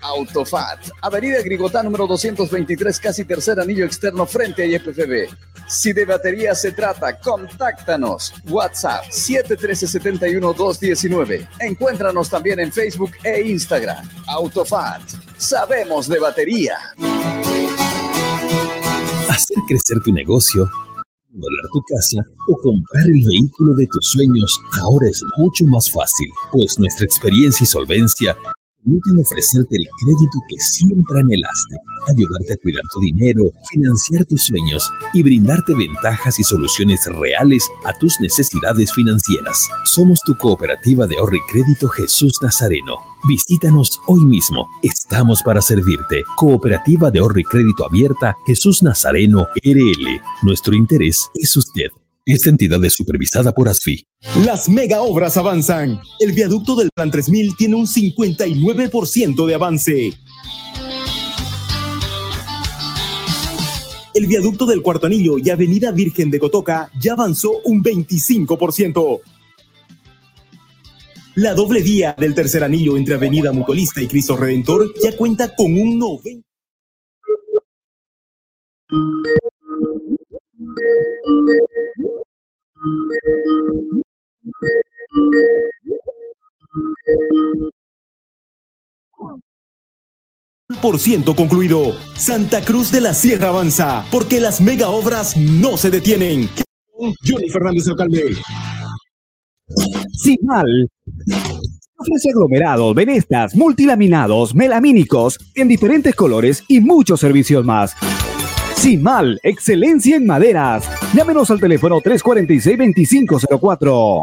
Autofat, Avenida Grigotá número 223, casi tercer anillo externo frente a IFFB. Si de batería se trata, contáctanos. WhatsApp 713-71-219. Encuéntranos también en Facebook e Instagram. Autofat, sabemos de batería. Hacer crecer tu negocio, volar tu casa o comprar el vehículo de tus sueños ahora es mucho más fácil, pues nuestra experiencia y solvencia permiten ofrecerte el crédito que siempre anhelaste, ayudarte a cuidar tu dinero, financiar tus sueños y brindarte ventajas y soluciones reales a tus necesidades financieras. Somos tu cooperativa de ahorro y crédito Jesús Nazareno. Visítanos hoy mismo. Estamos para servirte. Cooperativa de ahorro y crédito abierta Jesús Nazareno RL. Nuestro interés es usted. Esta entidad es supervisada por ASFI. Las mega obras avanzan. El viaducto del Plan 3000 tiene un 59% de avance. El viaducto del Cuarto Anillo y Avenida Virgen de Cotoca ya avanzó un 25%. La doble vía del tercer anillo entre Avenida Mutualista y Cristo Redentor ya cuenta con un 90%. Por ciento concluido. Santa Cruz de la Sierra avanza, porque las mega obras no se detienen. Johnny Fernández Alcalde. Simal. Ofrece aglomerados, venestas, multilaminados, melamínicos en diferentes colores y muchos servicios más. Simal, excelencia en maderas. Llámenos al teléfono 346-2504.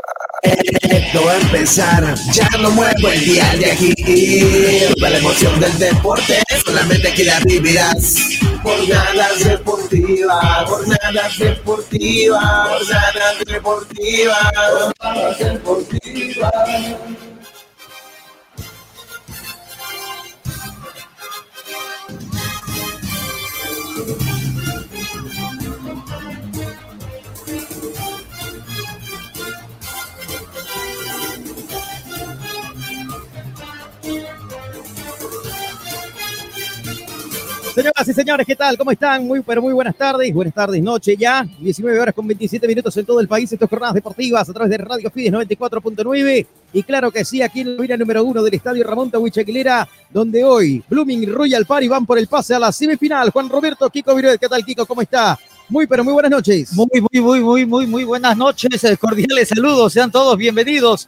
Esto va a empezar, ya no muevo el día de aquí. Toda la emoción del deporte, solamente aquí la vivirás. Jornadas deportivas, jornadas deportivas, jornadas deportivas, jornadas deportivas. Señoras y señores, ¿qué tal? ¿Cómo están? Muy, pero muy buenas tardes. Buenas tardes, noche ya. 19 horas con 27 minutos en todo el país. Estas jornadas deportivas a través de Radio Fides 94.9. Y claro que sí, aquí en la número uno del estadio Ramón Aguilera, donde hoy Blooming y Royal Party van por el pase a la semifinal. Juan Roberto Kiko Viruet, ¿qué tal, Kiko? ¿Cómo está? Muy, pero muy buenas noches. Muy, muy, muy, muy, muy, muy buenas noches. Cordiales saludos. Sean todos bienvenidos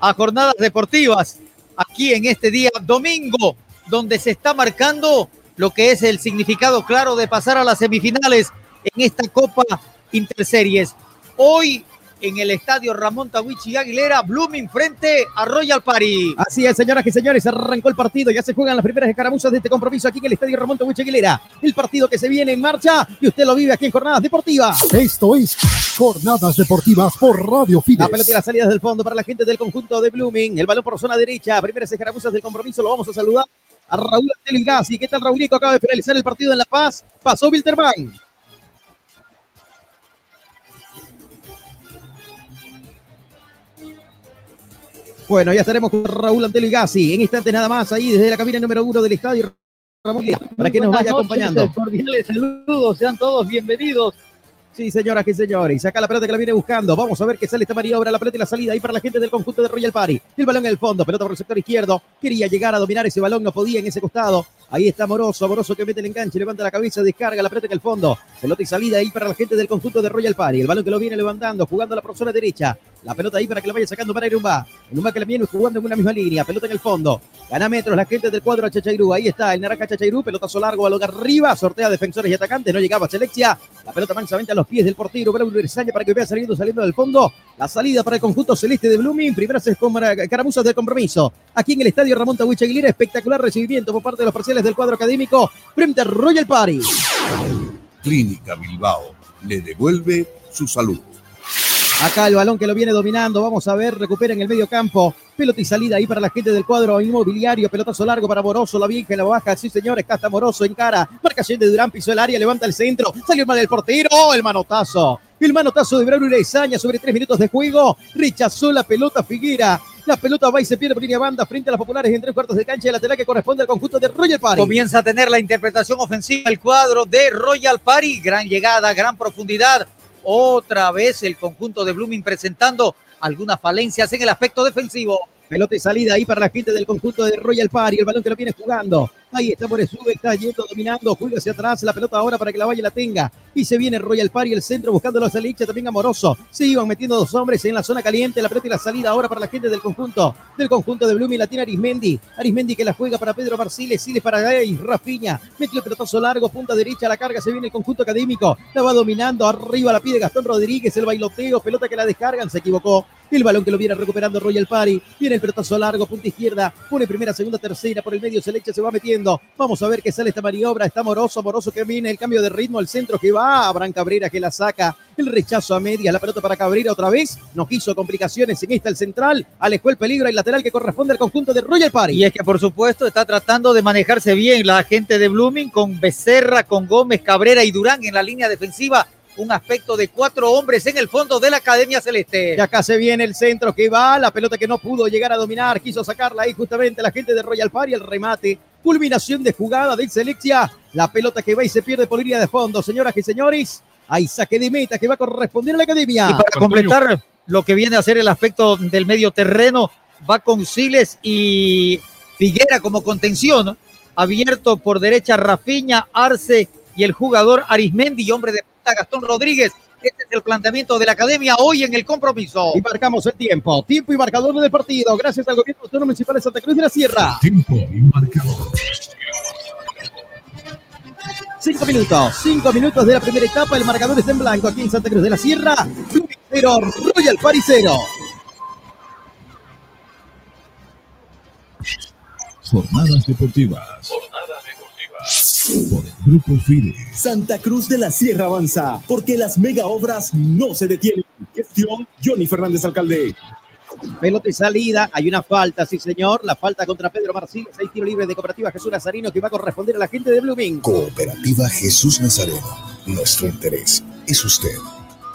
a jornadas deportivas aquí en este día domingo, donde se está marcando lo que es el significado claro de pasar a las semifinales en esta Copa Interseries. Hoy en el estadio Ramón Tawichi Aguilera, Blooming frente a Royal Party. Así es, señoras y señores, arrancó el partido, ya se juegan las primeras escaramuzas de este compromiso aquí en el estadio Ramón Tawichi Aguilera. El partido que se viene en marcha y usted lo vive aquí en Jornadas Deportivas. Esto es Jornadas Deportivas por Radio Fides. La pelota y las salidas del fondo para la gente del conjunto de Blooming. El balón por zona derecha, primeras escaramuzas del compromiso, lo vamos a saludar a Raúl Teligasi. ¿Qué tal, Raulico? Acaba de finalizar el partido en La Paz. Pasó Wilterman. Bueno, ya estaremos con Raúl Anteligasi. En instantes nada más ahí desde la cabina número uno del estadio. Ramón, para que nos vaya acompañando. Cordiales saludos, sean todos bienvenidos Sí, señoras y señores. Y saca la pelota que la viene buscando. Vamos a ver qué sale esta maniobra. La pelota y la salida ahí para la gente del conjunto de Royal Party. El balón en el fondo. Pelota por el sector izquierdo. Quería llegar a dominar ese balón. No podía en ese costado. Ahí está Moroso. Moroso que mete el enganche. Levanta la cabeza. Descarga la pelota en el fondo. Pelota y salida ahí para la gente del conjunto de Royal Party. El balón que lo viene levantando. Jugando a la persona derecha. La pelota ahí para que la vaya sacando para Irumba. Irumba que la viene jugando en una misma línea. Pelota en el fondo. Gana metros la gente del cuadro a Chachairú. Ahí está el Naranja Chachairú. Pelotazo largo a lo arriba. Sortea defensores y atacantes. No llegaba Selexia. La pelota mansamente a los pies del portero para que vea saliendo, saliendo del fondo. La salida para el conjunto celeste de Blooming. Primeras caramuzas del compromiso. Aquí en el estadio Ramón Tahuicha Aguilera. Espectacular recibimiento por parte de los parciales del cuadro académico frente a Royal Party. Clínica Bilbao le devuelve su salud. Acá el balón que lo viene dominando. Vamos a ver, recupera en el medio campo. Pelota y salida ahí para la gente del cuadro inmobiliario. Pelotazo largo para Moroso. La vieja la baja. Sí, señores. Casta Moroso en cara. Marcación de Durán. Pisó el área. Levanta el centro. Salió mal del portero. El manotazo. El manotazo de Braulio Izaña sobre tres minutos de juego. Rechazó la pelota Figuera. La pelota va y se pierde por línea banda frente a las populares en tres cuartos de cancha de lateral que corresponde al conjunto de Royal Party. Comienza a tener la interpretación ofensiva el cuadro de Royal Party. Gran llegada, gran profundidad. Otra vez el conjunto de Blooming presentando algunas falencias en el aspecto defensivo. Pelota y salida ahí para la gente del conjunto de Royal Party. El balón que lo viene jugando. Ahí está por sube, está yendo, dominando, juega hacia atrás, la pelota ahora para que la vaya la tenga. Y se viene Royal Party, el centro, buscando los Alicia, también amoroso. Se iban metiendo dos hombres en la zona caliente, la pelota y la salida ahora para la gente del conjunto, del conjunto de Blooming, la tiene Arismendi. Arismendi que la juega para Pedro Marciles, Siles para Gay, Rafiña. Metió el pelotazo largo, punta derecha, la carga, se viene el conjunto académico. La va dominando, arriba la pide Gastón Rodríguez, el bailoteo, pelota que la descargan, se equivocó. El balón que lo viene recuperando Royal Party. Viene el pelotazo largo, punta izquierda. Pone primera, segunda, tercera. Por el medio se se va metiendo. Vamos a ver qué sale esta maniobra. Está Moroso, Moroso que viene el cambio de ritmo al centro que va. Abraham Cabrera que la saca. El rechazo a media. La pelota para Cabrera otra vez. No quiso complicaciones en esta el central. Alejó el peligro y lateral que corresponde al conjunto de Royal Party. Y es que por supuesto está tratando de manejarse bien la gente de Blooming con Becerra, con Gómez, Cabrera y Durán en la línea defensiva un aspecto de cuatro hombres en el fondo de la Academia Celeste. Y acá se viene el centro que va, la pelota que no pudo llegar a dominar, quiso sacarla ahí justamente la gente de Royal Party, el remate, culminación de jugada del Selectia, la pelota que va y se pierde por línea de fondo, señoras y señores, hay saque de meta que va a corresponder a la Academia. Y para completar lo que viene a ser el aspecto del medio terreno, va con Siles y Figuera como contención, abierto por derecha Rafiña, Arce y el jugador Arismendi, hombre de Gastón Rodríguez. Este es el planteamiento de la academia hoy en el compromiso. Y marcamos el tiempo. Tiempo y marcador del partido. Gracias al gobierno autónomo municipal de Santa Cruz de la Sierra. Tiempo y marcador. Cinco minutos, cinco minutos de la primera etapa. El marcador está en blanco aquí en Santa Cruz de la Sierra. Cero, Royal Paricero. Jornadas deportivas. Jornadas por el Grupo FIDE. Santa Cruz de la Sierra avanza, porque las mega obras no se detienen. Gestión Johnny Fernández Alcalde. Pelota y salida, hay una falta, sí señor, la falta contra Pedro Marcílez, hay tiro libre de Cooperativa Jesús Nazareno que va a corresponder a la gente de Blooming. Cooperativa Jesús Nazareno, nuestro interés es usted.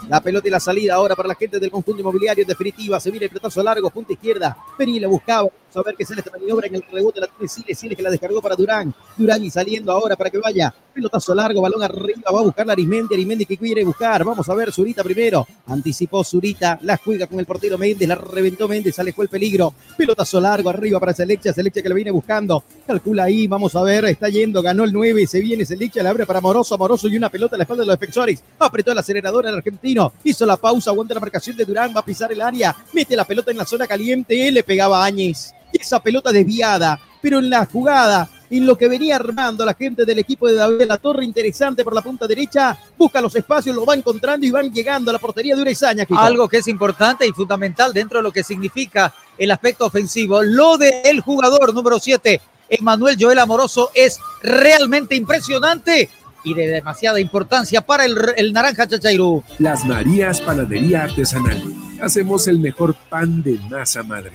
La pelota y la salida ahora para la gente del conjunto inmobiliario. En definitiva, se viene el pelotazo largo, punta izquierda. Vení, le buscaba. Ver qué sale esta maniobra en el rebote. La tiene Siles, Siles que la descargó para Durán. Durán y saliendo ahora para que vaya. Pelotazo largo, balón arriba. Va a buscar la Arismendi. Arismendi que quiere buscar. Vamos a ver, Zurita primero. Anticipó Zurita. La juega con el portero Méndez. La reventó Méndez. Alejó el peligro. Pelotazo largo arriba para Selecha. Selecha que lo viene buscando. Calcula ahí. Vamos a ver. Está yendo. Ganó el 9. Se viene Selecha. Le abre para Moroso. Moroso y una pelota a la espalda de los defensores. Apretó el acelerador el argentino. Hizo la pausa. Aguanta la marcación de Durán. Va a pisar el área. Mete la pelota en la zona caliente. Le pegaba a Áñez. Esa pelota desviada. Pero en la jugada en lo que venía armando la gente del equipo de David de la Torre, interesante por la punta derecha, busca los espacios, lo va encontrando y van llegando a la portería de Urezaña. Algo que es importante y fundamental dentro de lo que significa el aspecto ofensivo. Lo del jugador número 7, Emanuel Joel Amoroso, es realmente impresionante y de demasiada importancia para el, el Naranja Chachairú. Las Marías Panadería Artesanal. Hacemos el mejor pan de masa madre.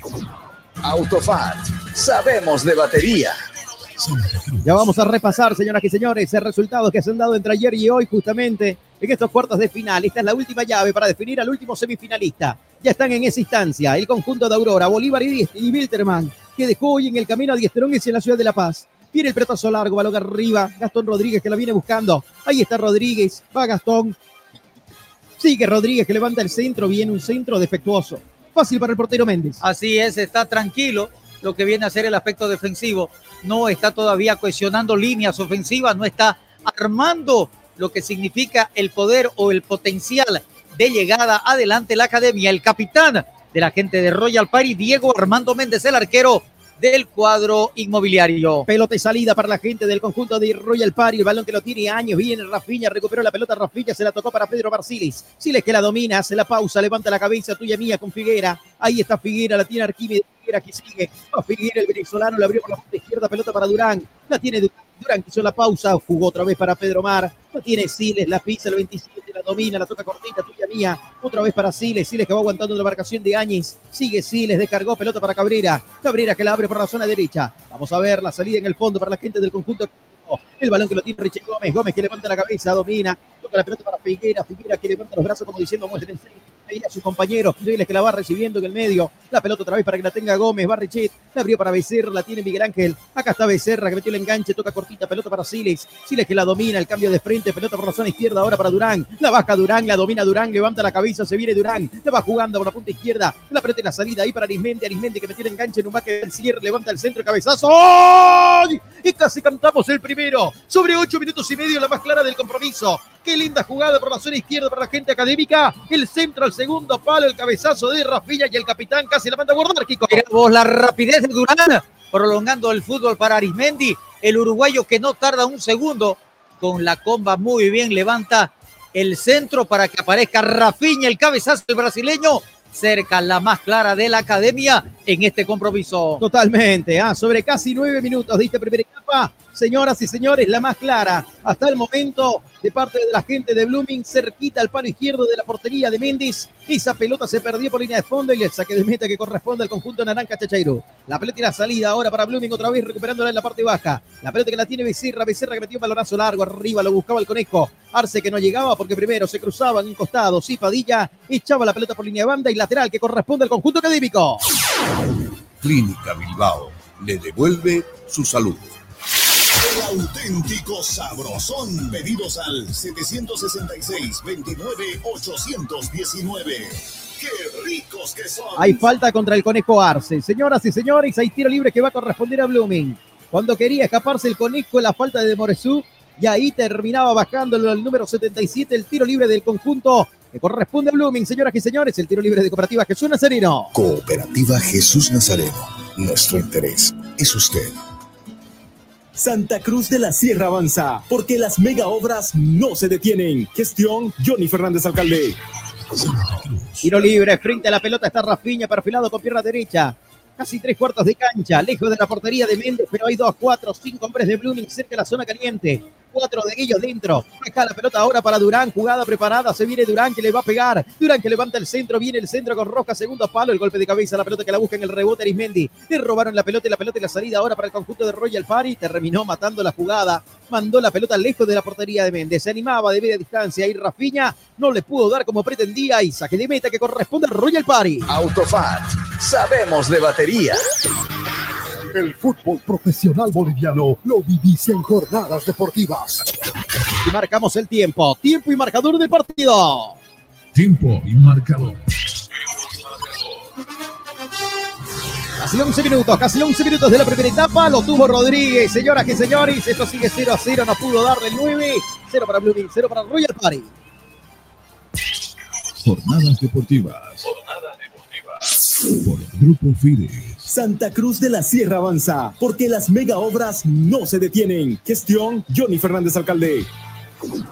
Autofat, sabemos de batería. Ya vamos a repasar, señoras y señores, el resultado que se han dado entre ayer y hoy, justamente en estos cuartos de final. Esta es la última llave para definir al último semifinalista. Ya están en esa instancia el conjunto de Aurora, Bolívar y, y Wilterman, que dejó hoy en el camino a Diesterongues y en la ciudad de La Paz. Viene el pretazo largo, balón arriba. Gastón Rodríguez que la viene buscando. Ahí está Rodríguez. Va Gastón. Sigue Rodríguez que levanta el centro. Viene un centro defectuoso. Fácil para el portero Méndez. Así es, está tranquilo lo que viene a ser el aspecto defensivo. No está todavía cohesionando líneas ofensivas, no está armando lo que significa el poder o el potencial de llegada adelante la academia. El capitán de la gente de Royal Party, Diego Armando Méndez, el arquero del cuadro inmobiliario. Pelota y salida para la gente del conjunto de Royal Party. El balón que lo tiene años. Viene Rafiña, recuperó la pelota. Rafiña se la tocó para Pedro Barcilis. Siles que la domina, hace la pausa, levanta la cabeza tuya mía con Figuera. Ahí está Figuera, la tiene Arquímedes. Figuera que sigue. Figuera, el venezolano, la abrió por la parte izquierda. Pelota para Durán. La tiene Durán. Durán que hizo la pausa. Jugó otra vez para Pedro Mar. La tiene Siles, la pisa el 27, la domina, la toca cortita, tuya mía. Otra vez para Siles. Siles que va aguantando la marcación de Áñez. Sigue Siles, descargó pelota para Cabrera. Cabrera que la abre por la zona derecha. Vamos a ver la salida en el fondo para la gente del conjunto. El balón que lo tiene Richie Gómez. Gómez que levanta la cabeza, domina. La pelota para Figuera. Figuera que levanta los brazos como diciendo, muestren ahí a su compañero. Siles que la va recibiendo en el medio. La pelota otra vez para que la tenga Gómez. Va Richet. La abrió para Becerra. La tiene Miguel Ángel. Acá está Becerra que metió el enganche. Toca cortita. Pelota para Siles. Siles que la domina. El cambio de frente. Pelota por la zona izquierda. Ahora para Durán. La baja Durán. La domina Durán. Levanta la cabeza. Se viene Durán. La va jugando por la punta izquierda. La pelota en la salida ahí para Arismendi. Arismendi que metió el enganche en un baque del cierre. Levanta el centro. Cabezazo. ¡Ay! Y casi cantamos el primero. Sobre ocho minutos y medio. La más clara del compromiso. Qué linda jugada por la zona izquierda para la gente académica. El centro al segundo palo, el cabezazo de Rafinha y el capitán casi la manda a guardar, Kiko. La rapidez de Durán, prolongando el fútbol para Arismendi, el uruguayo que no tarda un segundo, con la comba muy bien, levanta el centro para que aparezca Rafinha, el cabezazo del brasileño, cerca la más clara de la academia en este compromiso. Totalmente, ah, sobre casi nueve minutos de esta primera etapa. Señoras y señores, la más clara hasta el momento de parte de la gente de Blooming, cerquita al palo izquierdo de la portería de Méndez. Esa pelota se perdió por línea de fondo y el saque de meta que corresponde al conjunto naranja Chachairo. La pelota y la salida ahora para Blooming, otra vez recuperándola en la parte baja. La pelota que la tiene Becerra, Becerra que metió un balonazo largo arriba, lo buscaba el conejo. Arce que no llegaba porque primero se cruzaban en costado. Sí, Padilla echaba la pelota por línea de banda y lateral que corresponde al conjunto académico. Clínica Bilbao le devuelve su salud. El auténtico sabrosón. Pedidos al 766-29-819. ¡Qué ricos que son! Hay falta contra el conejo Arce. Señoras y señores, hay tiro libre que va a corresponder a Blooming. Cuando quería escaparse el conejo, la falta de Moresú, y ahí terminaba bajando el número 77, el tiro libre del conjunto que corresponde a Blooming. Señoras y señores, el tiro libre de Cooperativa Jesús Nazareno. Cooperativa Jesús Nazareno. Nuestro interés es usted. Santa Cruz de la Sierra avanza, porque las mega obras no se detienen. Gestión Johnny Fernández Alcalde. Tiro libre, frente a la pelota está Rafiña, perfilado con pierna derecha. Casi tres cuartos de cancha, lejos de la portería de Méndez, pero hay dos, cuatro, cinco hombres de Blooming cerca de la zona caliente. Cuatro de ellos dentro. Deja la pelota ahora para Durán. Jugada preparada. Se viene Durán que le va a pegar. Durán que levanta el centro. Viene el centro con Roja. Segundo palo. El golpe de cabeza. La pelota que la busca en el rebote. Arismendi. Le robaron la pelota y la pelota y la salida ahora para el conjunto de Royal Party. Terminó matando la jugada. Mandó la pelota lejos de la portería de Méndez. Se animaba de media distancia. Y Rafiña no le pudo dar como pretendía. Y saque de meta que corresponde al Royal Party. Autofat. Sabemos de batería. El fútbol profesional boliviano lo vivís en jornadas deportivas. Y marcamos el tiempo. Tiempo y marcador del partido. Tiempo y marcador. Casi 11 minutos, casi 11 minutos de la primera etapa. Lo tuvo Rodríguez. Señoras y señores, esto sigue 0 a 0. No pudo darle el 9. 0 para Blooming, 0 para Royal Party. Jornadas deportivas. Jornadas deportivas. Por el Grupo Fide. Santa Cruz de la Sierra avanza, porque las mega obras no se detienen. Gestión Johnny Fernández Alcalde.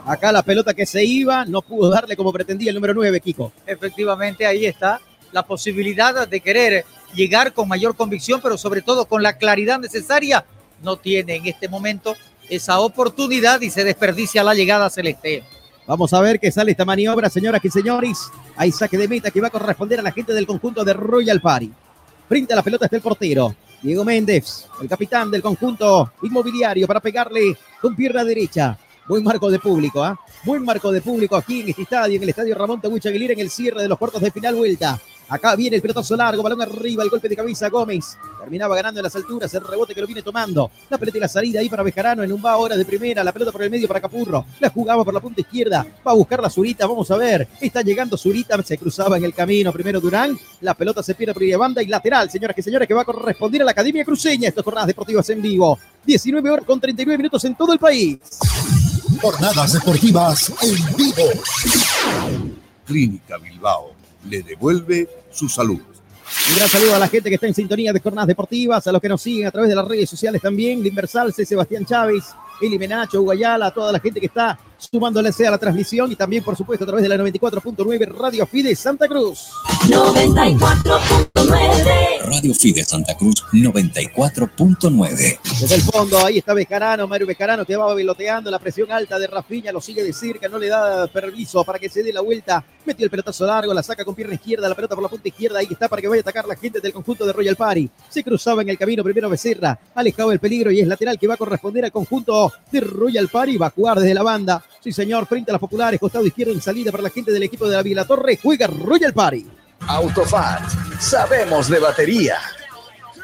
Acá la pelota que se iba, no pudo darle como pretendía el número 9, Kiko. Efectivamente, ahí está la posibilidad de querer llegar con mayor convicción, pero sobre todo con la claridad necesaria. No tiene en este momento esa oportunidad y se desperdicia la llegada celeste. Vamos a ver qué sale esta maniobra, señoras y señores. Hay saque de meta que va a corresponder a la gente del conjunto de Royal Party. Frente a la pelota está el portero. Diego Méndez, el capitán del conjunto inmobiliario para pegarle con pierna derecha. Buen marco de público, ¿ah? Buen marco de público aquí en este estadio, en el estadio Ramón Tahuicha Aguilera, en el cierre de los cuartos de final vuelta. Acá viene el pelotazo largo, balón arriba, el golpe de cabeza Gómez. Terminaba ganando en las alturas, el rebote que lo viene tomando. La pelota y la salida ahí para Bejarano en un va ahora de primera. La pelota por el medio para Capurro. La jugaba por la punta izquierda. Va a buscar la Zurita, vamos a ver. Está llegando Zurita, se cruzaba en el camino. Primero Durán. La pelota se pierde por la banda y lateral, señoras y señores, que va a corresponder a la Academia Cruceña. Estas jornadas deportivas en vivo. 19 horas con 39 minutos en todo el país. Jornadas deportivas en vivo. Clínica Bilbao le devuelve su salud. Un gran saludo a la gente que está en sintonía de jornadas deportivas, a los que nos siguen a través de las redes sociales también, Limbersal, C. Sebastián Chávez, Eli Menacho, Guayala, a toda la gente que está sumándole a la transmisión y también, por supuesto, a través de la 94.9 Radio Fide Santa Cruz. 94.9 Radio Fide Santa Cruz 94.9 Desde el fondo, ahí está Bejarano, Mario Bejarano que va veloteando la presión alta de Rafiña, lo sigue de cerca, no le da permiso para que se dé la vuelta, metió el pelotazo largo, la saca con pierna izquierda, la pelota por la punta izquierda, ahí está para que vaya a atacar la gente del conjunto de Royal Party. Se cruzaba en el camino primero Becerra, alejado del peligro y es lateral que va a corresponder al conjunto de Royal Party, va a jugar desde la banda. Sí, señor, frente a las populares, costado izquierdo en salida para la gente del equipo de la Vila Torre, juega Royal Party. Autofat. Sabemos de batería.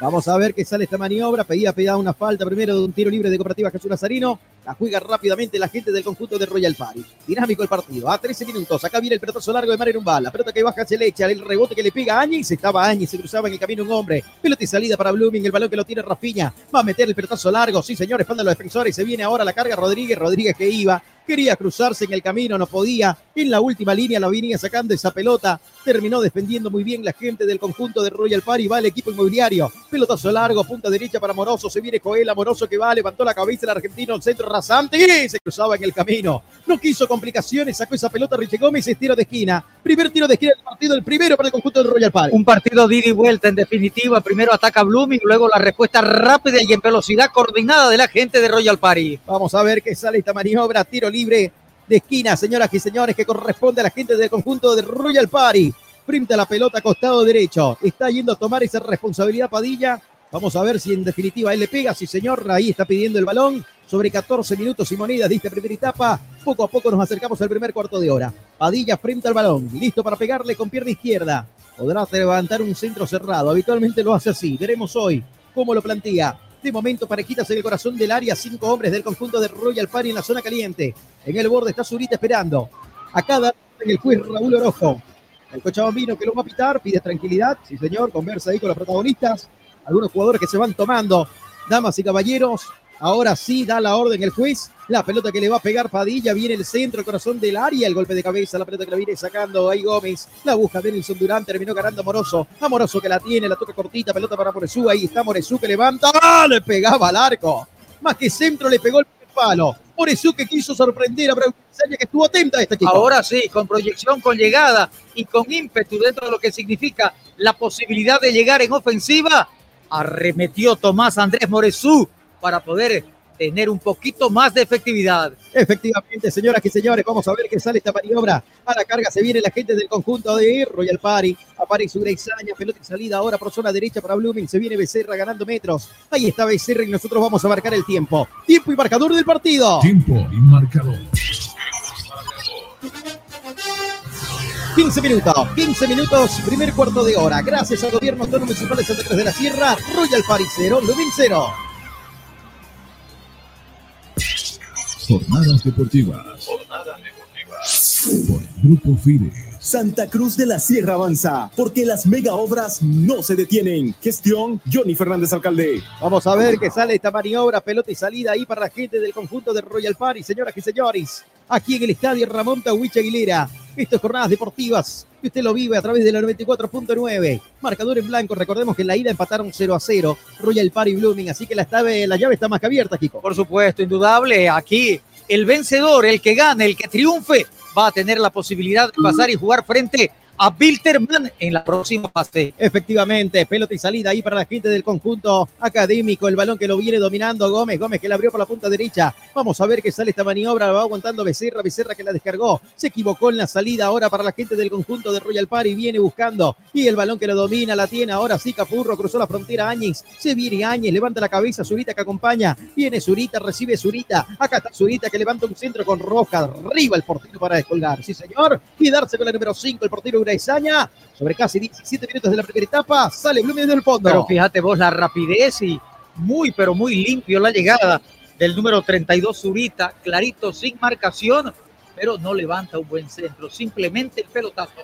Vamos a ver qué sale esta maniobra. Pedía, pedía una falta primero de un tiro libre de Cooperativa Jesús Nazarino. La juega rápidamente la gente del conjunto de Royal Party. Dinámico el partido. A 13 minutos. Acá viene el pelotazo largo de Mario. La pelota que baja se le echa. El rebote que le pega a Áñez. Estaba Áñez. Se cruzaba en el camino un hombre. Pelota y salida para Blooming. El balón que lo tiene Rafiña. Va a meter el pelotazo largo. Sí, señor. Espalda los defensores. Se viene ahora la carga Rodríguez. Rodríguez que iba. Quería cruzarse en el camino, no podía. En la última línea la venía sacando esa pelota. Terminó defendiendo muy bien la gente del conjunto de Royal Party. Va el equipo inmobiliario. Pelotazo largo, punta derecha para Moroso. Se viene Coel, Moroso que va, levantó la cabeza el argentino, el centro rasante. Y se cruzaba en el camino. No quiso complicaciones, sacó esa pelota Richie Gómez, es tiro de esquina. Primer tiro de esquina del partido, el primero para el conjunto de Royal Party. Un partido de ida y vuelta en definitiva. Primero ataca Blooming, luego la respuesta rápida y en velocidad coordinada de la gente de Royal Party. Vamos a ver qué sale esta maniobra. Tiro libre de esquina, señoras y señores, que corresponde a la gente del conjunto de Royal Party. Frente a la pelota, costado derecho. Está yendo a tomar esa responsabilidad Padilla. Vamos a ver si en definitiva él le pega. Sí, señor, ahí está pidiendo el balón. Sobre 14 minutos y monedas de esta primera etapa. Poco a poco nos acercamos al primer cuarto de hora. Padilla frente al balón. Listo para pegarle con pierna izquierda. Podrá levantar un centro cerrado. Habitualmente lo hace así. Veremos hoy cómo lo plantea. De momento, parejitas en el corazón del área. Cinco hombres del conjunto de Royal Party en la zona caliente. En el borde está Zurita esperando. Acá da en el juez Raúl Orojo. El cochabambino que lo va a pitar, pide tranquilidad. Sí, señor, conversa ahí con los protagonistas. Algunos jugadores que se van tomando. Damas y caballeros, ahora sí da la orden el juez. La pelota que le va a pegar Padilla, viene el centro, el corazón del área, el golpe de cabeza, la pelota que la viene sacando ahí Gómez, la busca Denilson Durán, terminó ganando Amoroso, Amoroso que la tiene, la toca cortita, pelota para Moresú, ahí está Moresú que levanta, ¡Ah! le pegaba al arco, más que centro le pegó el palo, Moresú que quiso sorprender a Braucaña que estuvo atenta a este equipo. Ahora sí, con proyección, con llegada y con ímpetu dentro de lo que significa la posibilidad de llegar en ofensiva, Arremetió Tomás Andrés Moresú para poder tener un poquito más de efectividad. Efectivamente, señoras y señores, vamos a ver qué sale esta maniobra. A la carga se viene la gente del conjunto de Royal Party. Apare su Greysaña, pelota y salida ahora por zona derecha para Blooming. Se viene Becerra ganando metros. Ahí está Becerra y nosotros vamos a marcar el tiempo. Tiempo y marcador del partido. Tiempo y marcador. 15 minutos, 15 minutos, primer cuarto de hora. Gracias al gobierno autónomo municipal de Santa Cruz de la Sierra, Royal Party 0, Blooming 0. Jornadas deportivas. Jornadas deportivas. Por Grupo FIDE. Santa Cruz de la Sierra avanza, porque las mega obras no se detienen. Gestión Johnny Fernández Alcalde. Vamos a ver qué sale esta maniobra, pelota y salida ahí para la gente del conjunto de Royal Party, señoras y señores. Aquí en el estadio Ramón Tawich Aguilera. Esto es jornadas deportivas y usted lo vive a través de la 94.9. Marcador en blanco. Recordemos que en la ida empataron 0 a 0. Royal Party Blooming. Así que la, llave, la llave está más que abierta, Kiko. Por supuesto, indudable. Aquí el vencedor, el que gane, el que triunfe, va a tener la posibilidad de pasar y jugar frente a Bilterman en la próxima fase. Efectivamente, pelota y salida ahí para la gente del conjunto académico. El balón que lo viene dominando Gómez. Gómez que la abrió por la punta derecha. Vamos a ver qué sale esta maniobra. Va aguantando Becerra. Becerra que la descargó. Se equivocó en la salida ahora para la gente del conjunto de Royal Party. Viene buscando. Y el balón que lo domina la tiene. Ahora sí, Capurro cruzó la frontera. Áñez. Se viene Áñez. Levanta la cabeza. Zurita que acompaña. Viene Zurita. Recibe Zurita. Acá está Zurita que levanta un centro con Roja. Arriba el portero para descolgar. Sí, señor. Y darse con la número 5. El portero Uraizaña sobre casi 17 minutos de la primera etapa, sale Blooming del fondo. Pero fíjate vos la rapidez y muy, pero muy limpio la llegada del número 32 Zurita, clarito, sin marcación, pero no levanta un buen centro, simplemente el pelotazo.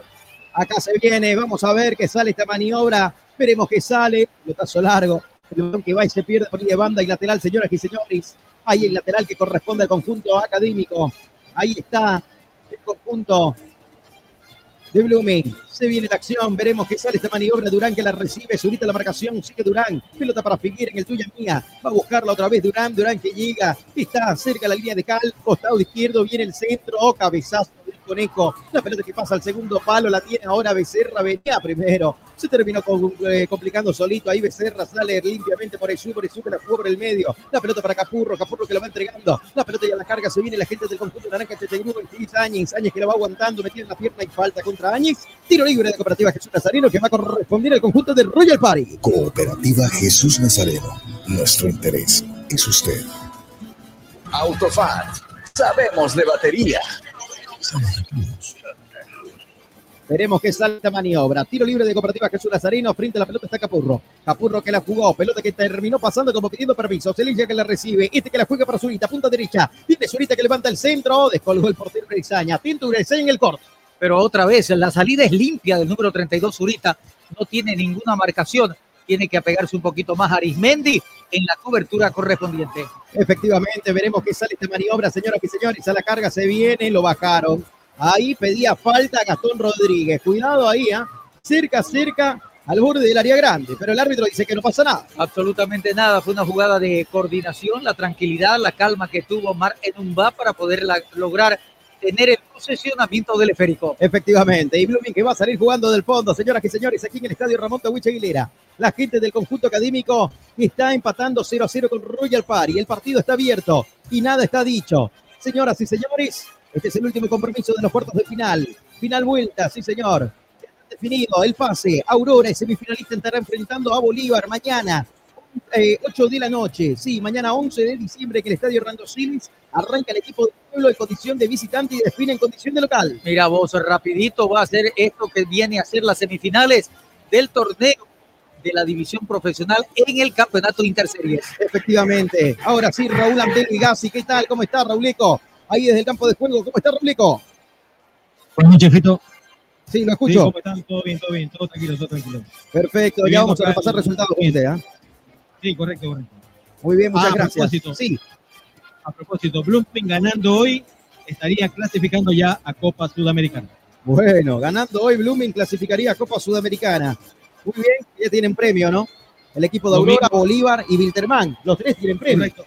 Acá se viene, vamos a ver qué sale esta maniobra, veremos qué sale, pelotazo largo, el que va y se pierde por de banda y lateral, señoras y señores, ahí el lateral que corresponde al conjunto académico, ahí está el conjunto de Blooming. Se viene la acción, veremos qué sale esta maniobra. Durán que la recibe, Zurita la marcación, sigue Durán. Pelota para Figueira en el tuya mía. Va a buscarla otra vez Durán, Durán que llega, está cerca de la línea de cal, costado izquierdo, viene el centro, oh, cabezazo conejo. La pelota que pasa al segundo palo la tiene ahora Becerra, venía primero. Se terminó con, eh, complicando solito. Ahí Becerra sale limpiamente por el sur, por el sur, la jugó por el medio. La pelota para Capurro, Capurro que lo va entregando. La pelota ya la carga, se viene la gente del conjunto naranja, Chetegru, Áñez, Áñez que la va aguantando, metiendo la pierna y falta contra Áñez. Tiro libre de Cooperativa Jesús Nazareno que va a corresponder al conjunto del Royal Party. Cooperativa Jesús Nazareno. Nuestro interés es usted. Autofat. Sabemos de batería. Veremos qué sale esta maniobra. Tiro libre de Cooperativa Jesús Nazareno. Frente a la pelota está Capurro. Capurro que la jugó. Pelota que terminó pasando como pidiendo permiso. Celilla que la recibe. Este que la juega para Zurita. Punta derecha. Tiene Zurita que levanta el centro. Descolgó el portero Urizaña. Tinto Urizaña en el corte. Pero otra vez, la salida es limpia del número 32 Zurita. No tiene ninguna marcación. Tiene que apegarse un poquito más a Arismendi en la cobertura correspondiente. Efectivamente, veremos qué sale esta maniobra, señoras y señores. A la carga se viene, lo bajaron. Ahí pedía falta Gastón Rodríguez. Cuidado ahí, ¿ah? cerca, cerca al borde del área grande. Pero el árbitro dice que no pasa nada. Absolutamente nada. Fue una jugada de coordinación, la tranquilidad, la calma que tuvo Mar Enumba para poder la- lograr tener el posesionamiento del esférico. Efectivamente, y Blooming que va a salir jugando del fondo, señoras y señores, aquí en el estadio Ramón Tawich Aguilera. La gente del conjunto académico está empatando 0 a 0 con Royal Party. El partido está abierto y nada está dicho. Señoras y señores, este es el último compromiso de los cuartos de final. Final vuelta, sí señor. Definido el pase. Aurora, el semifinalista, estará enfrentando a Bolívar mañana. Eh, 8 de la noche, sí, mañana 11 de diciembre que el estadio Orlando Sims arranca el equipo del pueblo en condición de visitante y define en condición de local. Mira vos, rapidito va a ser esto que viene a ser las semifinales del torneo de la división profesional en el campeonato interseries. Efectivamente. Ahora sí, Raúl Antel Gassi, ¿qué tal? ¿Cómo está, Rauleco? Ahí desde el campo de juego, ¿cómo está, Rauleco? Buenas noches, Fito. Sí, lo Sí, escucho. ¿Cómo están? Todo bien, todo bien, todo tranquilo, todo tranquilo. Perfecto, ya vamos a repasar el- resultados usted, ¿ah? Sí, correcto, correcto. Muy bien, muchas Ah, a gracias. propósito. Sí, A propósito, Blooming ganando hoy estaría clasificando ya a Copa Sudamericana. bueno, ganando hoy Blooming clasificaría a Copa Sudamericana. Muy bien, ya tienen premio, ¿no? El equipo de Lo Aurora, mismo. Bolívar y Wilterman. Los tres tienen premio. Correcto.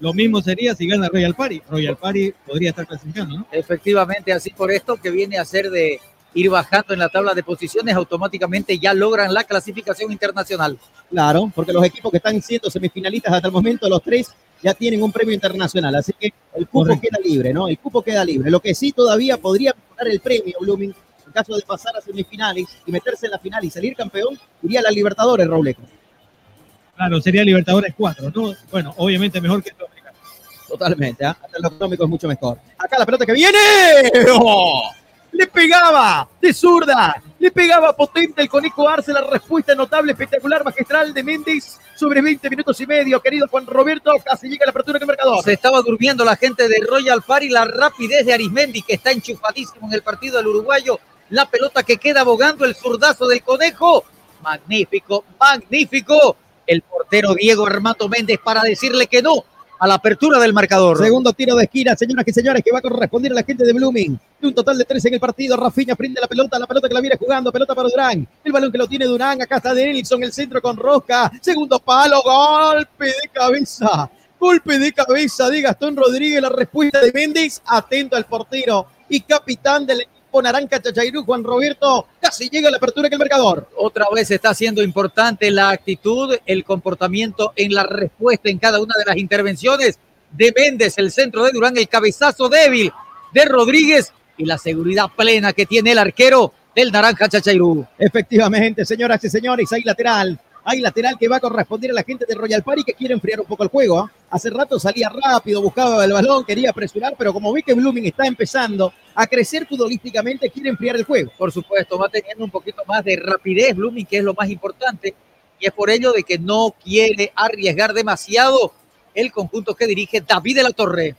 Lo mismo sería si gana Royal Party. Royal Party podría estar clasificando, ¿no? Efectivamente, así por esto que viene a ser de ir bajando en la tabla de posiciones, automáticamente ya logran la clasificación internacional. Claro, porque los equipos que están siendo semifinalistas hasta el momento, los tres ya tienen un premio internacional, así que el cupo queda libre, ¿no? El cupo queda libre. Lo que sí todavía podría dar el premio, Blooming, en caso de pasar a semifinales y meterse en la final y salir campeón, iría a la Libertadores, Robleco. Claro, sería Libertadores 4, ¿no? Bueno, obviamente mejor que Sudamericano. Totalmente, ¿ah? hasta lo económico es mucho mejor. Acá la pelota que viene. ¡Oh! Le pegaba de zurda, le pegaba potente el Conejo Arce, la respuesta notable, espectacular, magistral de Méndez sobre 20 minutos y medio. Querido Juan Roberto, casi llega la apertura del marcador. Se estaba durmiendo la gente de Royal Party, la rapidez de Arismendi, que está enchufadísimo en el partido del uruguayo. La pelota que queda abogando, el zurdazo del Conejo. Magnífico, magnífico. El portero Diego Armando Méndez para decirle que no a la apertura del marcador. Segundo tiro de esquina, señoras y señores, que va a corresponder a la gente de Blooming. Un total de tres en el partido. Rafinha prende la pelota, la pelota que la viene jugando, pelota para Durán. El balón que lo tiene Durán, acá está Denilson, el centro con Rosca. Segundo palo, golpe de cabeza. Golpe de cabeza de Gastón Rodríguez, la respuesta de Méndez. Atento al portero y capitán del equipo Naranja Chachairú, Juan Roberto. Casi llega a la apertura que el marcador. Otra vez está siendo importante la actitud, el comportamiento en la respuesta en cada una de las intervenciones de Méndez, el centro de Durán, el cabezazo débil de Rodríguez y la seguridad plena que tiene el arquero del Naranja Chachairú. Efectivamente, señoras y señores, hay lateral. Hay lateral que va a corresponder a la gente de Royal Party que quiere enfriar un poco el juego. ¿ah? Hace rato salía rápido, buscaba el balón, quería presionar, pero como vi que Blooming está empezando a crecer futbolísticamente, quiere enfriar el juego. Por supuesto, va teniendo un poquito más de rapidez Blooming, que es lo más importante, y es por ello de que no quiere arriesgar demasiado el conjunto que dirige David de la Torre.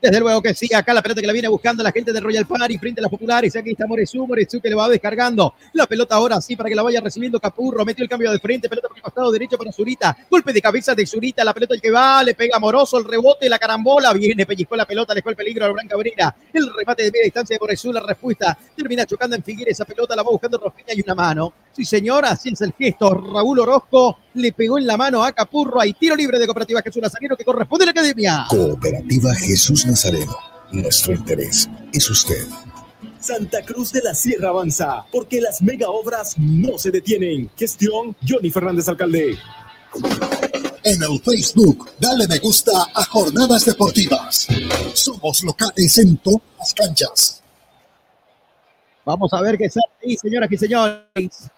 Desde luego que sí, acá la pelota que la viene buscando la gente de Royal Party frente a las populares. Aquí está Morezu, Morezu que le va descargando la pelota ahora sí para que la vaya recibiendo Capurro. Metió el cambio de frente, pelota por el costado derecho para Zurita. Golpe de cabeza de Zurita, la pelota el que va, le pega Moroso, el rebote, la carambola. Viene, pellizcó la pelota, le fue el peligro a Blanca Cabrera. El remate de media distancia de Morezu, la respuesta. Termina chocando en Figueres, esa pelota la va buscando Rofiña y una mano. Sí, señora, así es el gesto. Raúl Orozco le pegó en la mano a Capurro. Hay tiro libre de Cooperativa Jesús Nazareno que corresponde a la academia. Cooperativa Jesús Nazareno. Nuestro interés es usted. Santa Cruz de la Sierra avanza, porque las mega obras no se detienen. Gestión Johnny Fernández Alcalde. En el Facebook, dale me gusta a Jornadas Deportivas. Somos locales en todas las canchas. Vamos a ver qué sale ahí, señoras y señores.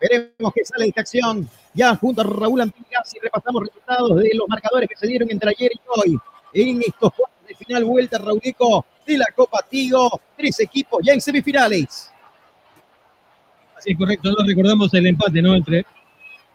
Veremos qué sale de esta acción. Ya junto a Raúl Antigas y repasamos resultados de los marcadores que se dieron entre ayer y hoy. En estos cuartos de final vuelta, Raulico de la Copa Tigo. Tres equipos ya en semifinales. Así es correcto, no recordamos el empate, ¿no? Entre,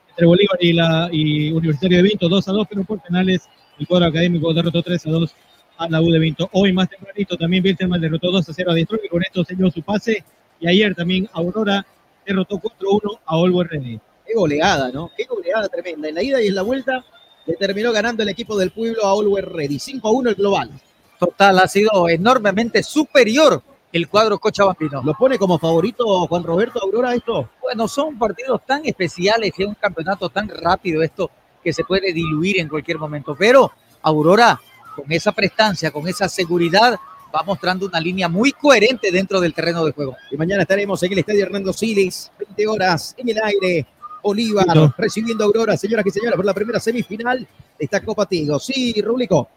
entre Bolívar y, la, y Universitario de Vinto, 2 a 2, pero por penales el cuadro académico derrotó 3 a 2 a la U de Vinto. Hoy más tempranito también Wilterman derrotó 2 a 0 a Detroit y con esto selló su pase. Y ayer también Aurora derrotó 4-1 a Olvo Ready. Qué goleada, ¿no? Qué goleada tremenda. En la ida y en la vuelta le terminó ganando el equipo del pueblo a Always Ready. 5-1 el global. Total, ha sido enormemente superior el cuadro Cochabambino. ¿Lo pone como favorito Juan Roberto Aurora esto? Bueno, son partidos tan especiales, es un campeonato tan rápido esto que se puede diluir en cualquier momento. Pero Aurora, con esa prestancia, con esa seguridad, va mostrando una línea muy coherente dentro del terreno de juego. Y mañana estaremos en el Estadio Hernando Siles, 20 horas en el aire. Bolívar recibiendo a Aurora, señoras y señores, por la primera semifinal de esta Copa Tigo. Sí, Rublico.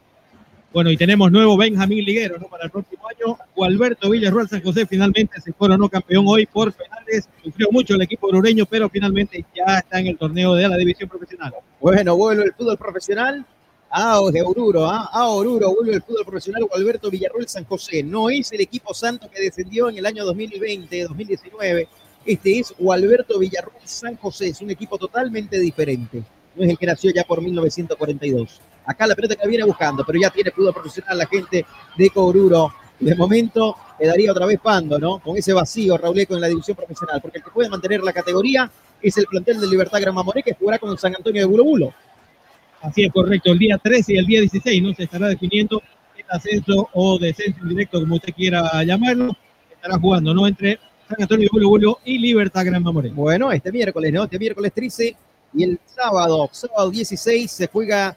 Bueno, y tenemos nuevo Benjamín Liguero, ¿no? Para el próximo año. Alberto Villarruel San José finalmente se coronó campeón hoy por penales. Sufrió mucho el equipo orureño, pero finalmente ya está en el torneo de la división profesional. Bueno, vuelve el fútbol profesional a de Oruro, ¿ah? a Oruro vuelve el fútbol profesional Alberto Villarruel San José. No es el equipo santo que descendió en el año 2020, 2019. Este es Alberto Villarruel San José. Es un equipo totalmente diferente. No es el que nació ya por 1942. Acá la pelota que viene buscando, pero ya tiene fútbol profesional la gente de Oruro. De momento quedaría otra vez Pando, ¿no? Con ese vacío, Rauleco, en la división profesional. Porque el que puede mantener la categoría es el plantel de Libertad Gran Mamoré, que jugará con San Antonio de Bulo Bulo. Así es correcto, el día 13 y el día 16 no se estará definiendo el ascenso o descenso indirecto, como usted quiera llamarlo, estará jugando, ¿no? Entre San Antonio Bulo Bulo y Libertad Gran Mamoré. Bueno, este miércoles, ¿no? Este miércoles 13 y el sábado, sábado 16 se juega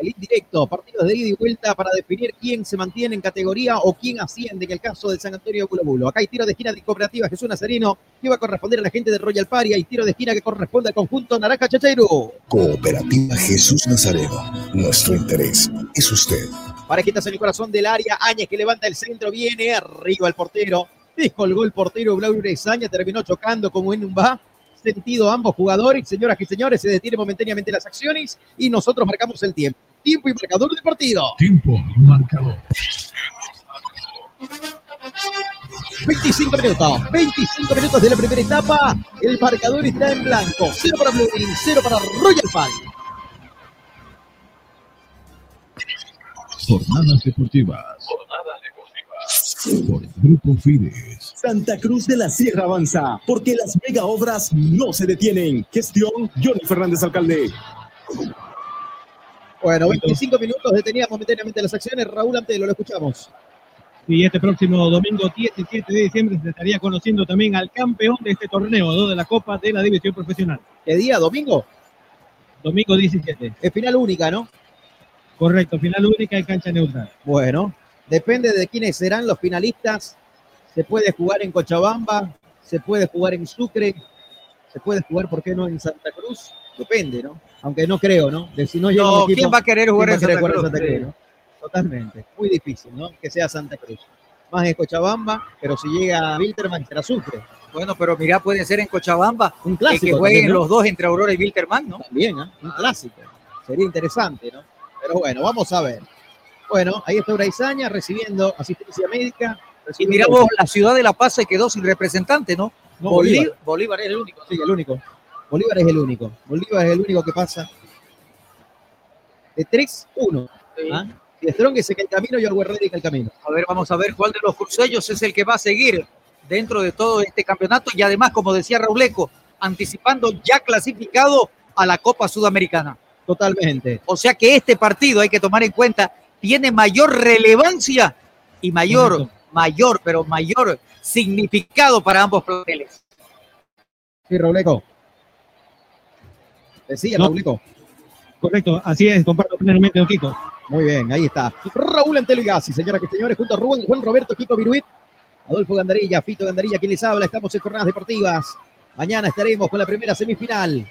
el indirecto, partidos de ida y vuelta para definir quién se mantiene en categoría o quién asciende en el caso de San Antonio de Bulo Acá hay tiro de esquina de Cooperativa Jesús Nazareno que va a corresponder a la gente de Royal Party. Hay tiro de esquina que corresponde al conjunto Naranja Chachairo. Cooperativa Jesús Nazareno. Nuestro interés es usted. Parejitas en el corazón del área. Áñez que levanta el centro. Viene arriba el portero. Descolgó el portero Blau Rezaña. Terminó chocando como en un va. Sentido ambos jugadores. Señoras y señores, se detiene momentáneamente las acciones y nosotros marcamos el tiempo. Tiempo y marcador del partido. Tiempo y marcador. 25 minutos, 25 minutos de la primera etapa. El marcador está en blanco. Cero para Blue Green, cero para Royal Party. Jornadas deportivas. Por Grupo Fides. Santa Cruz de la Sierra avanza, porque las mega obras no se detienen. Gestión Johnny Fernández Alcalde. Bueno, 25 minutos deteníamos momentáneamente las acciones. Raúl Antelo, lo escuchamos. Y este próximo domingo 17 de diciembre se estaría conociendo también al campeón de este torneo, ¿no? de la Copa de la División Profesional. ¿Qué día? ¿Domingo? Domingo 17. Es final única, ¿no? Correcto, final única en cancha neutral. Bueno, depende de quiénes serán los finalistas. Se puede jugar en Cochabamba, se puede jugar en Sucre, se puede jugar, ¿por qué no, en Santa Cruz? Depende, ¿no? Aunque no creo, ¿no? De si no, llega No, un equipo, ¿quién va a querer jugar ¿quién en Santa Cruz? en ¿no? Totalmente. Muy difícil, ¿no? Que sea Santa Cruz. Más en Cochabamba, pero si llega a Wilterman, será Sucre. Bueno, pero mira, puede ser en Cochabamba. Un y clásico que jueguen también, ¿no? los dos entre Aurora y Wilterman, ¿no? También, ¿eh? Un clásico. Sería interesante, ¿no? Pero bueno, vamos a ver. Bueno, ahí está Uraizaña recibiendo asistencia médica. Y recibiendo- miramos, la ciudad de La Paz se quedó sin representante, ¿no? No, Bolívar. Bolívar es el único. Sí, el único. Bolívar es el único. Bolívar es el único que pasa. De 3, 1. ¿Ah? Y Strong es el camino y Alguerrero en el camino. A ver, vamos a ver cuál de los cruceños es el que va a seguir dentro de todo este campeonato y además, como decía Rauleco, anticipando ya clasificado a la Copa Sudamericana. Totalmente. O sea que este partido hay que tomar en cuenta, tiene mayor relevancia y mayor, mayor, pero mayor significado para ambos planteles. Sí, Rauleco. Decía No. Rauleco. Correcto, así es, comparto plenamente, don Kiko. Muy bien, ahí está. Raúl Antelo y Gassi, señoras y señores, junto a Rubén, Juan Roberto, Kiko Viruit, Adolfo Gandarilla, Fito Gandarilla, quien les habla. Estamos en jornadas deportivas. Mañana estaremos con la primera semifinal,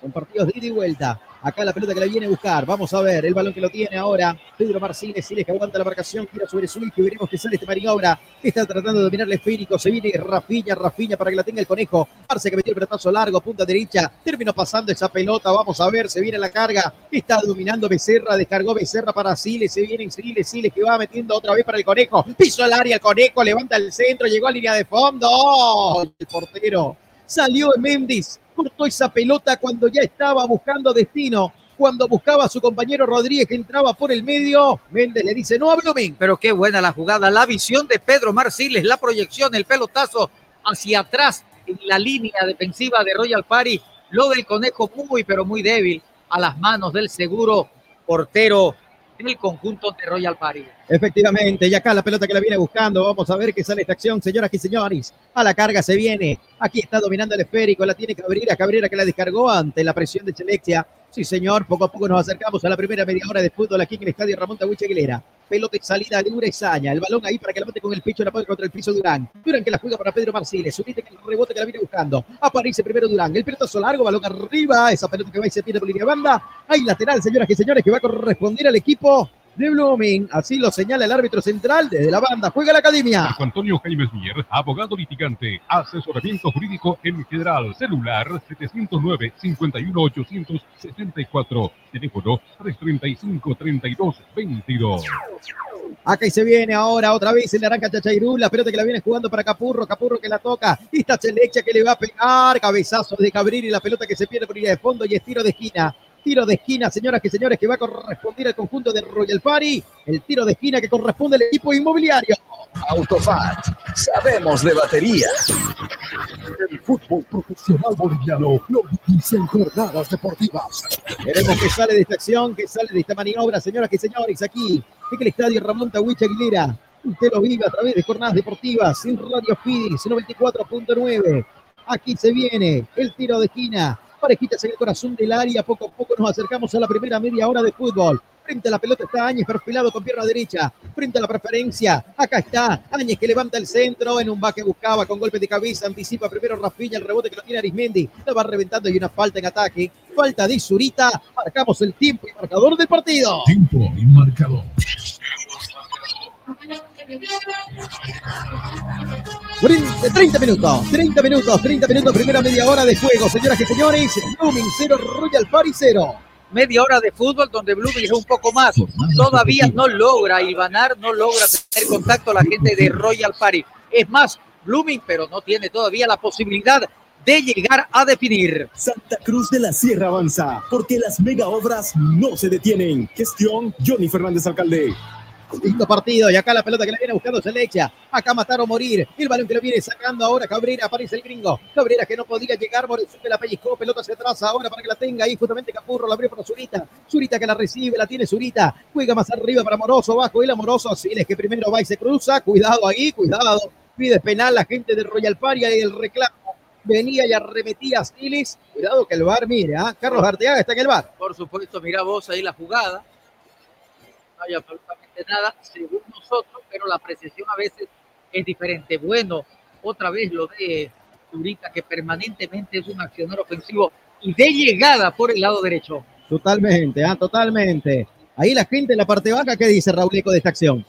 con partidos de ida y vuelta. Acá la pelota que la viene a buscar. Vamos a ver el balón que lo tiene ahora. Pedro Marcínez, Siles que aguanta la marcación, gira sobre su hijo y veremos que sale este maniobra. Está tratando de dominar el esférico. Se viene Rafiña, Rafiña para que la tenga el conejo. Arce que metió el pelotazo largo, punta derecha. Terminó pasando esa pelota. Vamos a ver, se viene la carga. Está dominando Becerra, descargó Becerra para Siles. Se viene Siles, Siles que va metiendo otra vez para el conejo. Piso al área el conejo, levanta el centro, llegó a línea de fondo. El portero salió Méndez, cortó esa pelota cuando ya estaba buscando destino. Cuando buscaba a su compañero Rodríguez que entraba por el medio, Méndez le dice, no a Blooming. Pero qué buena la jugada, la visión de Pedro Marciles, la proyección, el pelotazo hacia atrás en la línea defensiva de Royal Party. Lo del conejo muy, pero muy débil a las manos del seguro portero del conjunto de Royal Party. Efectivamente, y acá la pelota que la viene buscando. Vamos a ver qué sale esta acción, señoras y señores. A la carga se viene. Aquí está dominando el esférico. La tiene Cabrera. Cabrera que la descargó ante la presión de Chelexia. Sí, señor. Poco a poco nos acercamos a la primera media hora de fútbol aquí en el estadio Ramón Tahuiche Aguilera. Pelota de salida de Urezaña. El balón ahí para que la mate con el pecho. La pone contra el piso Durán. Durán que la juega para Pedro Marciles. Unite que el rebote que la viene buscando. Aparece primero Durán. El pelotazo largo. Balón arriba. Esa pelota que va y se pierde por línea de banda. Hay lateral, señoras y señores, que va a corresponder al equipo de Blooming. Así lo señala el árbitro central desde la banda. Juega la academia. Marco Antonio Jaime Mier, abogado litigante, asesoramiento jurídico en general, celular 709-51864, teléfono 335-3222. Acá y se viene ahora otra vez el Naranja Chachairú, la pelota que la viene jugando para Capurro, Capurro que la toca, y está Chelecha que le va a pegar, cabezazo de Cabrir y la pelota que se pierde por línea de fondo y es tiro de esquina. Tiro de esquina, señoras y señores, que va a corresponder al conjunto de Royal Party. El tiro de esquina que corresponde al equipo inmobiliario. Autofat, sabemos de batería. El fútbol profesional boliviano lo dicen jornadas deportivas. Veremos que sale de esta acción, que sale de esta maniobra, señoras y señores, aquí en el estadio Ramón Tahuicha Aguilera. Usted lo vive a través de jornadas deportivas en Radio Fidis 94.9. Aquí se viene el tiro de esquina. Parejitas en el corazón del área. Poco a poco nos acercamos a la primera media hora de fútbol. Frente a la pelota está Áñez perfilado con pierna derecha. Frente a la preferencia. Acá está Áñez que levanta el centro en un baque buscaba con golpe de cabeza. Anticipa primero Rafinha el rebote que lo tiene Arismendi. La va reventando y una falta en ataque. Falta de Zurita. Marcamos el tiempo y marcador del partido. Tiempo y marcador. 30 minutos, 30 minutos, 30 minutos, primera media hora de juego, señoras y señores. Blooming 0, Royal Party 0. Media hora de fútbol donde Blooming es un poco más. Todavía no logra Ivanar, no logra tener contacto la gente de Royal Party. Es más, Blooming, pero no tiene todavía la posibilidad de llegar a definir. Santa Cruz de la Sierra avanza, porque las mega obras no se detienen. Gestión Johnny Fernández Alcalde. Lindo partido y acá la pelota que la viene buscando Selecha. Acá matar o morir. El balón que lo viene sacando ahora Cabrera. Aparece el gringo. Cabrera que no podía llegar. Morezo que la pellizcó. Pelota hacia atrás ahora para que la tenga ahí. Justamente Capurro la abrió para Zurita. Zurita que la recibe. La tiene Zurita. Juega más arriba para Moroso. Bajo el amoroso. Siles que primero va y se cruza. Cuidado ahí. Cuidado. Pide penal la gente de Royal Paria y el reclamo. Venía y arremetía a Siles. Cuidado que el bar, mira. Carlos Arteaga está en el bar. Por supuesto, mira vos ahí la jugada. No hay absolutamente nada, según nosotros, pero la apreciación a veces es diferente. Bueno, otra vez lo de Zurita, que permanentemente es un accionar ofensivo y de llegada por el lado derecho. Totalmente, ah, totalmente. Ahí la gente en la parte baja, ¿qué dice Raúl Eco de esta acción?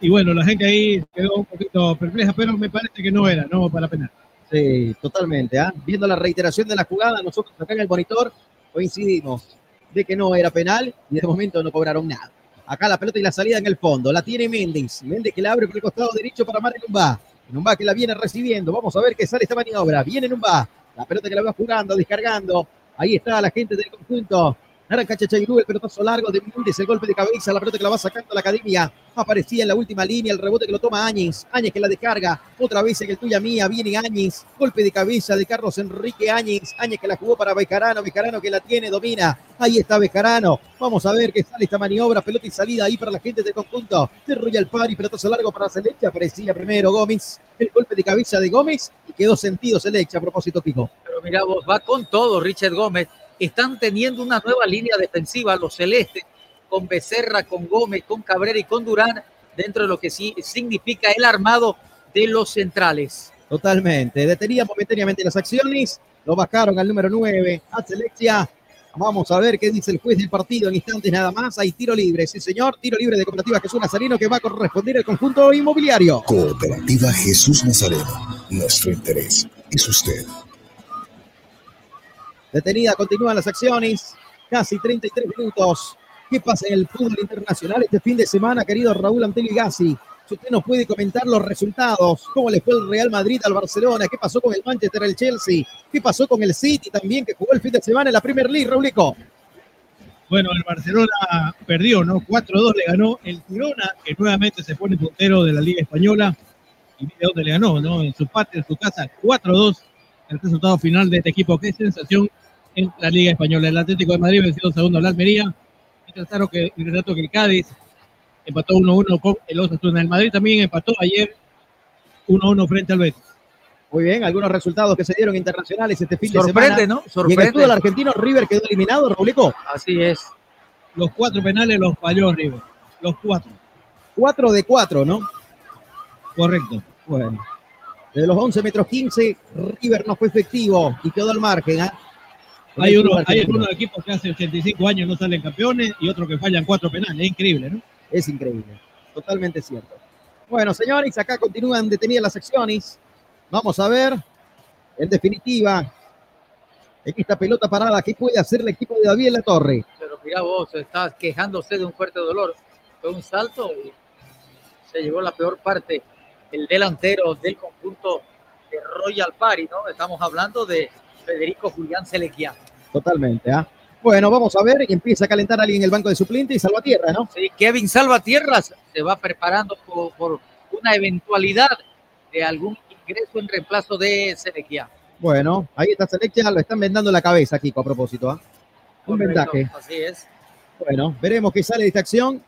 Y bueno, la gente ahí quedó un poquito perpleja, pero me parece que no era, no para penal. Sí, totalmente. ¿ah? Viendo la reiteración de la jugada, nosotros acá en el monitor coincidimos de que no era penal y de momento no cobraron nada. Acá la pelota y la salida en el fondo. La tiene Méndez. Méndez que la abre por el costado derecho para Mario Numba. Numba que la viene recibiendo. Vamos a ver qué sale esta maniobra. Viene Numba. La pelota que la va jugando, descargando. Ahí está la gente del conjunto. Naranja Chachairú, el pelotazo largo de Méndez, el golpe de cabeza, la pelota que la va sacando a la academia. Aparecía en la última línea, el rebote que lo toma Áñez. Áñez que la descarga. Otra vez en el tuya mía, viene Áñez. Golpe de cabeza de Carlos Enrique Áñez. Áñez que la jugó para Bejarano. Bejarano que la tiene, domina. Ahí está Bejarano. Vamos a ver qué sale esta maniobra. Pelota y salida ahí para la gente del conjunto. De Royal Party, pelotazo largo para Selecha. Aparecía primero Gómez. El golpe de cabeza de Gómez y quedó sentido Selecha a propósito, Pico. Pero mira vos, va con todo Richard Gómez. Están teniendo una nueva línea defensiva, los celestes, con Becerra, con Gómez, con Cabrera y con Durán, dentro de lo que sí significa el armado de los centrales. Totalmente. Detenían momentáneamente las acciones. Lo bajaron al número 9, a Selexia. Vamos a ver qué dice el juez del partido en instantes nada más. Hay tiro libre, sí señor. Tiro libre de Cooperativa Jesús Nazareno que va a corresponder al conjunto inmobiliario. Cooperativa Jesús Nazareno. Nuestro interés es usted. Detenida, continúan las acciones. Casi 33 minutos. ¿Qué pasa en el fútbol internacional este fin de semana, querido Raúl Antelio Gassi? Si usted nos puede comentar los resultados, cómo le fue el Real Madrid al Barcelona, qué pasó con el Manchester, el Chelsea, qué pasó con el City también, que jugó el fin de semana en la Premier League, Raulico. Bueno, el Barcelona perdió, ¿no? 4-2 le ganó el Girona, que nuevamente se pone puntero de la Liga Española. Y mire dónde le ganó, ¿no? En su patio, en su casa, 4-2. El resultado final de este equipo, qué sensación en la Liga Española. El Atlético de Madrid venció segundo a la Almería. Mientras tanto que, mientras tanto que el Cádiz empató 1-1 con el Osasuna. El Madrid también empató ayer 1-1 frente al Betis. Muy bien, algunos resultados que se dieron internacionales este fin Sorprende, de semana. ¿no? Y en Sorprende. el argentino, River quedó eliminado, Raulico. Así es. Los cuatro penales los falló River. Los cuatro. 4 de 4, ¿no? Correcto. Bueno. De los 11 metros 15, River no fue efectivo y quedó al margen. ¿ah? Hay, uno, hay algunos equipos que hace 85 años no salen campeones y otros que fallan cuatro penales. Es increíble, ¿no? Es increíble. Totalmente cierto. Bueno, señores, acá continúan detenidas las acciones. Vamos a ver, en definitiva, en esta pelota parada, ¿qué puede hacer el equipo de David en la Torre? Pero mira vos, está quejándose de un fuerte dolor. Fue un salto y se llevó la peor parte. El delantero del conjunto de Royal Party, ¿no? Estamos hablando de Federico Julián Selequia. Totalmente, ¿ah? Bueno, vamos a ver, empieza a calentar alguien en el banco de suplente y Salvatierra, ¿no? Sí, Kevin Salvatierras se va preparando por, por una eventualidad de algún ingreso en reemplazo de Selequia. Bueno, ahí está Selectia, lo están vendando la cabeza, Kiko, a propósito, ¿ah? Un vendaje. Así es. Bueno, veremos qué sale de esta acción.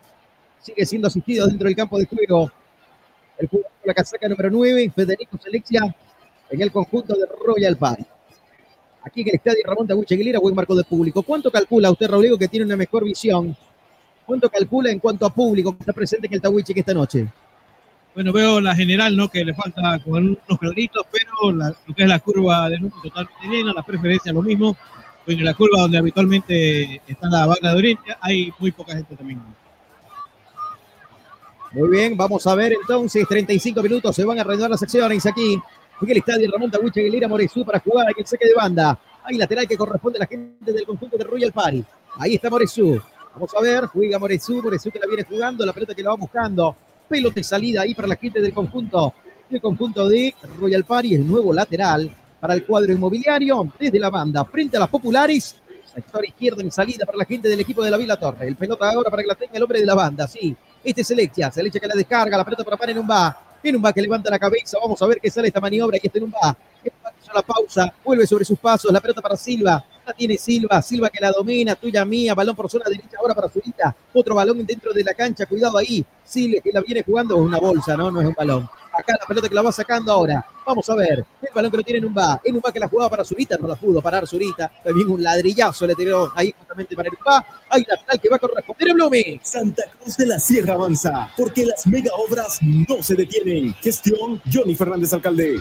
Sigue siendo asistido dentro del campo de juego. El jugador con la casaca número 9, Federico Selexia, en el conjunto de Royal Party. Aquí en el estadio Ramón Tahuiche Aguilera, buen marco de público. ¿Cuánto calcula usted, Rodrigo, que tiene una mejor visión? ¿Cuánto calcula en cuanto a público que está presente en el Tahuiche que esta noche? Bueno, veo la general, ¿no? Que le falta con unos cuadritos, pero la- lo que es la curva de número totalmente llena, la preferencia lo mismo. Bueno, en la curva donde habitualmente está la banda de Oriente, hay muy poca gente también. Muy bien, vamos a ver entonces, 35 minutos, se van a reanudar las secciones aquí. En el estadio Ramón Tahuiche Aguilera Moresú para jugar en el saque de banda. Hay lateral que corresponde a la gente del conjunto de Royal Party. Ahí está Moresú. Vamos a ver, juega Moresú, Moresú que la viene jugando, la pelota que la va buscando. Pelota de salida ahí para la gente del conjunto, del conjunto de Royal Party, el nuevo lateral para el cuadro inmobiliario desde la banda, frente a las populares. Sector izquierdo en salida para la gente del equipo de la Vila Torre. El pelota ahora para que la tenga el hombre de la banda, sí. Este es Selectia, Selectia que la descarga, la pelota para Pan en un va. En un va que levanta la cabeza, vamos a ver qué sale esta maniobra. Aquí está en un va. En un va que hizo la pausa, vuelve sobre sus pasos, la pelota para Silva. La tiene Silva, Silva que la domina, tuya mía, balón por zona derecha ahora para Zurita. Otro balón dentro de la cancha, cuidado ahí. Silva que la viene jugando, es una bolsa, ¿no? No es un balón. Acá la pelota que la va sacando ahora. Vamos a ver. El balón que lo tiene en un va. En un va que la jugaba para Zurita, no la pudo parar Zurita. También un ladrillazo le tiró ahí justamente para el va. Hay lateral que va a corresponder a Blume. Santa Cruz de la Sierra avanza, porque las mega obras no se detienen. Gestión Johnny Fernández Alcalde.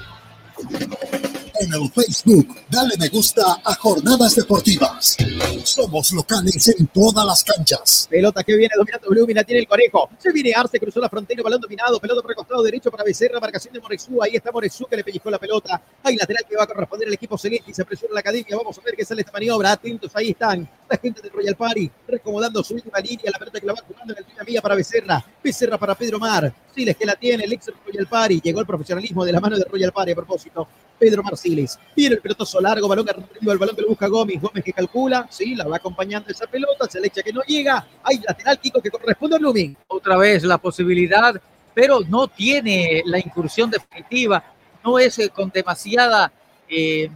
En el Facebook, dale me gusta a Jornadas Deportivas. Somos locales en todas las canchas. Pelota que viene dominando Blooming, la tiene el conejo. Se viene Arce, cruzó la frontera, balón dominado, pelota por costado derecho para Becerra, marcación de Moresú. Ahí está Moresú que le pellizcó la pelota. Hay lateral que va a corresponder al equipo celeste y se presiona la academia. Vamos a ver qué sale esta maniobra. Atentos, ahí están la gente del Royal Party, recomodando su última línea. La pelota que la va jugando en el tira mía para Becerra. Becerra para Pedro Mar. Siles que la tiene, el ex Royal Party. Llegó el profesionalismo de la mano de Royal Party a propósito. Pedro Marciles. Viene el pelotazo largo, balón arriba, el balón que lo busca Gómez. Gómez que calcula, sí, la va acompañando esa pelota, se le echa que no llega. Hay lateral, Kiko, que corresponde a Blooming. Otra vez la posibilidad, pero no tiene la incursión definitiva, no es eh, con demasiada, eh,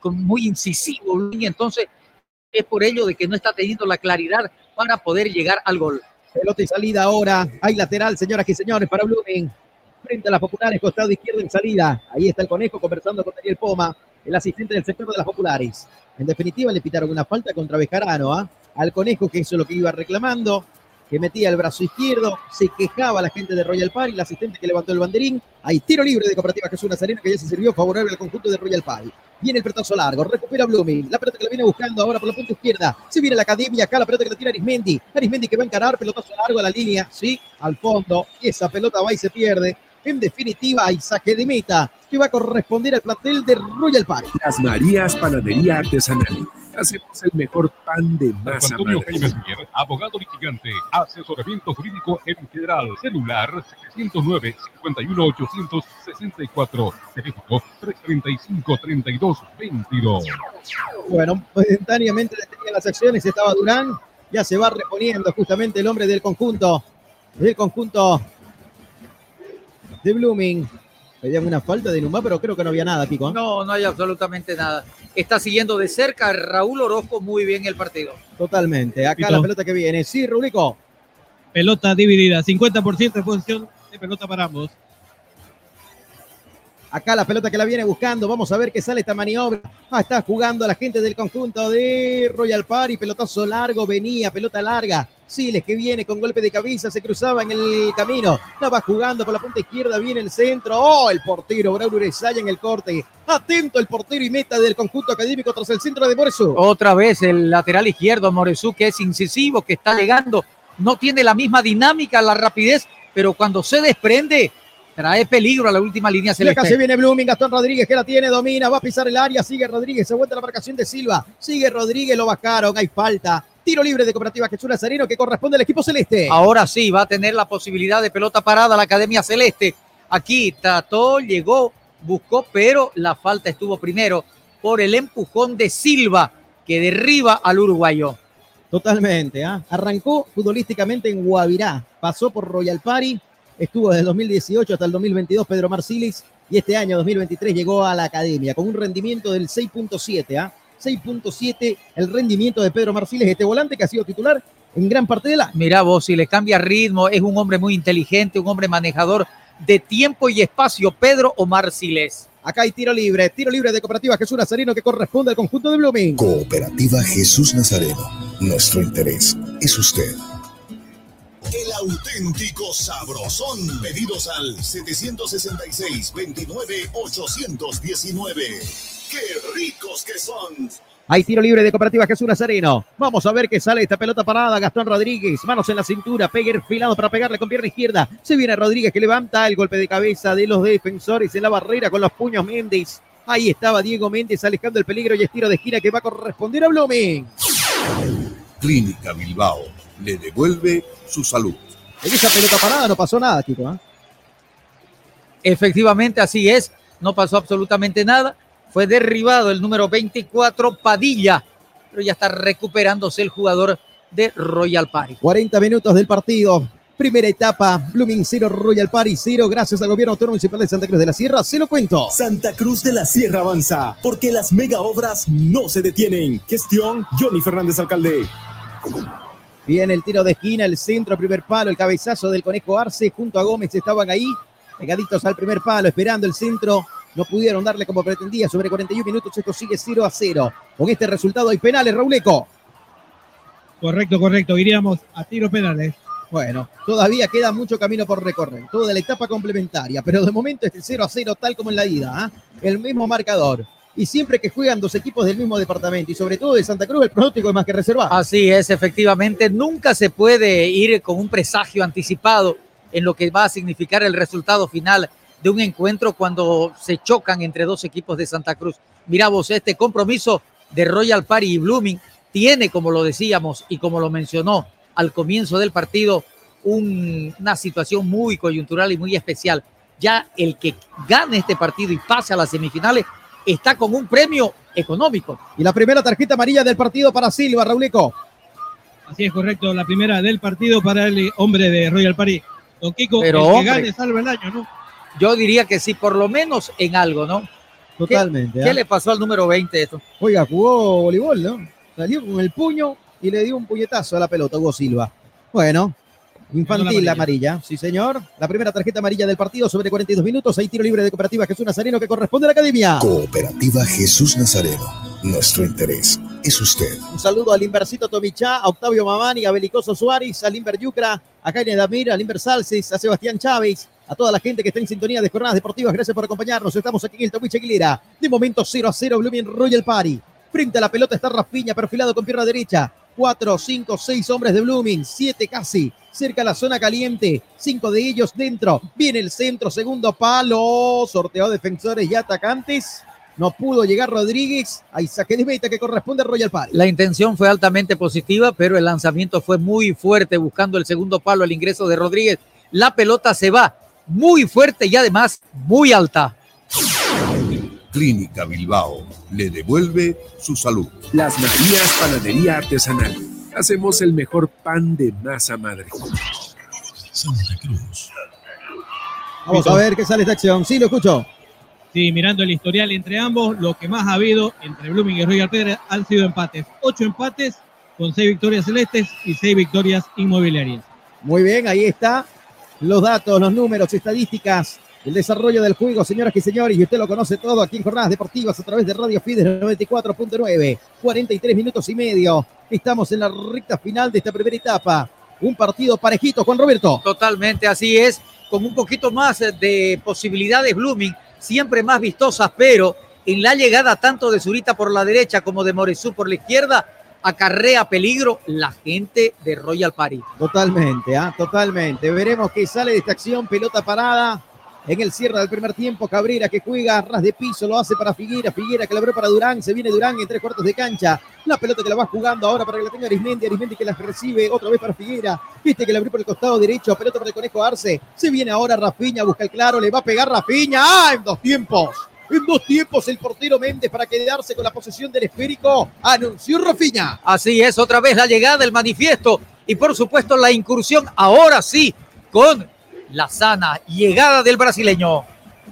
con muy incisivo, Blooming, entonces es por ello de que no está teniendo la claridad para poder llegar al gol. Pelota y salida ahora. Hay lateral, señoras y señores, para Blooming. Frente a las populares, costado izquierdo en salida. Ahí está el conejo conversando con Daniel Poma, el asistente del sector de las populares. En definitiva, le pitaron una falta contra Bejarano ¿ah? al conejo, que eso es lo que iba reclamando, que metía el brazo izquierdo, se quejaba la gente de Royal Party, el asistente que levantó el banderín. Hay tiro libre de Cooperativa Jesús Nazareno que ya se sirvió favorable al conjunto de Royal Party. Viene el pelotazo largo, recupera Blooming, la pelota que la viene buscando ahora por la punta izquierda. Se viene la academia, acá la pelota que la tira Arismendi. Arismendi que va a encarar, pelotazo largo a la línea, sí, al fondo. Y esa pelota va y se pierde. En definitiva, hay saque de meta que va a corresponder al plantel de Royal Party. Las Marías Panadería Artesanal. Hacemos el mejor pan de masa Antonio. Jaime Mier, abogado litigante, asesoramiento jurídico en general, celular 709 51 864, teléfono 335 32 22. Bueno, momentáneamente detenía las acciones, estaba Durán, ya se va reponiendo justamente el hombre del conjunto, del conjunto de Blooming. Pedían una falta de Numá, pero creo que no había nada, Pico. No, no hay absolutamente nada. Está siguiendo de cerca Raúl Orozco muy bien el partido. Totalmente. Acá Pico. la pelota que viene. Sí, Rulico. Pelota dividida, 50% de posición de pelota para ambos. Acá la pelota que la viene buscando. Vamos a ver qué sale esta maniobra. Ah, está jugando la gente del conjunto de Royal Party. Pelotazo largo, venía, pelota larga. Siles que viene con golpe de cabeza, se cruzaba en el camino. La va jugando por la punta izquierda, viene el centro. Oh, el portero, Braulio Urezaya en el corte. Atento el portero y meta del conjunto académico tras el centro de Moresu. Otra vez el lateral izquierdo, Moresú, que es incisivo, que está llegando. No tiene la misma dinámica, la rapidez, pero cuando se desprende, trae peligro a la última línea Y acá celeste. se viene Blooming, Gastón Rodríguez que la tiene, domina, va a pisar el área, sigue Rodríguez, se vuelve la marcación de Silva, sigue Rodríguez, lo bajaron, hay falta. Tiro libre de Cooperativa Jesús Nazareno que corresponde al equipo celeste. Ahora sí, va a tener la posibilidad de pelota parada la Academia Celeste. Aquí trató, llegó, buscó, pero la falta estuvo primero por el empujón de Silva, que derriba al uruguayo. Totalmente, ¿ah? arrancó futbolísticamente en Guavirá, pasó por Royal Party, estuvo desde el 2018 hasta el 2022 Pedro Marcilis y este año 2023 llegó a la academia con un rendimiento del 6.7, ¿ah? 6.7 el rendimiento de Pedro Marciles, este volante que ha sido titular en gran parte de la... Mira vos, si le cambia ritmo, es un hombre muy inteligente, un hombre manejador de tiempo y espacio, Pedro Omar Siles. Acá hay tiro libre, tiro libre de Cooperativa Jesús Nazareno que corresponde al conjunto de Blooming. Cooperativa Jesús Nazareno. Nuestro interés es usted. El auténtico sabrosón. Pedidos al 766-29-819. ¡Qué ricos que son! Hay tiro libre de Cooperativa Jesús Nazareno. Vamos a ver qué sale esta pelota parada. Gastón Rodríguez, manos en la cintura, pegue filado para pegarle con pierna izquierda. Se viene Rodríguez que levanta el golpe de cabeza de los defensores en la barrera con los puños Méndez. Ahí estaba Diego Méndez alejando el peligro y estiro de esquina que va a corresponder a Blooming. Clínica Bilbao le devuelve su salud. En esa pelota parada no pasó nada, Kiko. ¿ah? Efectivamente, así es. No pasó absolutamente nada. Fue derribado el número 24, Padilla, pero ya está recuperándose el jugador de Royal Party. 40 minutos del partido. Primera etapa, Blooming 0, Royal Party 0. Gracias al gobierno autónomo municipal de Santa Cruz de la Sierra. Se lo cuento. Santa Cruz de la Sierra avanza, porque las mega obras no se detienen. Gestión Johnny Fernández, alcalde. Viene el tiro de esquina, el centro, primer palo, el cabezazo del Conejo Arce junto a Gómez estaban ahí, pegaditos al primer palo, esperando el centro. No pudieron darle como pretendía. Sobre 41 minutos esto sigue 0 a 0. Con este resultado hay penales, Rauleco. Correcto, correcto. Iríamos a tiro penales. Bueno, todavía queda mucho camino por recorrer, toda la etapa complementaria, pero de momento este 0 a 0 tal como en la ida, ¿ah? el mismo marcador. Y siempre que juegan dos equipos del mismo departamento y sobre todo de Santa Cruz, el pronóstico es más que reservado. Así es, efectivamente. Nunca se puede ir con un presagio anticipado en lo que va a significar el resultado final de un encuentro cuando se chocan entre dos equipos de Santa Cruz. Mira vos, este compromiso de Royal Party y Blooming tiene, como lo decíamos y como lo mencionó al comienzo del partido, un- una situación muy coyuntural y muy especial. Ya el que gane este partido y pase a las semifinales está con un premio económico. Y la primera tarjeta amarilla del partido para Silva, Rauleco. Así es correcto, la primera del partido para el hombre de Royal Party. Don Kiko, Pero, el hombre. que gane salva el año, ¿no? Yo diría que sí, por lo menos en algo, ¿no? Totalmente. ¿Qué, qué ¿ah? le pasó al número 20 esto? Oiga, jugó voleibol, ¿no? Salió con el puño y le dio un puñetazo a la pelota, Hugo Silva. Bueno, infantil la amarilla. Sí, señor. La primera tarjeta amarilla del partido sobre 42 minutos. Hay tiro libre de Cooperativa Jesús Nazareno que corresponde a la academia. Cooperativa Jesús Nazareno. Nuestro interés es usted. Un saludo al Inversito Tomichá, a Octavio Mamani, a Belicoso Suárez, al Inver Yucra, a Jaime Damir, al Inver Salces, a Sebastián Chávez, a toda la gente que está en sintonía de jornadas deportivas. Gracias por acompañarnos. Estamos aquí en el Tomiche Aguilera. De momento 0 a 0, Blooming Royal Party. Frente a la pelota está Rafiña, perfilado con pierna derecha. 4, 5, 6 hombres de Blooming, 7 casi. Cerca a la zona caliente, cinco de ellos dentro. Viene el centro, segundo palo. Sorteado defensores y atacantes. No pudo llegar Rodríguez. Hay saque de meta que corresponde a Royal Party. La intención fue altamente positiva, pero el lanzamiento fue muy fuerte buscando el segundo palo, el ingreso de Rodríguez. La pelota se va muy fuerte y además muy alta. Clínica Bilbao le devuelve su salud. Las Marías Panadería Artesanal. Hacemos el mejor pan de masa madre. Santa Cruz. Vamos a ver qué sale esta acción. Sí, lo escucho. Sí, mirando el historial entre ambos, lo que más ha habido entre Blooming y Royal Party han sido empates. Ocho empates con seis victorias celestes y seis victorias inmobiliarias. Muy bien, ahí está. Los datos, los números, estadísticas, el desarrollo del juego, señoras y señores, y usted lo conoce todo aquí en Jornadas Deportivas a través de Radio Fides 94.9. 43 minutos y medio. Estamos en la recta final de esta primera etapa. Un partido parejito, Juan Roberto. Totalmente así es, con un poquito más de posibilidades Blooming, siempre más vistosas, pero en la llegada tanto de Zurita por la derecha como de Moresú por la izquierda, acarrea peligro la gente de Royal Party. Totalmente, ¿ah? totalmente. Veremos qué sale de esta acción. Pelota parada en el cierre del primer tiempo. Cabrera que juega ras de piso, lo hace para Figuera. Figuera que la abrió para Durán. Se viene Durán en tres cuartos de cancha. La pelota que la va jugando ahora para que la tenga Arismendi. Arismendi que la recibe otra vez para Figuera. Viste que la abrió por el costado derecho. Pelota para el Conejo Arce. Se viene ahora Rafiña, busca el claro. Le va a pegar Rafiña. ¡Ah! En dos tiempos. En dos tiempos el portero Méndez para quedarse con la posesión del esférico. Anunció Rafiña. Así es, otra vez la llegada, el manifiesto y por supuesto la incursión, ahora sí, con la sana llegada del brasileño.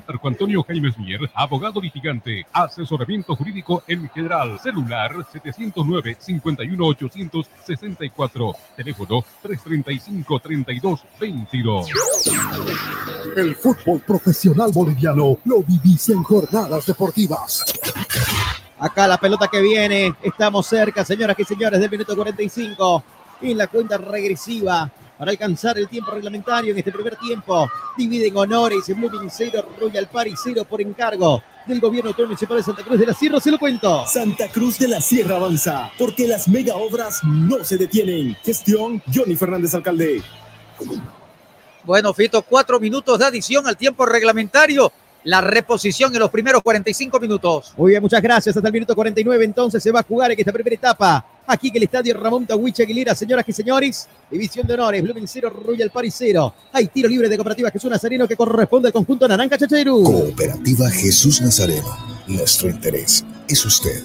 Marco Antonio Jaime Mier, abogado litigante, asesoramiento jurídico en general, celular 709-51864, teléfono 335-3222. El fútbol profesional boliviano lo vivís en jornadas deportivas. Acá la pelota que viene, estamos cerca, señoras y señores, del minuto 45 en la cuenta regresiva para alcanzar el tiempo reglamentario en este primer tiempo. Dividen honores en Blooming 0, Royal Party 0 por encargo del gobierno autónomo municipal de Santa Cruz de la Sierra, se lo cuento. Santa Cruz de la Sierra avanza, porque las mega obras no se detienen. Gestión Johnny Fernández Alcalde. Bueno, Fito, cuatro minutos de adición al tiempo reglamentario. La reposición en los primeros 45 minutos. Muy bien, muchas gracias. Hasta el minuto 49 entonces se va a jugar en esta primera etapa. Aquí en el estadio Ramón Tahuicha Aguilera, señoras y señores. División de honores, Blumen 0, Royal Party 0. Hay tiro libre de Cooperativa Jesús Nazareno que corresponde al conjunto Naranja Chacheru. Cooperativa Jesús Nazareno. Nuestro interés es usted.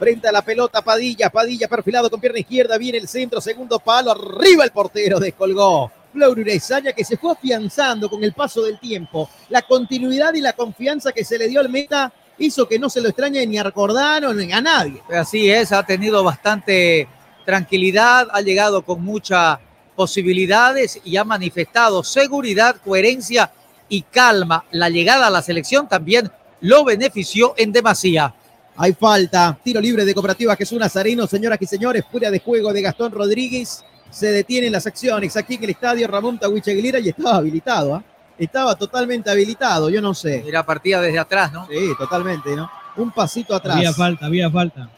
Frente a la pelota, Padilla, Padilla perfilado con pierna izquierda, viene el centro, segundo palo, arriba el portero, descolgó. Flor Urezaña que se fue afianzando con el paso del tiempo. La continuidad y la confianza que se le dio al meta hizo que no se lo extrañe ni a Recordano ni a nadie. Así es, ha tenido bastante tranquilidad, ha llegado con muchas posibilidades y ha manifestado seguridad, coherencia y calma. La llegada a la selección también lo benefició en demasía. Hay falta, tiro libre de Cooperativa Jesús Nazareno, señoras y señores, fuera de juego de Gastón Rodríguez se detienen las acciones aquí en el estadio Ramón Tawich Aguilera y estaba habilitado, ¿ah? Estaba totalmente habilitado, yo no sé. Era partida desde atrás, ¿no? Sí, totalmente, ¿no? Un pasito atrás. Había falta, había falta.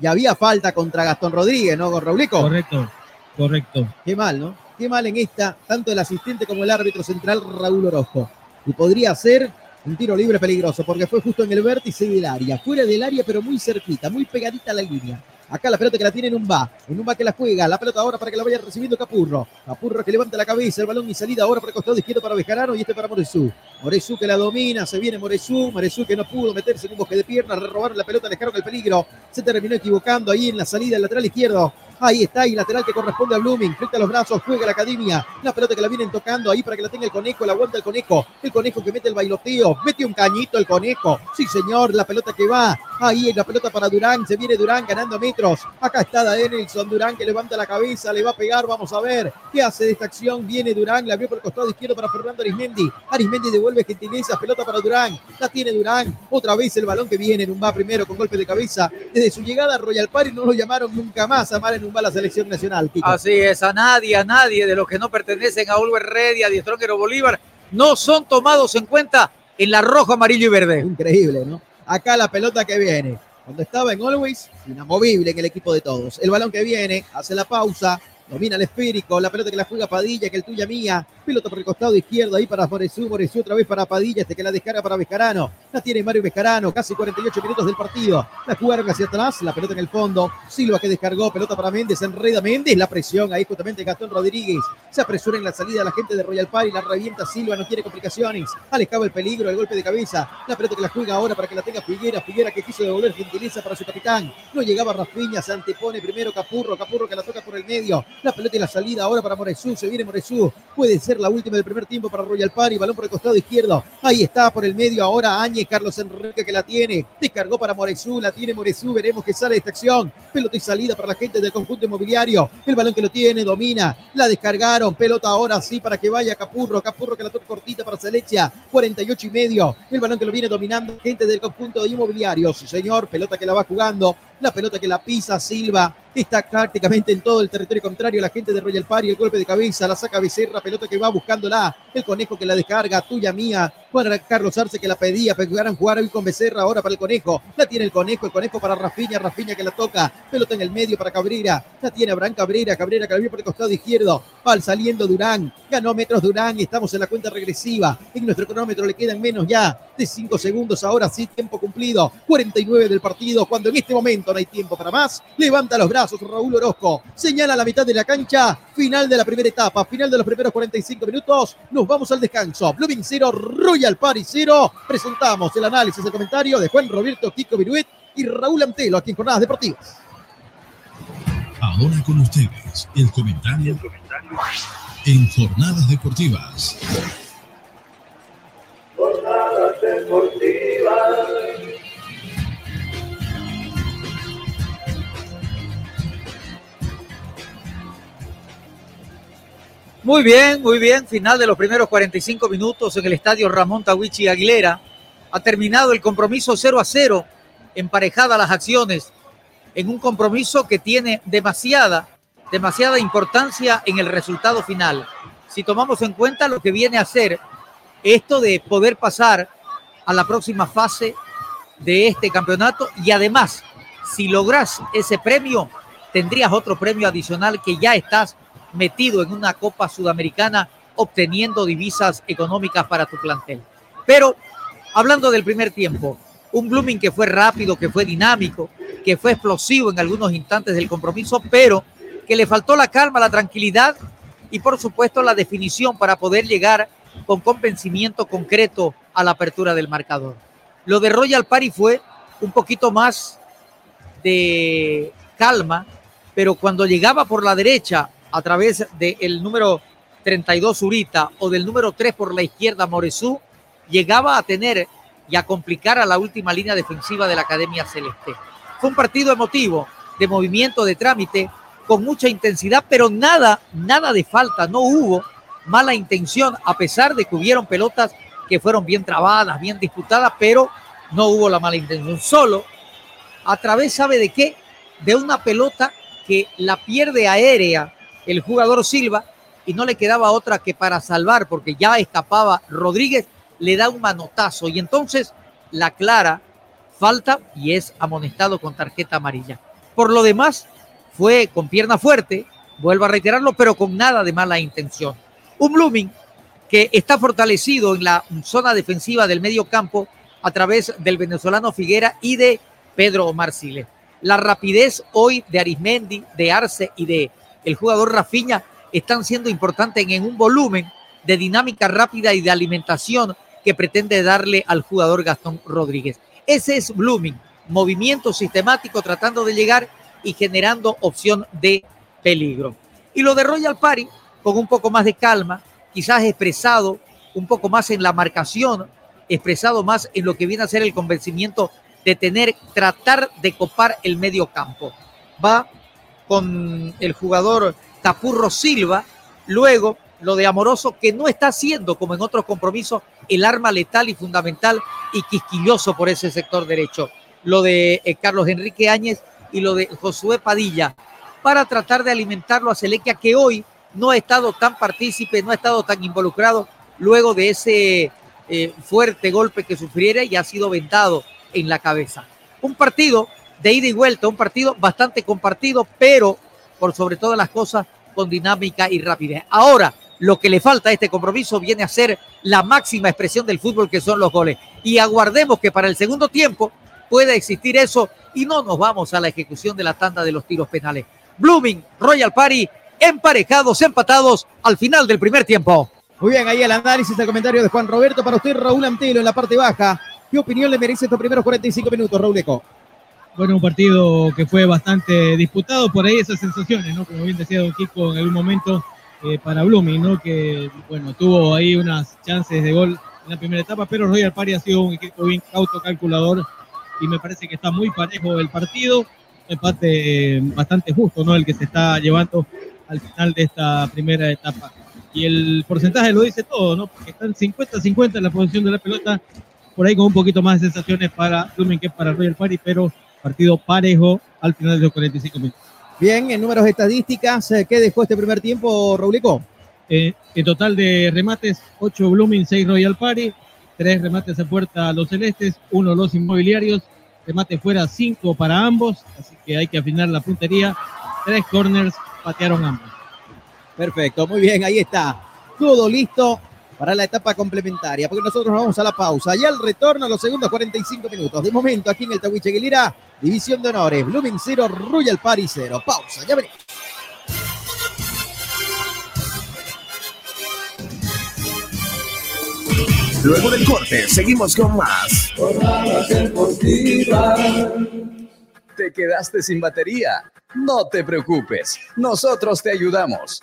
Y había falta contra Gastón Rodríguez, ¿no? Con Raulico. Correcto, correcto. Qué mal, ¿no? Qué mal en esta, tanto el asistente como el árbitro central Raúl Orozco. Y podría ser un tiro libre peligroso, porque fue justo en el vértice del área, fuera del área, pero muy cerquita, muy pegadita a la línea. Acá la pelota que la tiene en un va. En un va que la juega. La pelota ahora para que la vaya recibiendo Capurro. Capurro que levanta la cabeza. El balón y salida ahora para el costado izquierdo para Bejarano y este para Moresú. Moresú que la domina. Se viene Moresú. Moresú que no pudo meterse en un bosque de piernas. Robaron la pelota. Dejaron el peligro. Se terminó equivocando ahí en la salida del lateral izquierdo. Ahí está, y lateral que corresponde a Blooming. Frente a los brazos, juega la academia. La pelota que la vienen tocando ahí para que la tenga el conejo. La aguanta el conejo. El conejo que mete el bailoteo. Mete un cañito el conejo. Sí, señor. La pelota que va. Ahí la pelota para Durán. Se viene Durán ganando metros. Acá está Danielson. Durán que levanta la cabeza. Le va a pegar. Vamos a ver qué hace de esta acción. Viene Durán. La vio por el costado izquierdo para Fernando Arismendi. Arismendi devuelve gentileza. Pelota para Durán. La tiene Durán. Otra vez el balón que viene en va primero con golpe de cabeza. Desde su llegada a Royal Party no lo llamaron nunca más a amar va la selección nacional. Kiko. Así es, a nadie, a nadie de los que no pertenecen a Oliver Redia, a Diestronger o Bolívar, no son tomados en cuenta en la rojo, amarillo y verde. Increíble, ¿no? Acá la pelota que viene. Cuando estaba en Always, inamovible en el equipo de todos. El balón que viene, hace la pausa, domina el esférico, la pelota que la juega Padilla, que el tuya mía. Pelota por el costado izquierdo, ahí para Moresú, Moresú otra vez para Padilla, este que la descarga para Bejarano. La tiene Mario Bejarano, casi 48 minutos del partido. La jugaron hacia atrás, la pelota en el fondo. Silva que descargó, pelota para Méndez, enreda Méndez, la presión ahí justamente Gastón Rodríguez. Se apresura en la salida la gente de Royal Party, la revienta Silva, no tiene complicaciones. Alejaba el peligro, el golpe de cabeza. La pelota que la juega ahora para que la tenga Figuera, Figuera que quiso devolver gentileza para su capitán. No llegaba Rafiña, se antepone primero Capurro, Capurro que la toca por el medio. La pelota y la salida ahora para Moresú, se viene Moresú. Puede ser la última del primer tiempo para Royal Party, balón por el costado izquierdo. Ahí está por el medio ahora Áñez, Carlos Enrique que la tiene. Descargó para Moresú, la tiene Moresú, veremos que sale de esta acción. Pelota y salida para la gente del conjunto inmobiliario. El balón que lo tiene, domina. La descargaron, pelota ahora sí para que vaya Capurro. Capurro que la toca cortita para Selecia, 48 y medio. El balón que lo viene dominando gente del conjunto inmobiliario. Sí, señor, pelota que la va jugando. La pelota que la pisa Silva. Está prácticamente en todo el territorio contrario. La gente de Royal Party, el golpe de cabeza, la saca Becerra, pelota que va buscándola. El conejo que la descarga, tuya mía. Juan Carlos Arce que la pedía, pero jugaran jugar hoy con Becerra ahora para el conejo. La tiene el conejo, el conejo para Rafiña, Rafiña que la toca. Pelota en el medio para Cabrera. La tiene Abraham Cabrera, Cabrera que la vio por el costado izquierdo. Va saliendo Durán. Ganó metros Durán y estamos en la cuenta regresiva. En nuestro cronómetro le quedan menos ya de 5 segundos. Ahora sí, tiempo cumplido. 49 del partido. Cuando en este momento no hay tiempo para más, levanta los brazos Raúl Orozco. Señala la mitad de la cancha. Final de la primera etapa. Final de los primeros 45 minutos. Nos vamos al descanso. Blooming 0, Royal Party 0. Presentamos el análisis, el comentario de Juan Roberto Kiko Viruet y Raúl Antelo aquí en Jornadas Deportivas. Ahora con ustedes, el comentario en Jornadas Deportivas. Jornadas Deportiva. Muy bien, muy bien. Final de los primeros 45 minutos en el estadio Ramón Tawichi Aguilera. Ha terminado el compromiso 0 a 0, emparejada las acciones, en un compromiso que tiene demasiada, demasiada importancia en el resultado final. Si tomamos en cuenta lo que viene a ser esto de poder pasar a la próxima fase de este campeonato y además, si logras ese premio, tendrías otro premio adicional que ya estás metido en una Copa Sudamericana obteniendo divisas económicas para tu plantel. Pero hablando del primer tiempo, un Blooming que fue rápido, que fue dinámico, que fue explosivo en algunos instantes del compromiso, pero que le faltó la calma, la tranquilidad y por supuesto la definición para poder llegar con convencimiento concreto a la apertura del marcador. Lo de Royal Party fue un poquito más de calma, pero cuando llegaba por la derecha a través del número 32 Urita o del número 3 por la izquierda Moresú, llegaba a tener y a complicar a la última línea defensiva de la Academia Celeste. Fue un partido emotivo, de movimiento, de trámite, con mucha intensidad, pero nada, nada de falta, no hubo mala intención, a pesar de que hubieron pelotas que fueron bien trabadas, bien disputadas, pero no hubo la mala intención. Solo a través, ¿sabe de qué? De una pelota que la pierde aérea el jugador Silva y no le quedaba otra que para salvar, porque ya escapaba Rodríguez, le da un manotazo y entonces la clara falta y es amonestado con tarjeta amarilla. Por lo demás, fue con pierna fuerte, vuelvo a reiterarlo, pero con nada de mala intención. Un Blooming que está fortalecido en la zona defensiva del medio campo a través del venezolano Figuera y de Pedro Omar Siles. La rapidez hoy de Arismendi, de Arce y de el jugador Rafiña están siendo importantes en un volumen de dinámica rápida y de alimentación que pretende darle al jugador Gastón Rodríguez. Ese es Blooming, movimiento sistemático tratando de llegar y generando opción de peligro. Y lo de Royal Party, con un poco más de calma, quizás expresado un poco más en la marcación, expresado más en lo que viene a ser el convencimiento de tener, tratar de copar el medio campo. Va con el jugador Tapurro Silva, luego lo de Amoroso, que no está siendo, como en otros compromisos, el arma letal y fundamental y quisquilloso por ese sector derecho. Lo de eh, Carlos Enrique Áñez y lo de Josué Padilla, para tratar de alimentarlo a Selequia, que hoy no ha estado tan partícipe, no ha estado tan involucrado luego de ese eh, fuerte golpe que sufriera y ha sido ventado en la cabeza. Un partido de ida y vuelta, un partido bastante compartido, pero por sobre todas las cosas con dinámica y rapidez. Ahora, lo que le falta a este compromiso viene a ser la máxima expresión del fútbol que son los goles. Y aguardemos que para el segundo tiempo pueda existir eso y no nos vamos a la ejecución de la tanda de los tiros penales. Blooming, Royal Party, emparejados, empatados al final del primer tiempo. Muy bien, ahí el análisis, el comentario de Juan Roberto. Para usted, Raúl Antelo, en la parte baja. ¿Qué opinión le merece estos primeros 45 minutos, Raúl Eco? Bueno, un partido que fue bastante disputado, por ahí esas sensaciones, ¿no? Como bien decía Don Kiko en algún momento eh, para Blooming, ¿no? Que, bueno, tuvo ahí unas chances de gol en la primera etapa, pero Royal Party ha sido un equipo bien autocalculador y me parece que está muy parejo el partido, empate eh, bastante justo, ¿no? El que se está llevando al final de esta primera etapa. Y el porcentaje lo dice todo, ¿no? Porque están 50-50 en la posición de la pelota, por ahí con un poquito más de sensaciones para Blooming que para Royal Party, pero partido parejo al final de los 45 minutos. Bien, en números estadísticas, eh, ¿qué dejó este primer tiempo, Raulico? Eh, en total de remates, 8 Blooming, 6 Royal Party, 3 remates a puerta a los celestes, 1 los inmobiliarios, remate fuera 5 para ambos, así que hay que afinar la puntería. 3 corners patearon ambos. Perfecto, muy bien, ahí está. Todo listo para la etapa complementaria, porque nosotros vamos a la pausa y al retorno a los segundos 45 minutos. De momento, aquí en el Tawiche Guilira, División de Honores, Blooming 0, Royal Party 0. Pausa, ya veremos. Luego del corte, seguimos con más. ¿Te quedaste sin batería? No te preocupes, nosotros te ayudamos.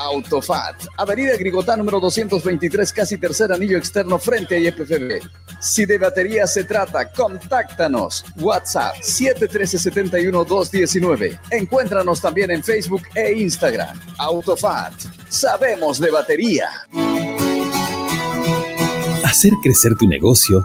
Autofat, Avenida Grigotá número 223, casi tercer anillo externo frente a IPFB. Si de batería se trata, contáctanos. WhatsApp 713-71-219. Encuéntranos también en Facebook e Instagram. Autofat, sabemos de batería. Hacer crecer tu negocio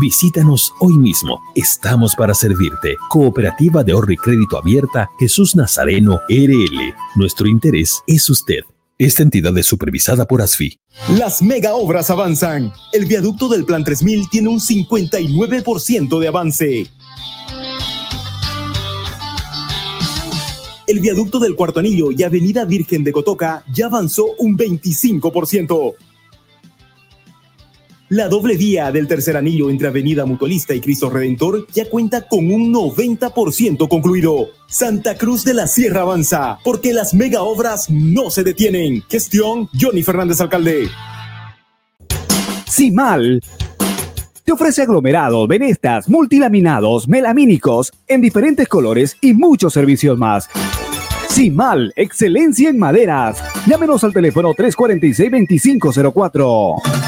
Visítanos hoy mismo. Estamos para servirte. Cooperativa de Ahorro y Crédito Abierta Jesús Nazareno RL. Nuestro interés es usted. Esta entidad es supervisada por ASFI. Las mega obras avanzan. El viaducto del Plan 3000 tiene un 59% de avance. El viaducto del Cuarto Anillo y Avenida Virgen de Cotoca ya avanzó un 25%. La doble vía del tercer anillo entre Avenida Mutualista y Cristo Redentor ya cuenta con un 90% concluido. Santa Cruz de la Sierra avanza, porque las mega obras no se detienen. Gestión Johnny Fernández Alcalde. Simal te ofrece aglomerados, venestas, multilaminados, melamínicos en diferentes colores y muchos servicios más. Simal, excelencia en maderas. Llámenos al teléfono 346-2504.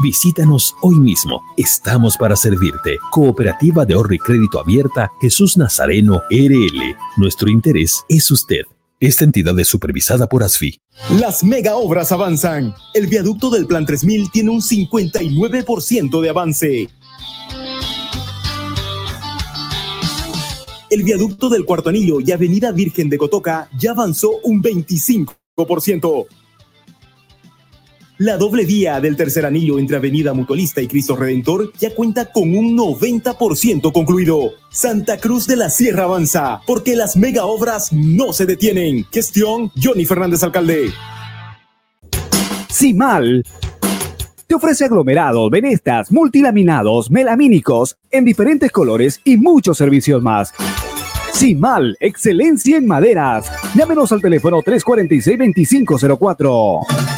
Visítanos hoy mismo. Estamos para servirte. Cooperativa de ahorro y crédito abierta Jesús Nazareno RL. Nuestro interés es usted. Esta entidad es supervisada por ASFI. Las mega obras avanzan. El viaducto del Plan 3000 tiene un 59% de avance. El viaducto del Cuarto Anillo y Avenida Virgen de Cotoca ya avanzó un 25%. La doble vía del tercer anillo entre Avenida Mutualista y Cristo Redentor ya cuenta con un 90% concluido. Santa Cruz de la Sierra avanza, porque las mega obras no se detienen. Gestión Johnny Fernández Alcalde. Simal te ofrece aglomerados, venestas, multilaminados, melamínicos en diferentes colores y muchos servicios más. Simal, excelencia en maderas. Llámenos al teléfono 346-2504.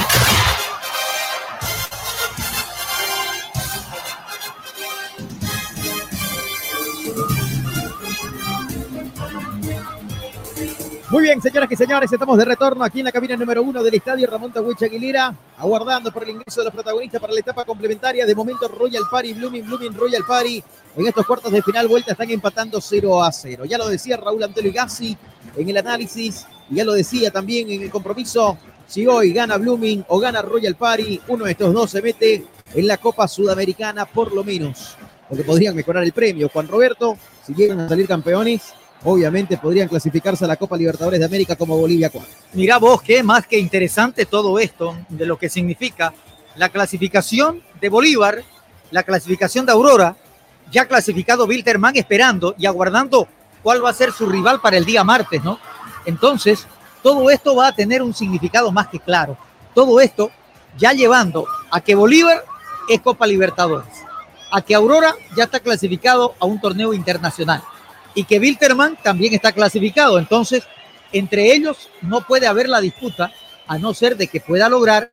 Muy bien, señoras y señores, estamos de retorno aquí en la cabina número uno del estadio Ramón Tawich Aguilera, aguardando por el ingreso de los protagonistas para la etapa complementaria. De momento, Royal Party, Blooming, Blooming, Royal Party. En estos cuartos de final, vuelta están empatando 0 a 0. Ya lo decía Raúl Antonio Gassi en el análisis, y ya lo decía también en el compromiso. Si hoy gana Blooming o gana Royal Party, uno de estos dos se mete en la Copa Sudamericana, por lo menos. Porque podrían mejorar el premio. Juan Roberto, si llegan a salir campeones, obviamente podrían clasificarse a la Copa Libertadores de América como Bolivia 4. Mira vos, qué más que interesante todo esto, de lo que significa la clasificación de Bolívar, la clasificación de Aurora, ya clasificado Wilterman esperando y aguardando cuál va a ser su rival para el día martes, ¿no? Entonces, todo esto va a tener un significado más que claro. Todo esto ya llevando a que Bolívar es Copa Libertadores, a que Aurora ya está clasificado a un torneo internacional y que Wilterman también está clasificado. Entonces, entre ellos no puede haber la disputa a no ser de que pueda lograr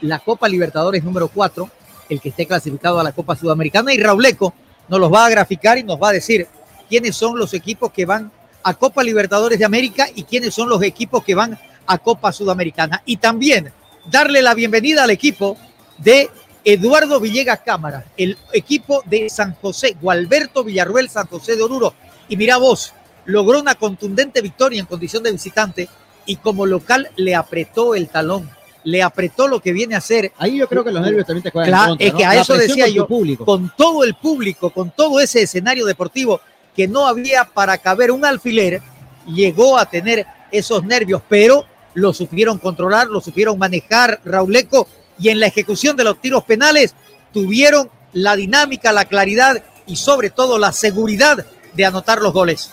la Copa Libertadores número 4, el que esté clasificado a la Copa Sudamericana. Y Rauleco nos los va a graficar y nos va a decir quiénes son los equipos que van a Copa Libertadores de América y quiénes son los equipos que van a Copa Sudamericana. Y también darle la bienvenida al equipo de Eduardo Villegas Cámara, el equipo de San José, Gualberto Villarruel San José de Oruro. Y mira vos, logró una contundente victoria en condición de visitante y como local le apretó el talón, le apretó lo que viene a hacer. Ahí yo creo que los nervios también te juegan en Claro, contra, es ¿no? que a eso decía yo, público. con todo el público, con todo ese escenario deportivo que no había para caber un alfiler, llegó a tener esos nervios, pero lo supieron controlar, lo supieron manejar Rauleco y en la ejecución de los tiros penales tuvieron la dinámica, la claridad y sobre todo la seguridad de anotar los goles.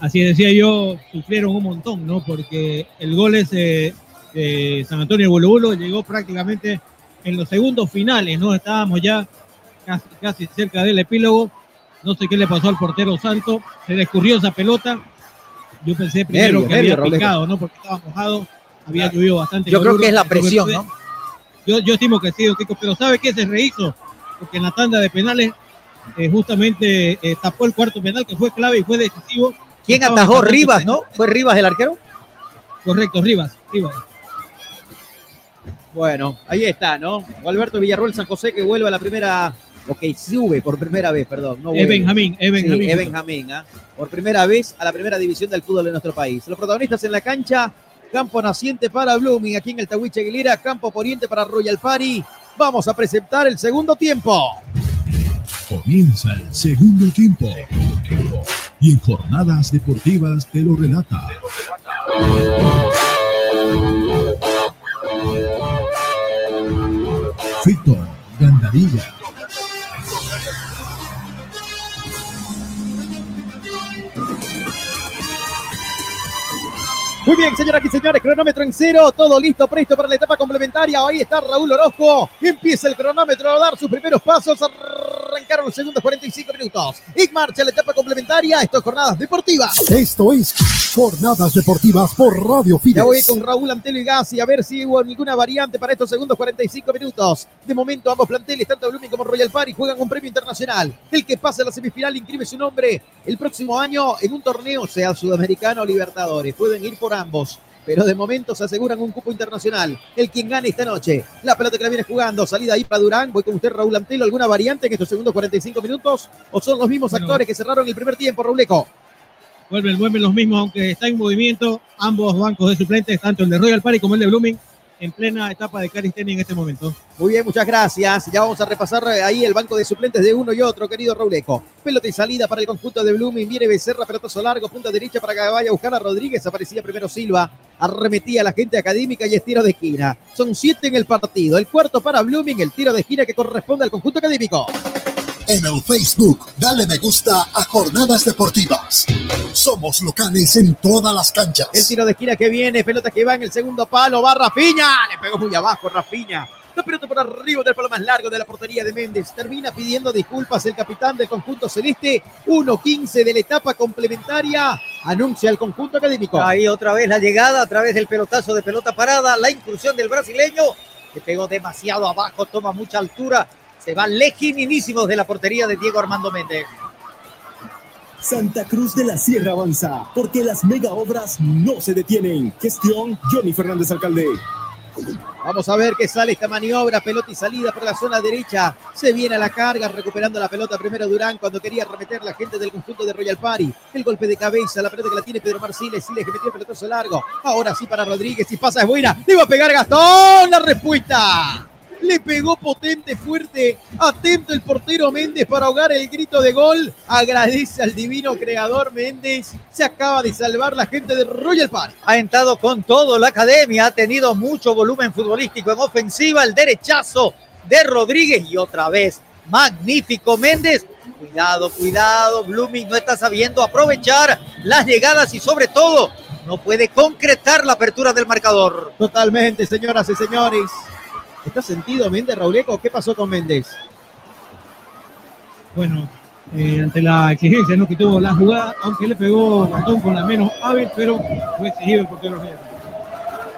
así decía yo, sufrieron un montón, ¿no? Porque el gol es de, de San Antonio Bolubulo llegó prácticamente en los segundos finales, ¿no? Estábamos ya casi, casi cerca del epílogo. No sé qué le pasó al portero Santo, se le escurrió esa pelota. Yo pensé primero Nervio, que nervio, había picado, ¿no? Porque estaba mojado, había llovido bastante. Yo creo que es la presión, ¿no? Yo, yo estimo que sí, Kiko, pero ¿sabe qué se rehizo? Porque en la tanda de penales eh, justamente eh, tapó el cuarto penal que fue clave y fue decisivo. ¿Quién Estaba atajó? Rivas. ¿no? ¿Fue Rivas el arquero? Correcto, Rivas, Rivas. Bueno, ahí está, ¿no? Alberto Villarroel San José que vuelve a la primera, ok, sube por primera vez, perdón. No Es. Benjamín, es Sí, Benjamín. es Benjamín, ¿ah? Por primera vez a la primera división del fútbol de nuestro país. Los protagonistas en la cancha, campo naciente para Blooming, aquí en el Tahuiche Aguilera, campo poniente para Royal Party. Vamos a presentar el segundo tiempo. Comienza el segundo tiempo. Y en jornadas deportivas te lo relata. Víctor Gandarilla. Muy bien, señoras y señores, cronómetro en cero, todo listo, presto para la etapa complementaria. Ahí está Raúl Orozco. Empieza el cronómetro a dar sus primeros pasos. Arrancaron los segundos 45 minutos. Y marcha la etapa complementaria. Esto es jornadas deportivas. Esto es Jornadas Deportivas por Radio Ya voy Fides. con Raúl Antelo y Gassi a ver si hubo ninguna variante para estos segundos 45 minutos. De momento ambos planteles, tanto Blooming como Royal Party, juegan un premio internacional. El que pase a la semifinal inscribe su nombre el próximo año en un torneo, sea sudamericano o Libertadores. Pueden ir por ambos. Pero de momento se aseguran un cupo internacional. El quien gane esta noche. La pelota que la viene jugando. Salida ahí para Durán. Voy con usted, Raúl Antelo. ¿Alguna variante en estos segundos 45 minutos? ¿O son los mismos Bueno. actores que cerraron el primer tiempo, Rauleco? Vuelven, vuelven los mismos, aunque está en movimiento ambos bancos de suplentes, tanto el de Royal Party como el de Blooming, en plena etapa de calistenia en este momento. Muy bien, muchas gracias. Ya vamos a repasar eh, ahí el banco de suplentes de uno y otro, querido Rauleco. Pelota y salida para el conjunto de Blooming. Viene Becerra, pelotazo largo, punta derecha para que vaya buscar a Rodríguez. Aparecía primero Silva. Arremetía a la gente académica y es tiro de esquina. Son siete en el partido. El cuarto para Blooming, el tiro de esquina que corresponde al conjunto académico. En el Facebook, dale me gusta a Jornadas Deportivas. Somos locales en todas las canchas. El tiro de esquina que viene, pelota que va en el segundo palo, va Rafiña, le pegó muy abajo Rafiña. La pelota por arriba del palo más largo de la portería de Méndez. Termina pidiendo disculpas el capitán del conjunto celeste. 1-15 de la etapa complementaria. Anuncia el conjunto académico. Ahí otra vez la llegada a través del pelotazo de pelota parada, la incursión del brasileño, que pegó demasiado abajo, toma mucha altura, se van legitimísimos de la portería de Diego Armando Méndez. Santa Cruz de la Sierra avanza, porque las mega obras no se detienen. Gestión Johnny Fernández Alcalde. Vamos a ver qué sale esta maniobra, pelota y salida por la zona derecha. Se viene a la carga, recuperando la pelota primero Durán cuando quería remeter la gente del conjunto de Royal Party. El golpe de cabeza, la pelota que la tiene Pedro Marciles, Siles que metió el pelotazo largo. Ahora sí para Rodríguez, y pasa es buena. Le va a pegar Gastón, la respuesta. Le pegó potente, fuerte, atento el portero Méndez para ahogar el grito de gol. Agradece al divino creador Méndez. Se acaba de salvar la gente de Royal Party. Ha entrado con todo la academia, ha tenido mucho volumen futbolístico en ofensiva, el derechazo de Rodríguez y otra vez, magnífico Méndez. Cuidado, cuidado, Blooming no está sabiendo aprovechar las llegadas y sobre todo no puede concretar la apertura del marcador. Totalmente, señoras y señores. ¿Está sentido Méndez, Rauleco? ¿Qué pasó con Méndez? Bueno, eh, ante la exigencia ¿no? que tuvo la jugada, aunque le pegó Gastón con la menos hábil, pero fue exigido el portero.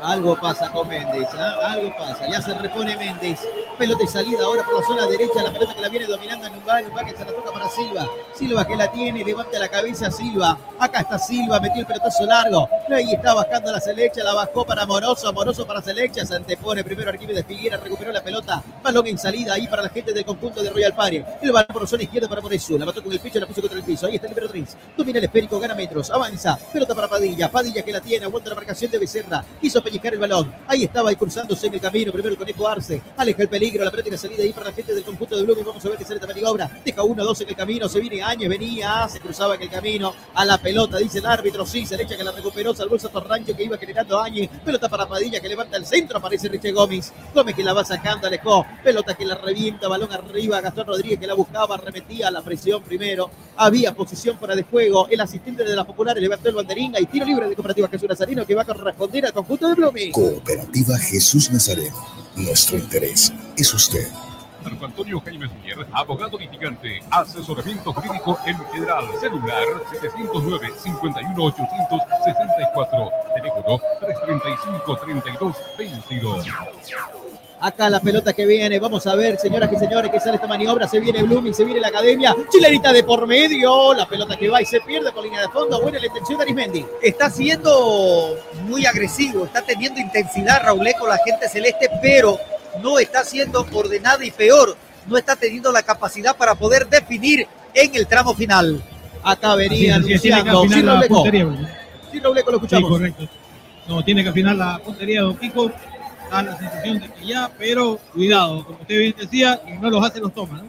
Algo pasa con Méndez, ¿ah? algo pasa. Ya se repone Méndez. Pelota y salida ahora por la zona derecha. La pelota que la viene dominando en Numbá. Numbá que se la toca para Silva. Silva que la tiene, levanta la cabeza Silva. Acá está Silva, metió el pelotazo largo. Ahí está bajando la Selecha, la bajó para Moroso. Moroso para Selecha. Se antepone primero Arquímedes Figuera, recuperó la pelota. Balón en salida ahí para la gente del conjunto de Royal Party. El balón por la zona izquierda para Moresu. La mató con el pecho, la puso contra el piso. Ahí está el número 3. Domina el esférico, gana metros, avanza. Pelota para Padilla. Padilla que la tiene, aguanta la marcación de Becerra. Quiso pellizcar el balón. Ahí estaba ahí cruzándose en el camino. Primero el conejo Arce. Aleja el peligro. la pelota la salida ahí para la gente del conjunto de Blooming. Vamos a ver que sale esta maniobra. Deja 1 2 en el camino, se viene Áñez, venía, se cruzaba en el camino a la pelota, dice el árbitro, sí, se le echa que la recuperó, salvó esa Torrancho que iba generando Áñez, pelota para Padilla que levanta el centro, aparece Richie Gómez, Gómez que la va sacando, alejó, pelota que la revienta, balón arriba, Gastón Rodríguez que la buscaba, remetía la presión primero, había posición para de juego, el asistente de la Popular levantó el banderín y tiro libre de Cooperativa Jesús Nazarino que va a corresponder al conjunto de Cooperativa Jesús Nazareno. Nuestro interés es usted. Marco Antonio Jaime Mier, abogado litigante, asesoramiento jurídico en general, celular 709-51864, teléfono 335-3222. Acá la pelota que viene, vamos a ver, señoras y señores, que sale esta maniobra, se viene Blooming, se viene la academia, chilenita de por medio, la pelota que va y se pierde con línea de fondo, buena la intención de Arismendi. Está siendo muy agresivo, está teniendo intensidad Raúl con la gente celeste, pero no está siendo ordenado y peor, no está teniendo la capacidad para poder definir en el tramo final. Acá venía anunciando, la Robleco. Sin Robleco lo Sí, escuchamos. correcto. No, tiene que afinar la puntería de Don Kiko. Da la sensación de que ya, pero cuidado, como usted bien decía, y no los hace, los toma, ¿no?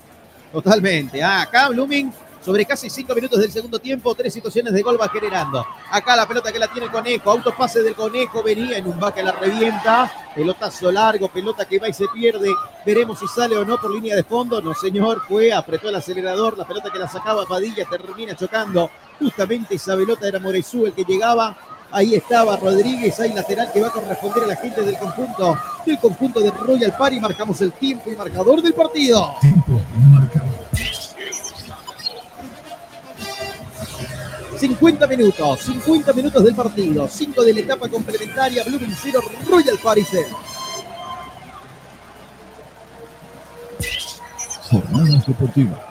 Totalmente. Acá Blooming sobre casi cinco minutos del segundo tiempo, tres situaciones de gol va generando. Acá la pelota que la tiene el Conejo, autopase del Conejo, venía en un baque, la revienta, pelotazo largo, pelota que va y se pierde. Veremos si sale o no por línea de fondo. No, señor, fue, apretó el acelerador, la pelota que la sacaba Padilla termina chocando. Justamente esa pelota era Moresú el que llegaba. Ahí estaba Rodríguez, ahí lateral que va a corresponder a la gente del conjunto, del conjunto de Royal Party. Marcamos el tiempo y marcador del partido. 50 minutos, 50 minutos del partido, 5 de la etapa complementaria, Blooming 0, Royal Party 0. Jornadas deportivas.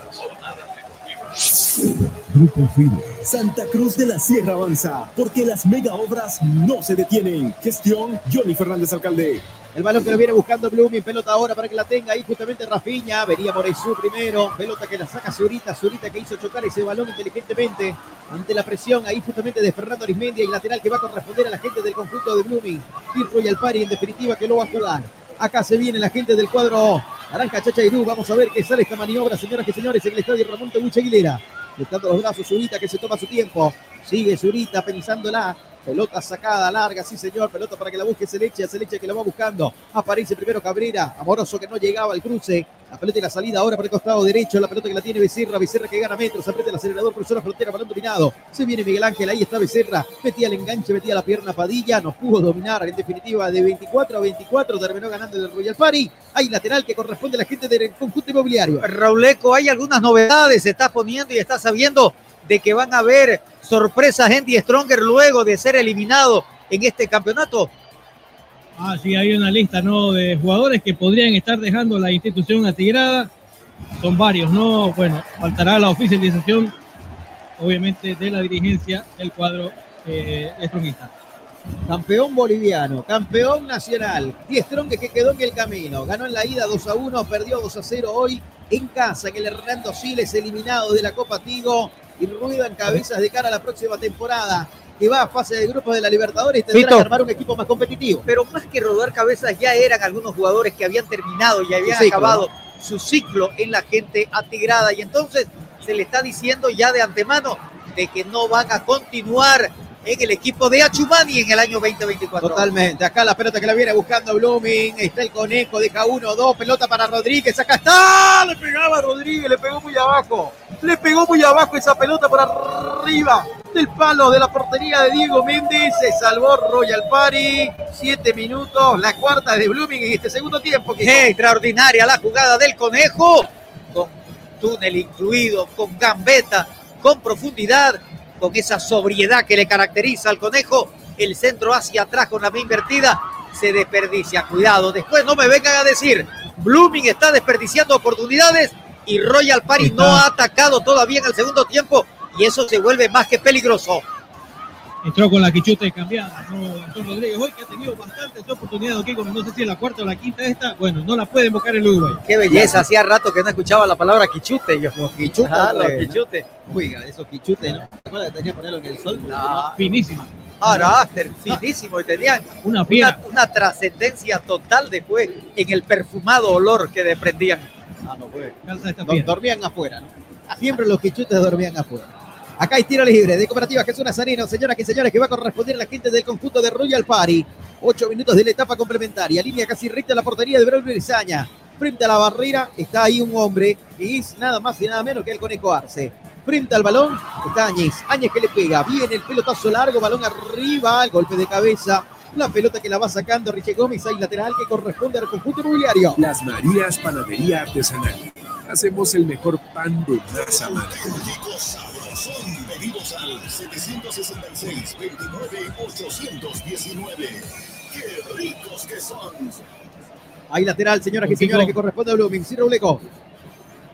Grupo Fide. Santa Cruz de la Sierra avanza, porque las mega obras no se detienen. Gestión Johnny Fernández Alcalde. El balón que lo viene buscando Blooming, pelota ahora para que la tenga ahí justamente Rafiña, venía Moresú primero, pelota que la saca Zurita, Zurita que hizo chocar ese balón inteligentemente ante la presión ahí justamente de Fernando Arismendia y lateral que va a corresponder a la gente del conjunto de Blooming, y Royal Party en definitiva que lo va a jugar. Acá se viene la gente del cuadro Naranja Chacha Irú, vamos a ver qué sale esta maniobra, señoras y señores, en el estadio Ramón Teguche Aguilera. Buscando los brazos, Zurita que se toma su tiempo. Sigue Zurita pensándola. Pelota sacada, larga, sí señor. Pelota para que la busque Seleche. Seleche que la va buscando. Aparece primero Cabrera. Amoroso que no llegaba al cruce. La pelota y la salida ahora por el costado derecho. La pelota que la tiene Becerra. Becerra que gana metros. Aprieta el acelerador. Cruzó la frontera. Balón dominado. Se viene Miguel Ángel. Ahí está Becerra. Metía el enganche. Metía la pierna Padilla. No pudo dominar. En definitiva, de 24 a 24 terminó ganando el Royal Party. Hay lateral que corresponde a la gente del conjunto inmobiliario. Rauleco, hay algunas novedades, se está poniendo y está sabiendo de que van a haber sorpresas en Die Stronger luego de ser eliminado en este campeonato. Ah, sí, hay una lista ¿no? de jugadores que podrían estar dejando la institución atigrada. Son varios, ¿no? Bueno, faltará la oficialización, obviamente, de la dirigencia del cuadro eh. Campeón boliviano, campeón nacional. Die Strong que quedó en el camino. Ganó en la ida 2 a 1, perdió 2 a 0 hoy en casa en el Hernando Siles, eliminado de la Copa Tigo y ruedan cabezas de cara a la próxima temporada. Que va a fase de grupos de la Libertadores y tendrá Fito. que armar un equipo más competitivo. Pero más que rodar cabezas, ya eran algunos jugadores que habían terminado y habían ciclo, acabado su ciclo en la gente atigrada. Y entonces se le está diciendo ya de antemano de que no van a continuar en el equipo de Achumani en el año 2024. Totalmente. Acá la pelota que la viene buscando Blooming. Está el conejo, deja uno, dos. Pelota para Rodríguez. Acá está. Le pegaba a Rodríguez, le pegó muy abajo. Le pegó muy abajo esa pelota por arriba del palo de la portería de Diego Méndez. Se salvó Royal Party. Siete minutos. La cuarta de Blooming en este segundo tiempo. Qué extraordinaria la jugada del conejo, con túnel incluido, con gambeta, con profundidad, con esa sobriedad que le caracteriza al conejo. El centro hacia atrás con la B invertida se desperdicia. Cuidado, después no me vengan a decir, Blooming está desperdiciando oportunidades y Royal Party no ha atacado todavía en el segundo tiempo y eso se vuelve más que peligroso. Entró con la quichute cambiada, ¿no? Antonio Rodríguez, hoy que ha tenido bastantes oportunidades, aquí, como no sé si es la cuarta o la quinta esta, bueno, no la puede invocar el Uruguay. Qué belleza, hacía rato que no escuchaba la palabra quichute. Yo, los quichutes, Ah, los pues. quichutes. Oiga, esos quichutes, ¿no? ¿Te acuerdas que tenía que ponerlo en el sol? Finísima. carácter finísimo y tenían Una una, una trascendencia total después en el perfumado olor que desprendían. Ah, no fiera. dormían afuera, ¿no? Siempre los quichutes dormían afuera. Acá hay tiro libre de Cooperativa Jesús Nazareno, señoras y señores, que va a corresponder a la gente del conjunto de Royal Party. Ocho minutos de la etapa complementaria. Línea casi recta a la portería de Braulio Brizaña. Frente a la barrera está ahí un hombre que es nada más y nada menos que el Conejo Arce. Frente al balón está Áñez. Áñez que le pega. Viene el pelotazo largo, balón arriba, el golpe de cabeza. La pelota que la va sacando Richie Gómez, ahí lateral que corresponde al conjunto inmobiliario. Las Marías Panadería Artesanal. Hacemos el mejor pan de masa madre. Pedidos al 766 29 819. ¡Qué ricos que son! Ahí lateral, señoras y señores, que corresponde a Blooming. Sí, Robleco.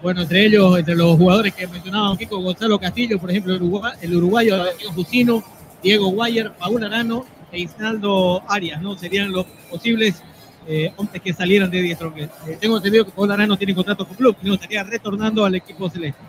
Bueno, entre ellos, entre los jugadores que mencionaba Kiko Gonzalo Castillo, por ejemplo, el, uruguay- el uruguayo Diego Jusino, Diego Guayer, Paul Arano e Isnaldo Arias, ¿no? Serían los posibles eh, hombres que salieran de Die Strongest. Eh, tengo entendido que Paul Arano tiene contrato con club y no estaría retornando al equipo celeste.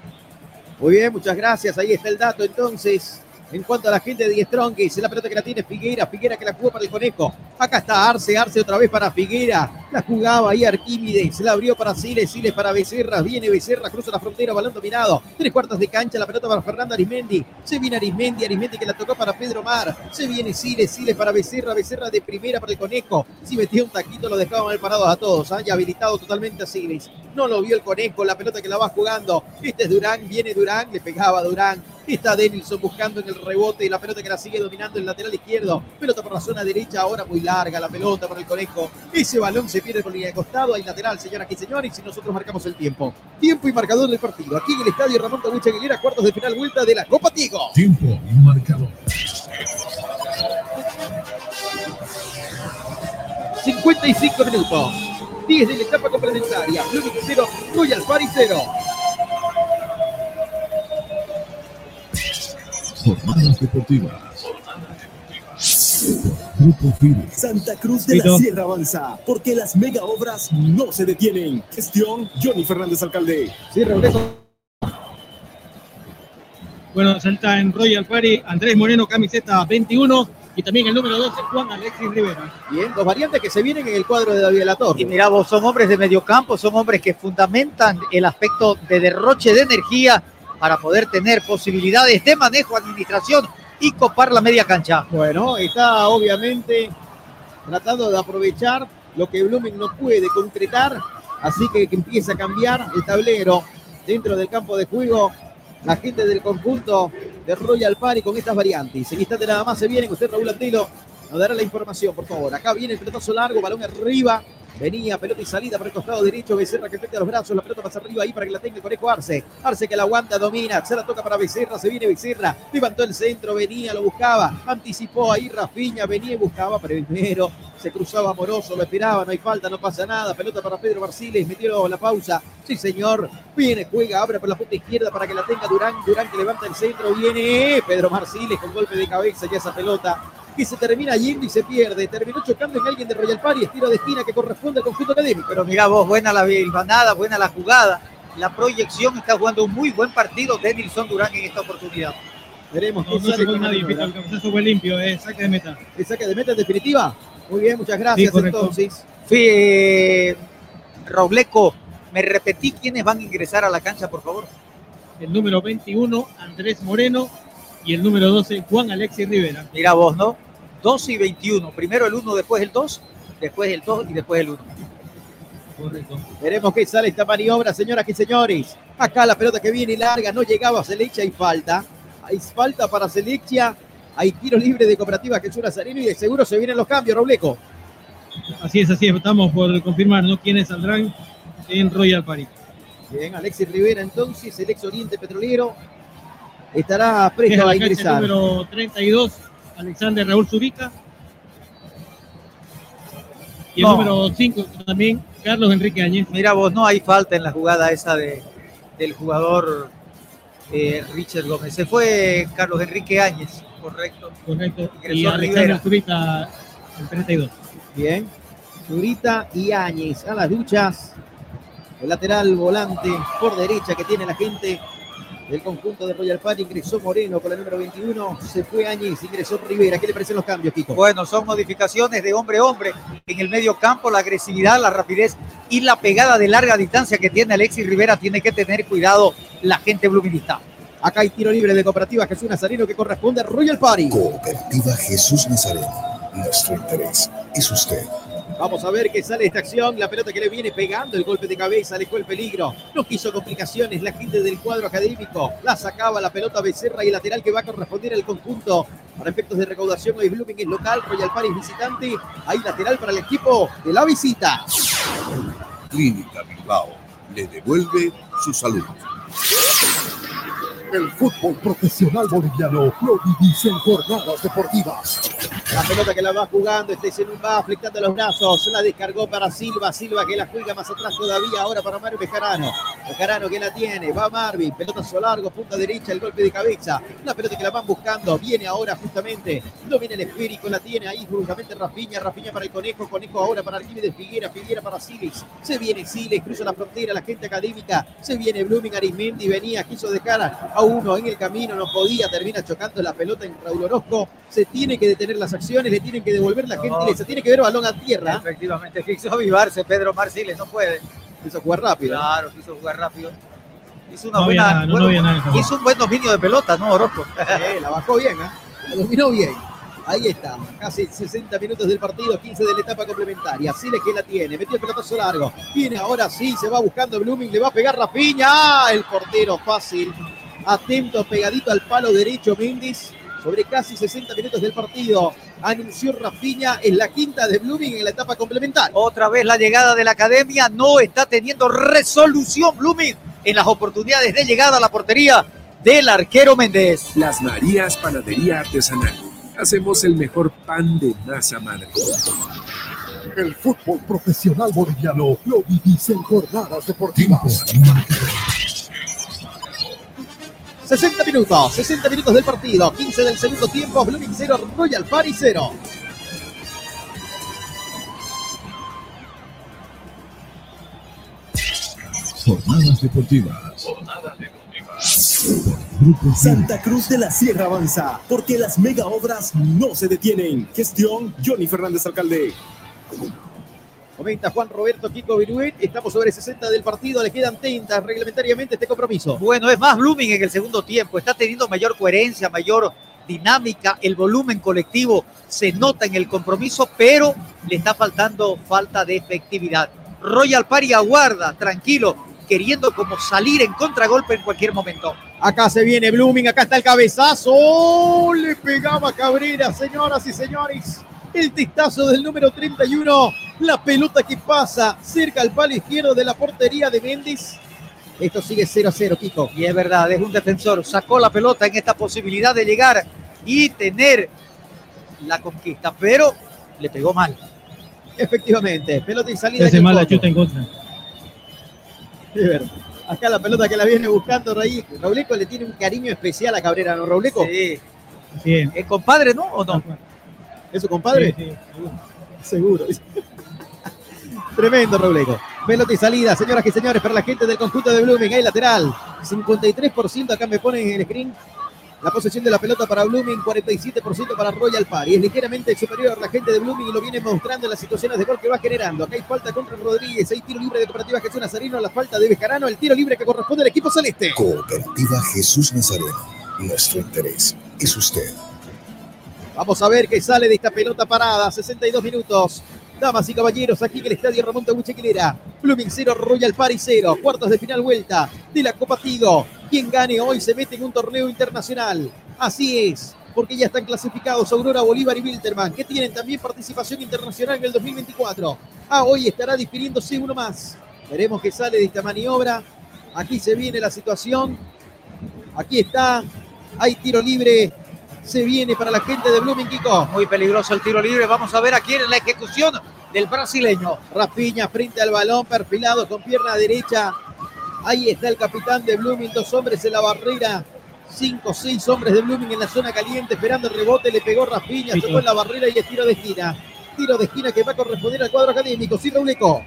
Muy bien, muchas gracias. Ahí está el dato entonces. En cuanto a la gente de Strong, es la pelota que la tiene Figuera, Figuera que la jugó para el conejo. Acá está Arce, Arce otra vez para Figuera. La jugaba ahí Arquímedes, la abrió para Siles, Siles para Becerra, viene Becerra, cruza la frontera, balón dominado. Tres cuartos de cancha, la pelota para Fernando Arismendi. Se viene Arismendi, Arismendi que la tocó para Pedro Mar. Se viene Siles, Siles para Becerra, Becerra de primera para el conejo. Si metía un taquito lo dejaba mal parados a todos. ¿ah? Ya habilitado totalmente a Siles. No lo vio el conejo, la pelota que la va jugando. Este es Durán, viene Durán, le pegaba a Durán. Está Denilson buscando en el rebote y la pelota que la sigue dominando el lateral izquierdo. Pelota por la zona derecha, ahora muy larga la pelota para el conejo. Ese balón se pierde por línea de costado. Hay lateral, señoras y señores, y nosotros marcamos el tiempo. Tiempo y marcador del partido. Aquí en el estadio Ramón Tabucha Aguilera, cuartos de final vuelta de la Copa Tigo. Tiempo y marcador. 55 minutos. 10 de la etapa complementaria. Blooming 0, Royal Party 0. Jornadas deportivas. Grupo Firme. Santa Cruz de la. Sierra avanza, porque las mega obras no se detienen. Gestión Johnny Fernández Alcalde. Bueno, salta en Royal Party Andrés Moreno, camiseta 21 y también el número 12, Juan Alexis Rivera. Bien, dos variantes que se vienen en el cuadro de David La Torre. Y mira vos, son hombres de mediocampo, son hombres que fundamentan el aspecto de derroche de energía para poder tener posibilidades de manejo, administración y copar la media cancha. Bueno, está obviamente tratando de aprovechar lo que Blooming no puede concretar, así que, empieza a cambiar el tablero dentro del campo de juego. La gente del conjunto de Royal Party con estas variantes. En instante nada más se vienen. Usted, Raúl Antelo, nos dará la información, por favor. Acá viene el pelotazo largo, balón arriba. Venía pelota y salida por el costado derecho. Becerra que mete los brazos. La pelota pasa arriba ahí para que la tenga el conejo Arce. Arce que la aguanta, domina. Se la toca para Becerra. Se viene Becerra. Levantó el centro. Venía, lo buscaba. Anticipó ahí Rafiña. Venía y buscaba primero. Se cruzaba amoroso. Lo esperaba. No hay falta. No pasa nada. Pelota para Pedro Barciles. Metió la pausa. Sí, señor. Viene, juega, abre por la punta izquierda para que la tenga Durán. Durán que levanta el centro. Viene Pedro Marciles con golpe de cabeza. Ya esa pelota que se termina yendo y se pierde. Terminó chocando en alguien de Royal Party, estilo de esquina que corresponde al conjunto académico. Pero mira vos, buena la bilbanada, buena la jugada. La proyección está jugando un muy buen partido de Nilson Durán en esta oportunidad. Veremos No, no se fue nadie, el cabezazo fue limpio, eh, saque de meta. ¿El saque de meta en definitiva? Muy bien, muchas gracias Sí, entonces. Fue Robleco, me repetí quiénes van a ingresar a la cancha, por favor. El número 21, Andrés Moreno, y el número 12, Juan Alexis Rivera. Mira vos, ¿no? 12 y 21. Primero el 1, después el 2, después el 2 y después el 1. Correcto. Veremos qué sale esta maniobra, señoras y señores. Acá la pelota que viene larga, no llegaba a Selechia y falta. Hay falta para Selechia. Hay tiro libre de Cooperativa Jesús Nazareno y de seguro se vienen los cambios, Robleco. Así es, así es. Estamos por confirmar, ¿no? Quiénes saldrán en Royal Party. Bien, Alexis Rivera entonces, el ex Oriente Petrolero, estará Es presto a ingresar. número 32, Alexander Raúl Zurica. Y el No. número 5 también, Carlos Enrique Añez. Mira vos, no hay falta en la jugada esa de, del jugador eh, Richard Gómez. Se fue Carlos Enrique Áñez, correcto. Correcto. Ingresó Y Alexander. Zurica, el 32. Bien. Zurita y Áñez a las luchas. El lateral volante por derecha que tiene la gente del conjunto de Royal Party. Ingresó Moreno con la número 21. Se fue Áñez, ingresó Rivera. ¿Qué le parecen los cambios, Kiko? Bueno, son modificaciones de hombre a hombre en el medio campo, la agresividad, la rapidez y la pegada de larga distancia que tiene Alexis Rivera. Tiene que tener cuidado la gente bluminista. Acá hay tiro libre de Cooperativa Jesús Nazareno que corresponde a Royal Party. Cooperativa Jesús Nazareno. Nuestro interés es usted. Vamos a ver qué sale esta acción. La pelota que le viene pegando, el golpe de cabeza, alejó el peligro. No quiso complicaciones la gente del cuadro académico. La sacaba la pelota Becerra y el lateral que va a corresponder al conjunto. Para efectos de recaudación, hoy Blooming es local, Royal Paris visitante. Hay lateral para el equipo de la visita. Clínica Bilbao le devuelve su salud. El fútbol profesional boliviano lo vivís en jornadas deportivas. La pelota que la va jugando, se va aflictando los brazos, la descargó para Silva, Silva que la juega más atrás todavía, ahora para Mario Bejarano. Bejarano que la tiene, va Marvin, pelotazo largo, punta derecha, el golpe de cabeza. La pelota que la van buscando, viene ahora justamente, no viene el esférico, la tiene ahí justamente Rafiña, Rafiña para el Conejo, Conejo ahora para Arquímedes Figuera, Figuera para Siles. Se viene Siles, cruza la frontera, la gente académica, se viene Blooming, Arismendi, venía, quiso dejar a uno en el camino, no podía, termina chocando la pelota en Raúl Orozco. Se tiene que detener las acciones, le tienen que devolver la gente, se tiene que ver balón a tierra. Efectivamente, quiso avivarse Pedro Marciles, no puede. Quiso jugar rápido. Claro, quiso jugar rápido. Hizo, una No buena, bueno, nada. hizo un buen dominio de pelota, ¿no, Orozco? Eh, la bajó bien, ¿eh? La dominó bien. Ahí está, casi 60 minutos del partido, 15 de la etapa complementaria. Siles que la tiene, metió el pelotazo largo. Viene ahora sí, se va buscando Blooming, le va a pegar Rapiña. ¡Ah! El portero fácil. Atento, pegadito al palo derecho Méndez. Sobre casi 60 minutos del partido. Anunció Rapiña en la quinta de Blooming en la etapa complementaria. Otra vez la llegada de la academia no está teniendo resolución Blooming en las oportunidades de llegada a la portería del arquero Méndez. Las Marías Panadería Artesanal. Hacemos el mejor pan de masa madre. El fútbol profesional boliviano lo vivís en jornadas deportivas. 60 minutos, 60 minutos del partido, 15 del segundo tiempo, Blooming 0, Royal Party 0. Jornadas deportivas. Grupo Santa Cruz de la Sierra avanza, porque las mega obras no se detienen. Gestión Johnny Fernández Alcalde. Comenta Juan Roberto Kiko Viruet, estamos sobre 60 del partido, le quedan 30 reglamentariamente este compromiso. Bueno, es más Blooming en el segundo tiempo, está teniendo mayor coherencia, mayor dinámica, el volumen colectivo se nota en el compromiso, pero le está faltando falta de efectividad. Royal Party aguarda, tranquilo, queriendo como salir en contragolpe en cualquier momento. Acá se viene Blooming, acá está el cabezazo. Le pegaba Cabrera, señoras y señores. El testazo del número 31. La pelota que pasa cerca al palo izquierdo de la portería de Méndez. Esto sigue 0 a 0, Kiko. Y es verdad, es un defensor. Sacó la pelota en esta posibilidad de llegar y tener la conquista, pero le pegó mal. Efectivamente, pelota y salida. Hace mal la chuta en contra. Acá la pelota que la viene buscando Raí. Robleco le tiene un cariño especial a Cabrera, ¿no, Robleco? Sí. Bien. ¿Es compadre, no? ¿O no? ¿Es su compadre? Sí, sí, Seguro. seguro. Tremendo Robleco. Pelota y salida, señoras y señores, para la gente del conjunto de Blooming. Hay lateral. 53% acá me ponen en el screen. La posesión de la pelota para Blooming, 47% para Royal Party. Es ligeramente superior a la gente de Blooming y lo viene mostrando en las situaciones de gol que va generando. Acá hay falta contra Rodríguez, hay tiro libre de Cooperativa Jesús Nazarino, la falta de Bejarano, el tiro libre que corresponde al equipo celeste. Cooperativa Jesús Nazareno. Nuestro interés es usted. Vamos a ver qué sale de esta pelota parada. 62 minutos. Damas y caballeros, aquí en el estadio Ramón Tabuche Quilera. Blooming 0, Royal Party 0. Cuartos de final vuelta de la Copa Tigo. Quien gane hoy se mete en un torneo internacional. Así es, porque ya están clasificados Aurora, Bolívar y Wilterman, que tienen también participación internacional en el 2024. Ah, hoy estará difiriéndose uno más. Veremos qué sale de esta maniobra. Aquí se viene la situación. Aquí está. Hay tiro libre. Se viene para la gente de Blooming Kiko. Muy peligroso el tiro libre. Vamos a ver aquí en la ejecución del brasileño. Rapiña frente al balón, perfilado con pierna derecha. Ahí está el capitán de Blooming, dos hombres en la barrera. Cinco, seis hombres de Blooming en la zona caliente, esperando el rebote. Le pegó Rapiña, se fue en la barrera y es tiro de esquina. Tiro de esquina que va a corresponder al cuadro académico. Sí, Rauleco.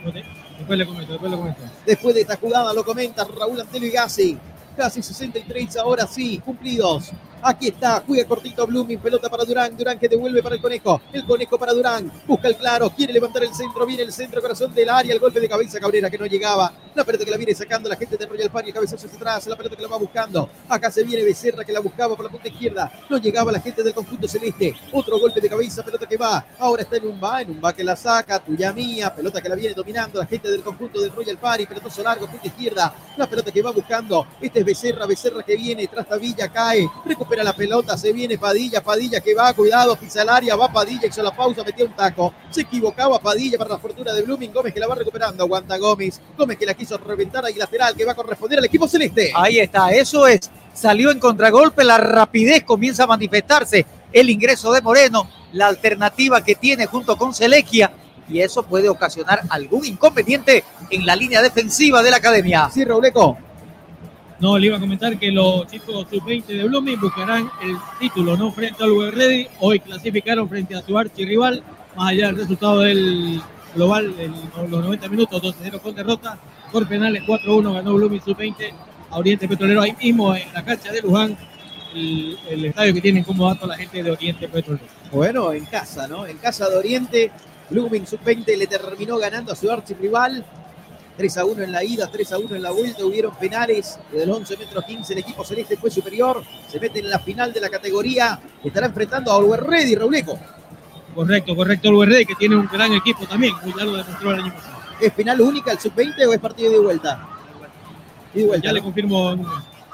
Después le comento, después le comento. Después de esta jugada lo comenta Raúl Antelo Gassi. casi 63, ahora sí, cumplidos. Aquí está, juega cortito Blooming, pelota para Durán, Durán que devuelve para el conejo, el conejo para Durán, busca el claro, quiere levantar el centro, viene el centro, corazón del área, el golpe de cabeza Cabrera que no llegaba, la pelota que la viene sacando la gente de Royal Party, el cabezazo hacia atrás, la pelota que la va buscando, acá se viene Becerra que la buscaba por la punta izquierda, no llegaba la gente del conjunto celeste, otro golpe de cabeza, pelota que va, ahora está en un va, en un va que la saca, tuya mía, pelota que la viene dominando la gente del conjunto del Royal Party, pelotazo largo, punta izquierda, la pelota que va buscando, este es Becerra, Becerra que viene, tras Villa cae, recupera la pelota, se viene Padilla, Padilla que va, cuidado, pisa el área, va Padilla, hizo la pausa, metió un taco, se equivocaba Padilla para la fortuna de Blooming, Gómez que la va recuperando, aguanta Gómez, Gómez que la quiso reventar ahí lateral, que va a corresponder al equipo celeste. Ahí está, eso es, salió en contragolpe, la rapidez comienza a manifestarse, el ingreso de Moreno, la alternativa que tiene junto con Selequia, y eso puede ocasionar algún inconveniente en la línea defensiva de la academia. Sí, Robleco. No, le iba a comentar que los chicos sub-20 de Blooming buscarán el título, ¿no? Frente al Uber Ready. Hoy clasificaron frente a su archirrival, más allá del resultado del global en los 90 minutos, 12-0 con derrota. Por penales 4-1 ganó Blooming sub-20 a Oriente Petrolero, ahí mismo en la cancha de Luján, el, el estadio que tienen como dato la gente de Oriente Petrolero. Bueno, en casa, ¿no? En casa de Oriente, Blooming sub-20 le terminó ganando a su archirrival. 3 a 1 en la ida, 3 a 1 en la vuelta, hubieron penales. Desde los 11 metros 15 el equipo celeste fue superior. Se mete en la final de la categoría. Estará enfrentando a Oliver Ready, Rauleco. Correcto, correcto, el Uber Ready que tiene un gran equipo también, ya lo demostró el año pasado. ¿Es final única el sub-20 o es partido de vuelta? Y de vuelta. Ya le ¿no? confirmo.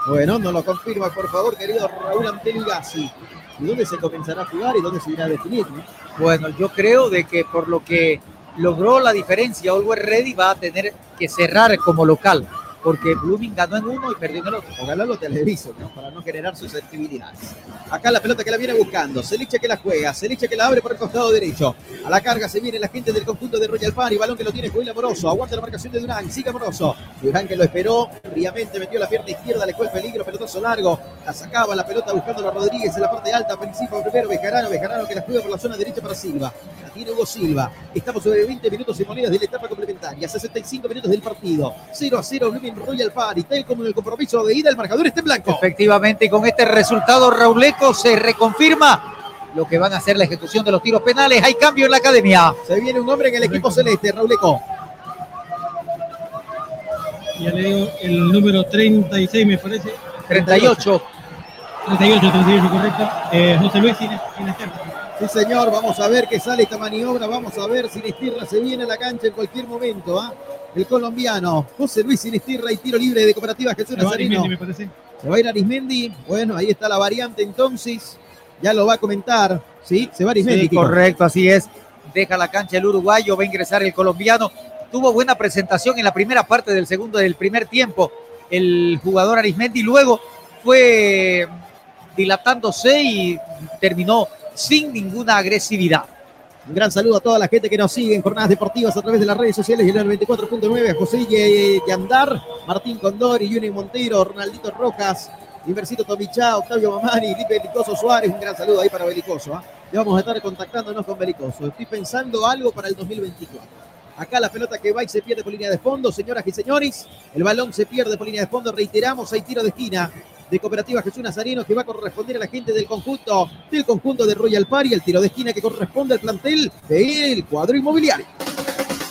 Bueno, nos lo confirma, por favor, querido Raúl Anteligasi. ¿Y dónde se comenzará a jugar y dónde se irá a definir? no? Bueno, yo creo de que por lo que logró la diferencia, Always Ready va a tener que cerrar como local, porque Blooming ganó en uno y perdió en el otro. Ojalá lo televiso, ¿no? para no generar susceptibilidades. Acá la pelota que la viene buscando. Seliche que la juega. Seliche que la abre por el costado derecho. A la carga se viene la gente del conjunto de Royal Party. Balón que lo tiene Joel Amoroso. Aguanta la marcación de Durán. Sigue Amoroso. Durán que lo esperó. Fríamente metió la pierna izquierda. Le fue el peligro. Pelotazo largo. La sacaba la pelota buscando a Rodríguez en la parte alta. Principio primero Bejarano. Bejarano que la juega por la zona derecha para Silva. Tiene Hugo Silva. Estamos sobre 20 minutos y monedas de la etapa complementaria. 65 minutos del partido. 0 a 0 Blooming Royal Party. Tal como en el compromiso de ida. El marcador está en blanco. Efectivamente, y con este resultado, Rauleco se reconfirma lo que van a hacer la ejecución de los tiros penales. Hay cambio en la academia. Se viene un hombre en el equipo celeste, Rauleco. Ya le digo el número 36, me parece. 38. 38, 38, correcto. Eh, José Luis Inesterra. Sí, señor, vamos a ver qué sale esta maniobra, vamos a ver si Sinistirra se viene a la cancha en cualquier momento, ¿ah? El colombiano, José Luis Sinistirra y tiro libre de Cooperativa Jesús Nazareno. Arismendi, me parece. Se va a ir Arismendi, bueno, ahí está la variante entonces, ya lo va a comentar, ¿sí? Se va Arismendi. Sí, correcto, así es. Deja la cancha el uruguayo, va a ingresar el colombiano. Tuvo buena presentación en la primera parte del segundo, del primer tiempo. El jugador Arismendi luego fue dilatándose y terminó sin ninguna agresividad. Un gran saludo a toda la gente que nos sigue en jornadas deportivas a través de las redes sociales y el 94.9, a José Yandar, Martín Condori, Juni Montero, Ronaldito Rojas, Inversito Tomichá, Octavio Mamani, Belicoso Suárez, un gran saludo ahí para Belicoso. ¿ah? Ya vamos a estar contactándonos con Belicoso. Estoy pensando algo para el 2024. Acá la pelota que va y se pierde por línea de fondo, señoras y señores. El balón se pierde por línea de fondo. Reiteramos, hay tiro de esquina de Cooperativa Jesús Nazareno que va a corresponder a la gente del conjunto, del conjunto de Royal Party, el tiro de esquina que corresponde al plantel del cuadro inmobiliario.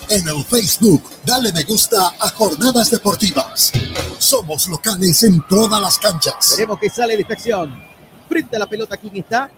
En el Facebook, dale me gusta a Jornadas Deportivas. Somos locales en todas las canchas. Veremos que sale de esta acción. Frente a la pelota, ¿quién está?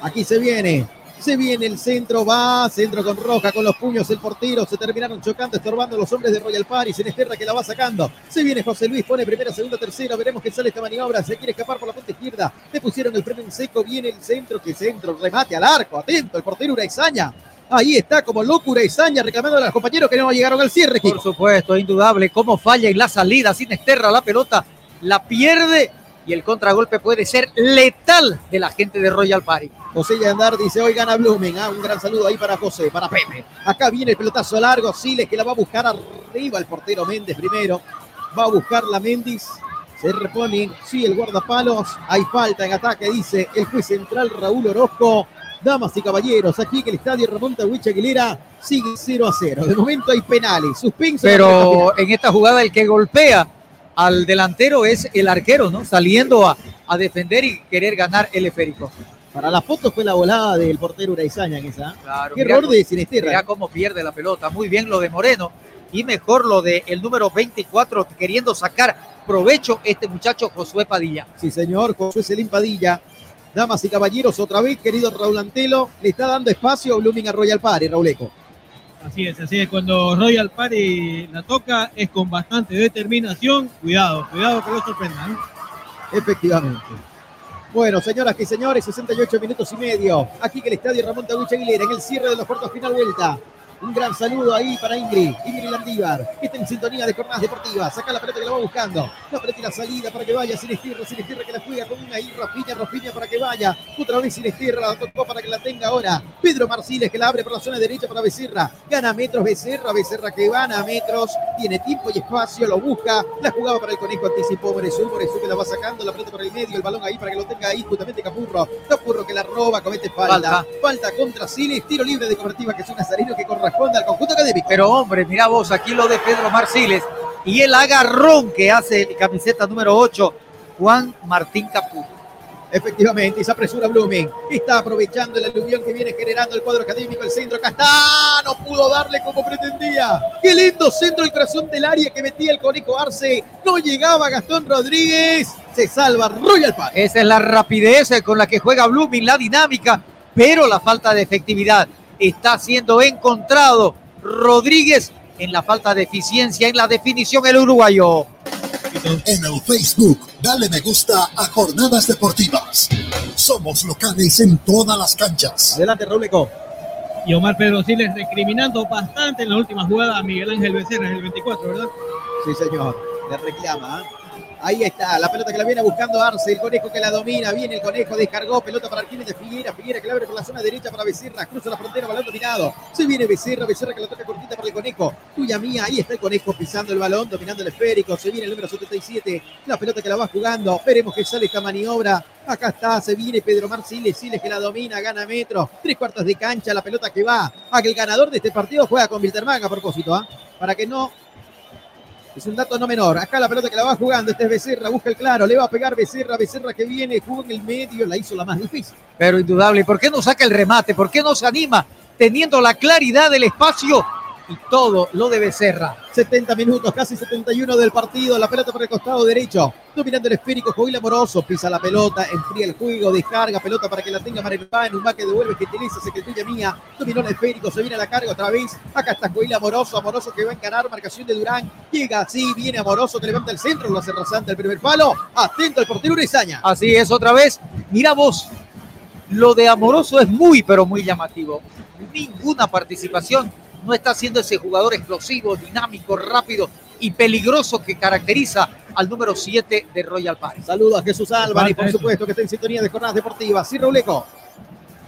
Aquí se viene. Se viene el centro, va, centro con Roja, con los puños, el portero, se terminaron chocando, estorbando los hombres de Royal Paris, en Esterra que la va sacando. Se viene José Luis, pone primera, segunda, tercera, veremos que sale esta maniobra, se quiere escapar por la punta izquierda, le pusieron el freno en seco, viene el centro, que centro, remate al arco, atento, el portero Uraizaña. Ahí está, como loco Uraizaña, reclamando a los compañeros que no llegaron al cierre. Por supuesto, indudable. Cómo falla en la salida, sin Esterra, la pelota la pierde y el contragolpe puede ser letal de la gente de Royal Party. José Yandar dice, hoy gana Blumen. Ah, un gran saludo ahí para José, para Pepe. Acá viene el pelotazo largo, Siles que la va a buscar arriba el portero Méndez primero. Va a buscar la Méndez. Se repone, sí, el guardapalos. Hay falta en ataque, dice el juez central Raúl Orozco. Damas y caballeros, aquí en el estadio Ramón Tawich Aguilera sigue 0 a 0. De momento hay penales, suspenso. Pero en esta jugada el que golpea al delantero es el arquero, ¿no? Saliendo a, a defender y querer ganar el esférico. Para la foto fue la volada del portero Uraizaña en esa. Claro, Qué error cómo- de Sinisterra. Mira cómo pierde la pelota. Muy bien lo de Moreno. Y mejor lo de el número 24 queriendo sacar provecho este muchacho Josué Padilla. Sí, señor, José Celín Padilla. Damas y caballeros, otra vez, querido Raúl Antelo, le está dando espacio a Blooming a Royal Party, Rauleco. Así es, así es. Cuando Royal Party la toca es con bastante determinación. Cuidado, cuidado que lo sorprenda. ¿no? Efectivamente. Bueno, señoras y señores, 68 minutos y medio. Aquí que el estadio Ramón Tabucha Aguilera, en el cierre de los cuartos final vuelta. Un gran saludo ahí para Ingrid, Ingrid Landívar, que está en sintonía de jornadas deportivas. Saca la pelota que la va buscando. La pelota y la salida para que vaya sin estirra, sin estirra que la juega con una y Rafiña, Rafiña para que vaya. Otra vez sin estirra, la tocó para que la tenga ahora. Pedro Marciles que la abre por la zona derecha para Becerra. Gana metros Becerra, Becerra que gana metros. Tiene tiempo y espacio, lo busca. La jugaba para el conejo, anticipó Moresú, Moresú que la va sacando, la pelota por el medio, el balón ahí para que lo tenga ahí justamente Capurro. Capurro que la roba, comete falta. Falta, contra Siles, tiro libre de cobertiva que es un nazarino que corresponde al conjunto académico. Pero hombre, mira vos, aquí lo de Pedro Marciles y el agarrón que hace el camiseta número 8, Juan Martín Capullo. Efectivamente, y se apresura Blooming. Está aprovechando el aluvión que viene generando el cuadro académico. El centro acá está. No pudo darle como pretendía. Qué lindo centro el corazón del área que metía el conejo Arce. No llegaba Gastón Rodríguez. Se salva Royal Party. Esa es la rapidez con la que juega Blooming, la dinámica, pero la falta de efectividad. Está siendo encontrado Rodríguez en la falta de eficiencia en la definición el uruguayo. En el Facebook, dale me gusta a Jornadas Deportivas. Somos locales en todas las canchas. Adelante, Rauleco. Y Omar Pedro Siles recriminando bastante en la última jugada a Miguel Ángel Becerra, el 24, ¿verdad? Sí, señor. Le reclama. ¿eh? Ahí está, la pelota que la viene buscando Arce, el conejo que la domina, viene el conejo, descargó, pelota para Arquines de Figuera, Figuera que la abre por la zona derecha para Becerra, cruza la frontera, balón dominado, se viene Becerra, Becerra que la toca cortita para el conejo, tuya mía, ahí está el conejo pisando el balón, dominando el esférico, se viene el número 77, la pelota que la va jugando, veremos que sale esta maniobra, acá está, se viene Pedro Mar Siles, que la domina, gana metro, tres cuartos de cancha, la pelota que va, a que el ganador de este partido juega con Wilterman a propósito, ¿ah? para que no es un dato no menor. Acá la pelota que la va jugando. Este es Becerra. Busca el claro. Le va a pegar Becerra. Becerra que viene. Jugó en el medio. La hizo la más difícil. Pero indudable, ¿y ¿por qué no saca el remate? ¿Por qué no se anima teniendo la claridad del espacio y todo lo de Becerra? 70 minutos, casi 71 del partido. La pelota por el costado derecho. Dominando el esférico. Joel Amoroso. Pisa la pelota. Enfría el juego. Descarga. Pelota para que la tenga Maripán. Un que devuelve. Que utiliza. Se que tuya mía. Dominó el esférico. Se viene a la carga otra vez. Acá está Joel Amoroso. Amoroso que va a encarar. Marcación de Durán. Llega así. Viene Amoroso que levanta el centro. Lo hace rasante el primer palo. Atento el portero Urizaña. Así es, otra vez. Mira vos, lo de Amoroso es muy, pero muy llamativo. Ninguna participación. No está siendo ese jugador explosivo, dinámico, rápido y peligroso que caracteriza al número 7 de Royal Party. Saludos a Jesús Álvarez, por eso. supuesto, que está en sintonía de jornadas deportivas. Sí, Rauleco.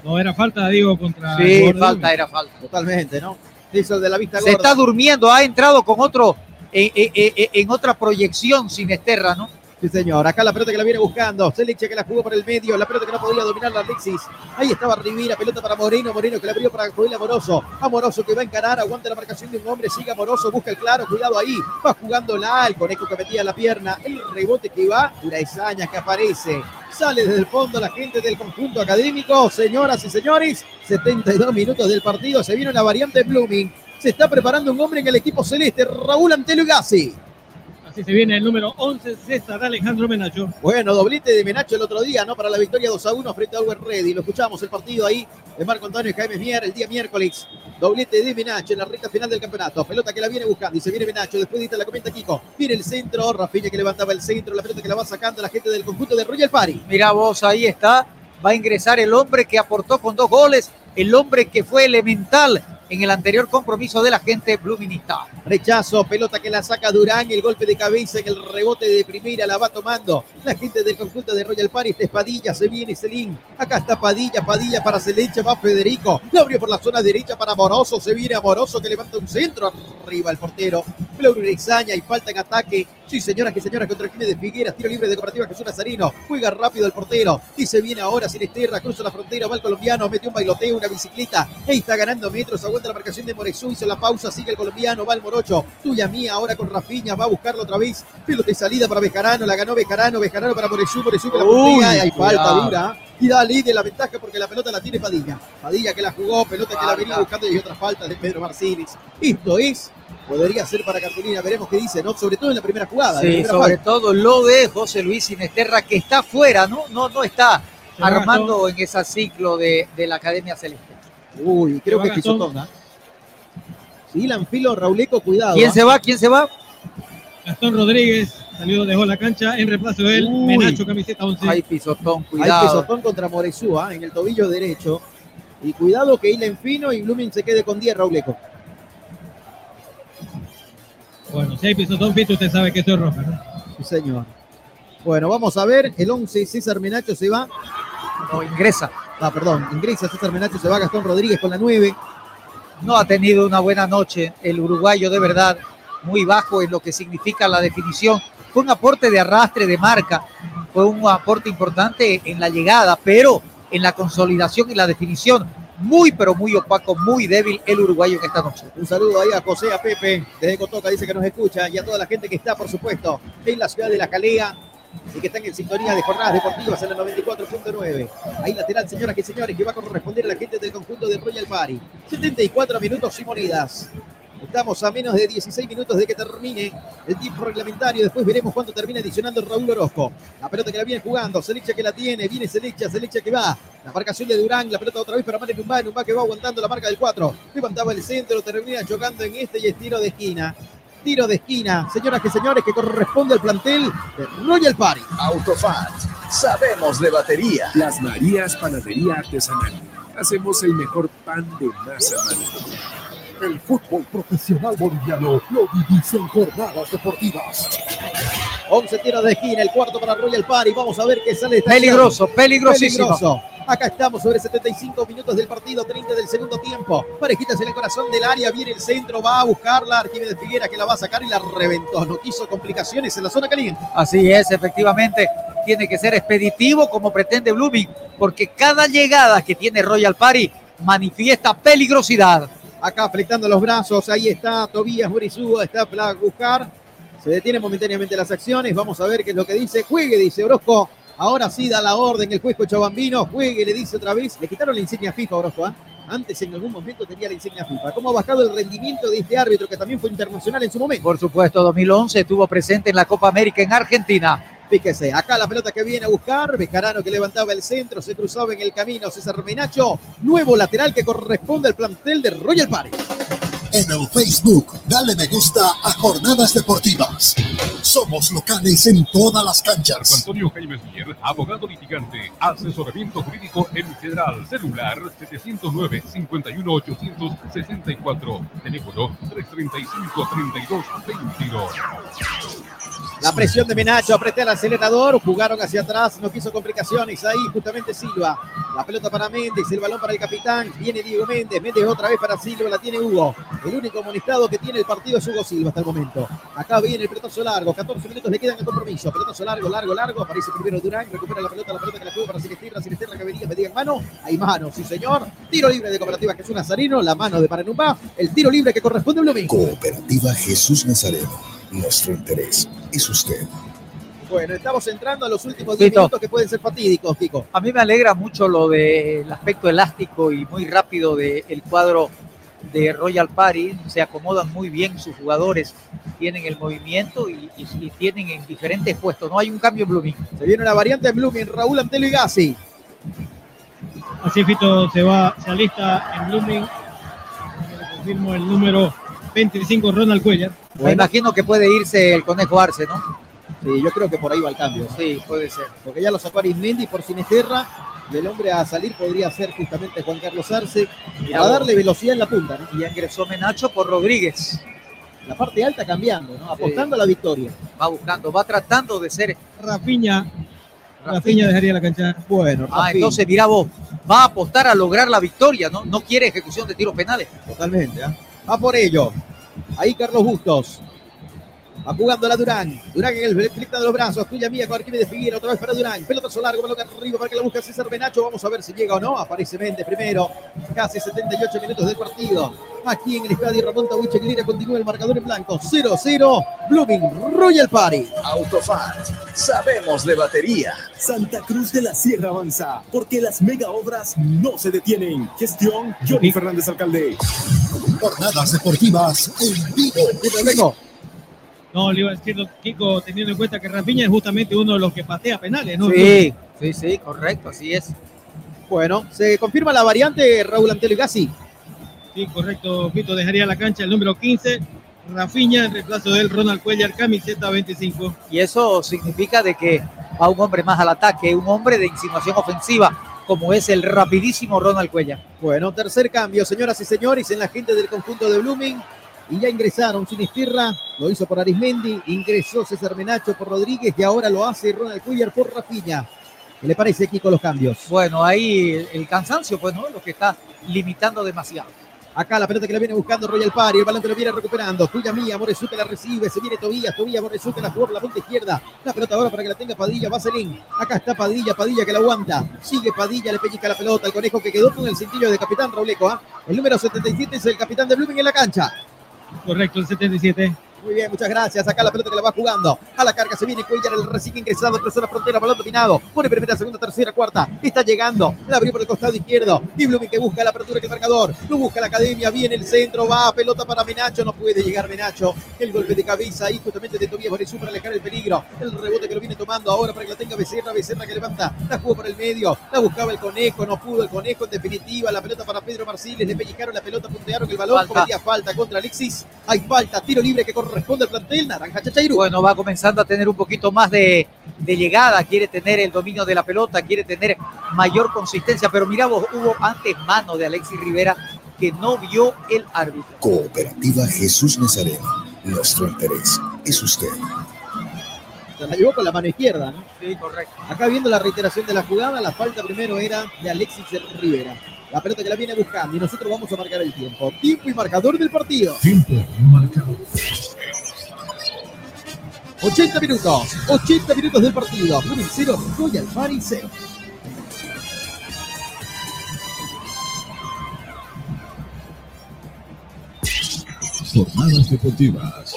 No era falta, digo, contra. Sí, Gordon. falta, era falta. Totalmente, ¿no? El de la vista Se gorda. está durmiendo, ha entrado con otro, eh, eh, eh, en otra proyección sin Esterra, ¿no? Sí, señor. Acá la pelota que la viene buscando. Seliche que la jugó por el medio. La pelota que no podía dominar la Alexis. Ahí estaba Rivera. Pelota para Moreno. Moreno que la abrió para Joel Amoroso. Amoroso que va a encarar. Aguanta la marcación de un hombre. Sigue Amoroso. Busca el claro. Cuidado ahí. Va jugando la El conejo que metía la pierna. El rebote que va. Uraizaña que aparece. Sale desde el fondo la gente del conjunto académico. Señoras y señores. 72 minutos del partido. Se viene una variante Blooming. Se está preparando un hombre en el equipo celeste. Raúl Antelo Se viene el número 11, César Alejandro Menacho. Bueno, doblete de Menacho el otro día, ¿no? Para la victoria 2 a 1 frente a Always Ready. Lo escuchamos el partido ahí de Marco Antonio Jaime Mier el día miércoles. Doblete de Menacho en la recta final del campeonato. Pelota que la viene buscando y se viene Menacho. Después dita la comenta Kiko. Viene el centro. Rafinha que levantaba el centro. La pelota que la va sacando la gente del conjunto de Royal Party. Mira vos, ahí está. Va a ingresar el hombre que aportó con dos goles, el hombre que fue elemental en el anterior compromiso de la gente Bluminista. Rechazo, pelota que la saca Durán, el golpe de cabeza en el rebote de primera la va tomando la gente del conjunto de Royal este es Padilla, se viene Celín, acá está Padilla, Padilla para Celecha, va Federico, lo abrió por la zona derecha para Amoroso, se viene Amoroso que levanta un centro, arriba el portero, Izaña y falta en ataque Sí, señoras que señoras, contra Jiménez de Figueras, tiro libre de Cooperativa Jesús Nazarino. Juega rápido el portero. Y se viene ahora Sinisterra, cruza la frontera, va el colombiano, mete un bailoteo, una bicicleta. Ahí está ganando metros, aguanta la marcación de Moresú, hizo la pausa, sigue el colombiano, va el morocho. Tuya mía, ahora con Rafiña, va a buscarlo otra vez. Pelota de salida para Bejarano, la ganó Bejarano, Bejarano para Moresú, Moresú que la Uy, puntea, hay falta dura. Y da de la ventaja porque la pelota la tiene Padilla. Padilla que la jugó, pelota que la venía buscando y otra falta de Pedro Martínez. Esto es, podría ser para Cartolina, veremos qué dice, ¿no? Sobre todo en la primera jugada. Sí, primera sobre todo lo de José Luis Sinesterra, que está fuera, ¿no? No, no está Se armando en ese ciclo de, de la Academia Celeste. Uy, creo que Gastón. pisotón, ¿ah? Sí, Lanfilo, Rauleco, cuidado. ¿Quién ¿ah? se va? ¿Quién se va? Gastón Rodríguez salió, dejó la cancha en reemplazo de él. Uy. Menacho, camiseta 11. Hay pisotón, Hay cuidado. pisotón contra Moresúa en el tobillo derecho. Y cuidado que Ilen Fino y Blooming se quede con 10, Rauleco. Bueno, si hay pisotón, Fito, usted sabe que esto es roja, ¿no? Sí, señor. Bueno, vamos a ver. El 11, César Menacho se va. No, ingresa. Ah, perdón. Ingresa César Menacho, se va Gastón Rodríguez con la 9. No ha tenido una buena noche el uruguayo, de verdad, muy bajo en lo que significa la definición. Fue un aporte de arrastre, de marca, fue un aporte importante en la llegada, pero en la consolidación y la definición, muy, pero muy opaco, muy débil el uruguayo en esta noche. Un saludo ahí a José, a Pepe, desde Cotoca, dice que nos escucha, y a toda la gente que está, por supuesto, en la ciudad de La Calea y que están en sintonía de jornadas deportivas en la 94.9. Ahí lateral, señoras y señores, que va a corresponder a la gente del conjunto de Royal Party. 74 minutos y moridas. Estamos a menos de 16 minutos de que termine el tiempo reglamentario. Después veremos cuánto termina adicionando Raúl Orozco. La pelota que la viene jugando, Selecha que la tiene, viene Selecha, Selecha que va. La marcación de Durán, la pelota otra vez para Mane Numba, Numba que va aguantando la marca del 4. Levantaba el centro, termina chocando en este y es tiro de esquina. Tiro de esquina, señoras y señores, que corresponde al plantel de Royal Party. Autofat, sabemos de batería. Las Marías Panadería Artesanal. Hacemos el mejor pan de masa madre. El fútbol profesional boliviano lo vivís en jornadas deportivas. 11 tiros de esquina, el cuarto para Royal Party. Vamos a ver qué sale esta Peligroso, acción. peligrosísimo. Peligroso. Acá estamos sobre 75 minutos del partido, 30 del segundo tiempo. Parejitas en el corazón del área, viene el centro, va a buscarla. Arquímedes Figuera que la va a sacar y la reventó. No quiso complicaciones en la zona caliente. Así es, efectivamente, tiene que ser expeditivo como pretende Blooming, porque cada llegada que tiene Royal Party manifiesta peligrosidad. Acá flectando los brazos, ahí está Tobías Morizúa, está para buscar. Se detienen momentáneamente las acciones. Vamos a ver qué es lo que dice. Juegue, dice Orozco. Ahora sí da la orden el juez Cochabambino. Juegue, le dice otra vez. Le quitaron la insignia FIFA Orozco. ¿ah? Antes en algún momento tenía la insignia FIFA. ¿Cómo ha bajado el rendimiento de este árbitro que también fue internacional en su momento? Por supuesto, 2011 estuvo presente en la Copa América en Argentina. Fíjese, acá la pelota que viene a buscar, Bejarano que levantaba el centro, se cruzaba en el camino César Menacho, nuevo lateral que corresponde al plantel de Royal Party. En el Facebook, dale me gusta a Jornadas Deportivas. Somos locales en todas las canchas. Antonio Jaime Mier, abogado litigante, asesoramiento jurídico en general, celular 709-51864, teléfono 335-3222. La presión de Menacho, apreté al acelerador, jugaron hacia atrás, no quiso complicaciones, ahí justamente Silva. La pelota para Méndez, el balón para el capitán, viene Diego Méndez, Méndez otra vez para Silva, la tiene Hugo. El único amonestado que tiene el partido es Hugo Silva hasta el momento. Acá viene el pelotazo largo, 14 minutos le quedan el compromiso. Pelotazo largo, largo, largo, aparece primero Durán, recupera la pelota, la pelota que la juega para Sinesterra, Sinesterra que venía, pedía en mano, hay mano, sí señor. Tiro libre de Cooperativa Jesús Nazarino, la mano de Paranumba, el tiro libre que corresponde a Blooming. Cooperativa Jesús Nazareno. Nuestro interés es usted. Bueno, estamos entrando a los últimos 10 Tito. minutos que pueden ser fatídicos, Kiko. A mí me alegra mucho lo del aspecto elástico y muy rápido del cuadro de Royal Party. Se acomodan muy bien sus jugadores, tienen el movimiento y, y- y tienen en diferentes puestos. No hay un cambio en Blooming. Se viene una variante en Blooming, Raúl Antelo y Gassi. Así Fito se va, se alista en Blooming. Confirmo el número 25, Ronald Cuellar. Me imagino que puede irse el Conejo Arce, ¿no? Sí, yo creo que por ahí va el cambio. Sí, puede ser. Porque ya lo sacó Arismendi por Sinesterra y el hombre a salir podría ser justamente Juan Carlos Arce para darle velocidad en la punta. ¿no? Y ingresó Menacho por Rodríguez. La parte alta cambiando, ¿no? apostando a la victoria. Va buscando, va tratando de ser. Rafiña. Rafiña dejaría la cancha. Bueno, Ah, Rafinha. entonces mira vos, va a apostar a lograr la victoria, ¿no? No quiere ejecución de tiros penales. Totalmente. ¿ah? Va por ello. Ahí Carlos Bustos. Va jugando la Durán. Durán en el flicta de los brazos. Tuya mía con Arquímedes Figueira. Otra vez para Durán. Pelotazo largo, balón arriba para que la busque César Benacho. Vamos a ver si llega o no. Aparece Méndez primero. Casi 78 minutos del partido. Aquí en el estadio Ramón Tawiche Aguilera continúa el marcador en blanco. 0-0. Blooming Royal Party. Autofat. Sabemos de batería. Santa Cruz de la Sierra avanza, porque las mega obras no se detienen. Gestión Johnny Fernández Alcalde. Jornadas deportivas en vivo. No, le iba a decir, Kiko, teniendo en cuenta que Rafinha es justamente uno de los que patea penales, ¿no? Sí, sí, sí, correcto, así es. Bueno, se confirma la variante Raúl Antelio Gassi. Sí, correcto, Kiko dejaría la cancha el número 15, Rafinha en reemplazo del Ronald Cuellar, camiseta 25. Y eso significa de que va un hombre más al ataque, un hombre de insinuación ofensiva, como es el rapidísimo Ronald Cuellar. Bueno, tercer cambio, señoras y señores, en la gente del conjunto de Blooming. Y ya ingresaron Sinistirra, lo hizo por Arismendi, ingresó César Menacho por Rodríguez y ahora lo hace Ronald Cuellar por Rafinha. ¿Qué le parece aquí con los cambios? Bueno, ahí el, cansancio, pues, ¿no? Lo que está limitando demasiado. Acá la pelota que la viene buscando Royal Party, el balón que lo viene recuperando. Tuya mía, Moresu que la recibe, se viene Tobías, Tobías, Moresu que la jugó por la punta izquierda. La pelota ahora para que la tenga Padilla, Vaselín. Acá está Padilla, Padilla que la aguanta. Sigue Padilla, le pellizca la pelota, el conejo que quedó con el cintillo de capitán Rauleco. ¿ah? El número 77 es el capitán de Blooming en la cancha. Correcto, el 77. Muy bien, muchas gracias. Acá la pelota que la va jugando. A la carga se viene Cuellar, el recién ingresado, la frontera, balón dominado. Pone primera, segunda, tercera, cuarta. Está llegando. La abrió por el costado izquierdo. Y Blooming que busca la apertura que el marcador. Lo busca la academia. Viene el centro. Va pelota para Menacho. No puede llegar Menacho. El golpe de cabeza ahí justamente de Tobías Borisú para alejar el peligro. El rebote que lo viene tomando ahora para que la tenga Becerra. Becerra que levanta. La jugó por el medio. La buscaba el conejo. No pudo el conejo. En definitiva, la pelota para Pedro Marciles. Le pellizcaron la pelota, puntearon el balón. Falta. Cometía falta contra Alexis. Hay falta. Tiro libre que corresponde al plantel. Naranja Chachairu. Bueno, va comenzando a tener un poquito más de, de llegada, quiere tener el dominio de la pelota, quiere tener mayor consistencia, pero mira vos, hubo antes mano de Alexis Rivera que no vio el árbitro. Cooperativa Jesús Nazareno. Nuestro interés es usted. Se la llevó con la mano izquierda, ¿no? Sí, correcto. Acá viendo la reiteración de la jugada, la falta primero era de Alexis Rivera. La pelota que la viene buscando y nosotros vamos a marcar el tiempo. Tiempo y marcador del partido. Tiempo marcado. 80 minutos. 80 minutos del partido. Blooming 0, Royal Party 0. Jornadas deportivas.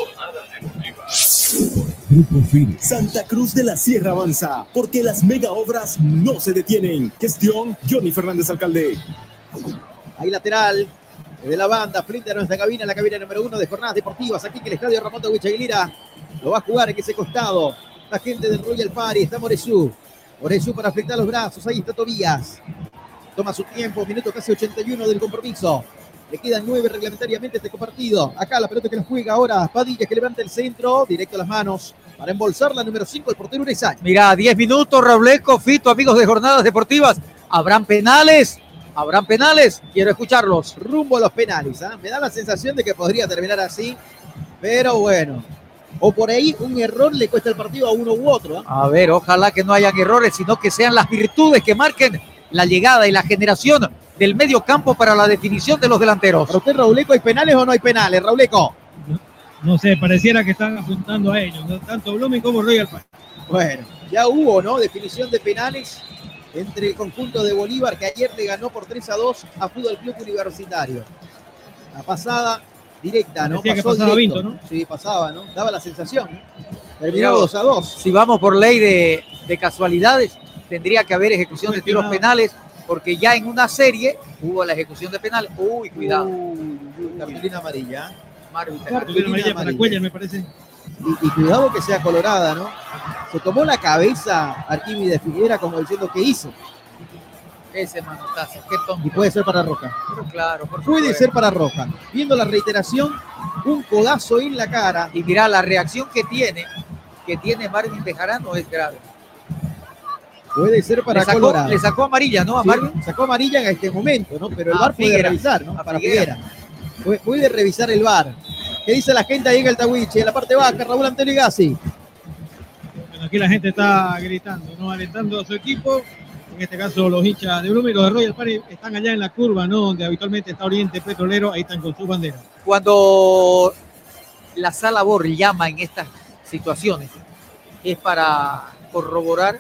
Grupo Fini. Santa Cruz de la Sierra avanza, porque las mega obras no se detienen. Gestión Johnny Fernández Alcalde. Ahí lateral de la banda, frente a nuestra cabina, la cabina número uno de jornadas deportivas, aquí en el estadio Ramón de Aguilera. Lo va a jugar en ese costado. La gente del Royal Party, está Moresú. Moresú para afectar los brazos, ahí está Tobías. Toma su tiempo, minuto casi 81 del compromiso. Le quedan nueve reglamentariamente este partido. Acá la pelota que nos juega ahora Padilla que levanta el centro, directo a las manos para embolsar la número 5, el portero Urezaña. Mira, 10 minutos, Rableco, Fito, amigos de Jornadas Deportivas. ¿Habrán penales? ¿Habrán penales? Quiero escucharlos. Rumbo a los penales. ¿ah? Me da la sensación de que podría terminar así, pero bueno. O por ahí un error le cuesta el partido a uno u otro. ¿ah? A ver, ojalá que no hayan errores, sino que sean las virtudes que marquen la llegada y la generación del medio campo para la definición de los delanteros. ¿Para usted, Rauleco, hay penales o no hay penales, Rauleco? No sé, pareciera que están apuntando a ellos, ¿no? tanto Blooming como Royal Party. Bueno, ya hubo, ¿no? Definición de penales entre el conjunto de Bolívar que ayer le ganó por 3 a 2 a Fútbol Club Universitario. La pasada directa, ¿no? Parecía que pasaba directo. Vinto, ¿no? Sí, pasaba, ¿no? Daba la sensación. Terminó vos, 2 a 2. Si vamos por ley de, de casualidades, tendría que haber ejecución de tiros penales, porque ya en una serie hubo la ejecución de penales. Uy, cuidado. Cartulina amarilla. Cartulina amarilla para Cuellar, me parece. Y, y cuidado que sea colorada, ¿no? Se tomó la cabeza Arquímedes Figuera como diciendo que hizo. Ese manotazo, qué tonto. Y puede ser para Roja. Pero claro, por Puede supuesto. ser para Roja. Viendo la reiteración, un codazo en la cara. Y mira, la reacción que tiene, que tiene Marvin Bejarano es grave. Puede ser para le sacó, Colorado. le sacó amarilla, ¿no? A Sí, Marvin. sacó amarilla en este momento, ¿no? Pero el A VAR puede Figuera. revisar, ¿no? A Para Figuera. Figuera. Puede, revisar el VAR. ¿Qué dice la gente ahí en el Tawiche? En la parte baja, Raúl Antonio Gassi. Bueno, aquí la gente está gritando, ¿no? Alentando a su equipo. En este caso, los hinchas de Blooming, los de Royal Party, están allá en la curva, ¿no? Donde habitualmente está Oriente Petrolero, ahí están con sus banderas. Cuando la sala BOR llama en estas situaciones es para corroborar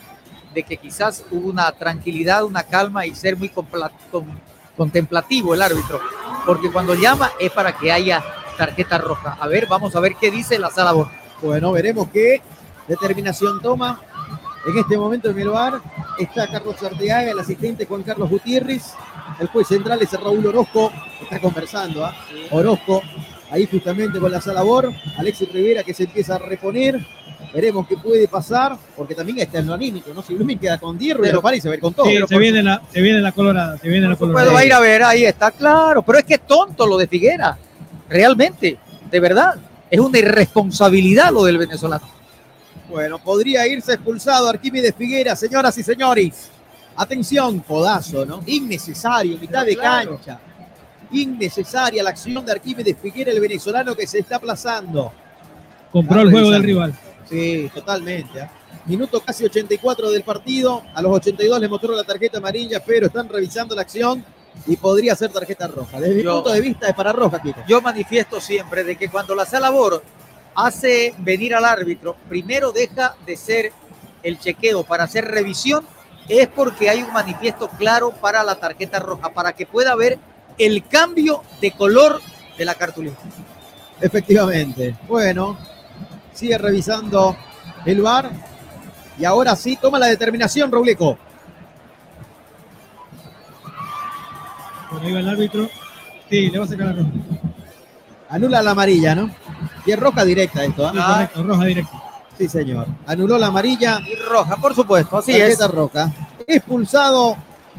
de que quizás hubo una tranquilidad, una calma y ser muy contemplativo el árbitro, porque cuando llama es para que haya tarjeta roja. A ver, vamos a ver qué dice la sala BOR. Bueno, veremos qué determinación toma. En este momento en el bar está Carlos Arteaga, el asistente Juan Carlos Gutiérrez. El juez central es Raúl Orozco, está conversando. ¿ah? Orozco, ahí justamente con la sala BOR. Alexis Rivera que se empieza a reponer. Veremos qué puede pasar, porque también está en lo anímico, ¿no? Si Blooming queda con 10, Ruiz Alfaro y se ve con todo. Sí, Pero se por- viene, la, se viene la colorada, se viene la colorada. Puedo ir a ver, ahí está claro, pero es que es tonto lo de Figuera, realmente, de verdad, es una irresponsabilidad lo del venezolano. Bueno, podría irse expulsado Arquímedes Figuera, señoras y señores. Atención, codazo, ¿no? Innecesario, mitad de Claro. cancha. Innecesaria la acción de Arquímedes Figuera, el venezolano que se está aplazando. Compró el juego del rival. Sí, totalmente. ¿ah? Minuto casi 84 del partido. A los 82 le mostró la tarjeta amarilla, pero están revisando la acción y podría ser tarjeta roja. Desde mi punto de vista es para roja, Kiko. Yo manifiesto siempre de que cuando la sala BOR hace venir al árbitro, primero deja de ser el chequeo para hacer revisión, es porque hay un manifiesto claro para la tarjeta roja, para que pueda ver el cambio de color de la cartulina. Efectivamente. Bueno, sigue revisando el VAR. Y ahora sí, toma la determinación, Robleco. Por ahí va el árbitro. Sí, le va a sacar la roja. Anula la amarilla, ¿no? Y es roja directa esto, ¿ah? Sí, correcto, roja directa. Sí, señor. Anuló la amarilla. Y roja, por supuesto, así Tarjeta es. roja. Expulsado,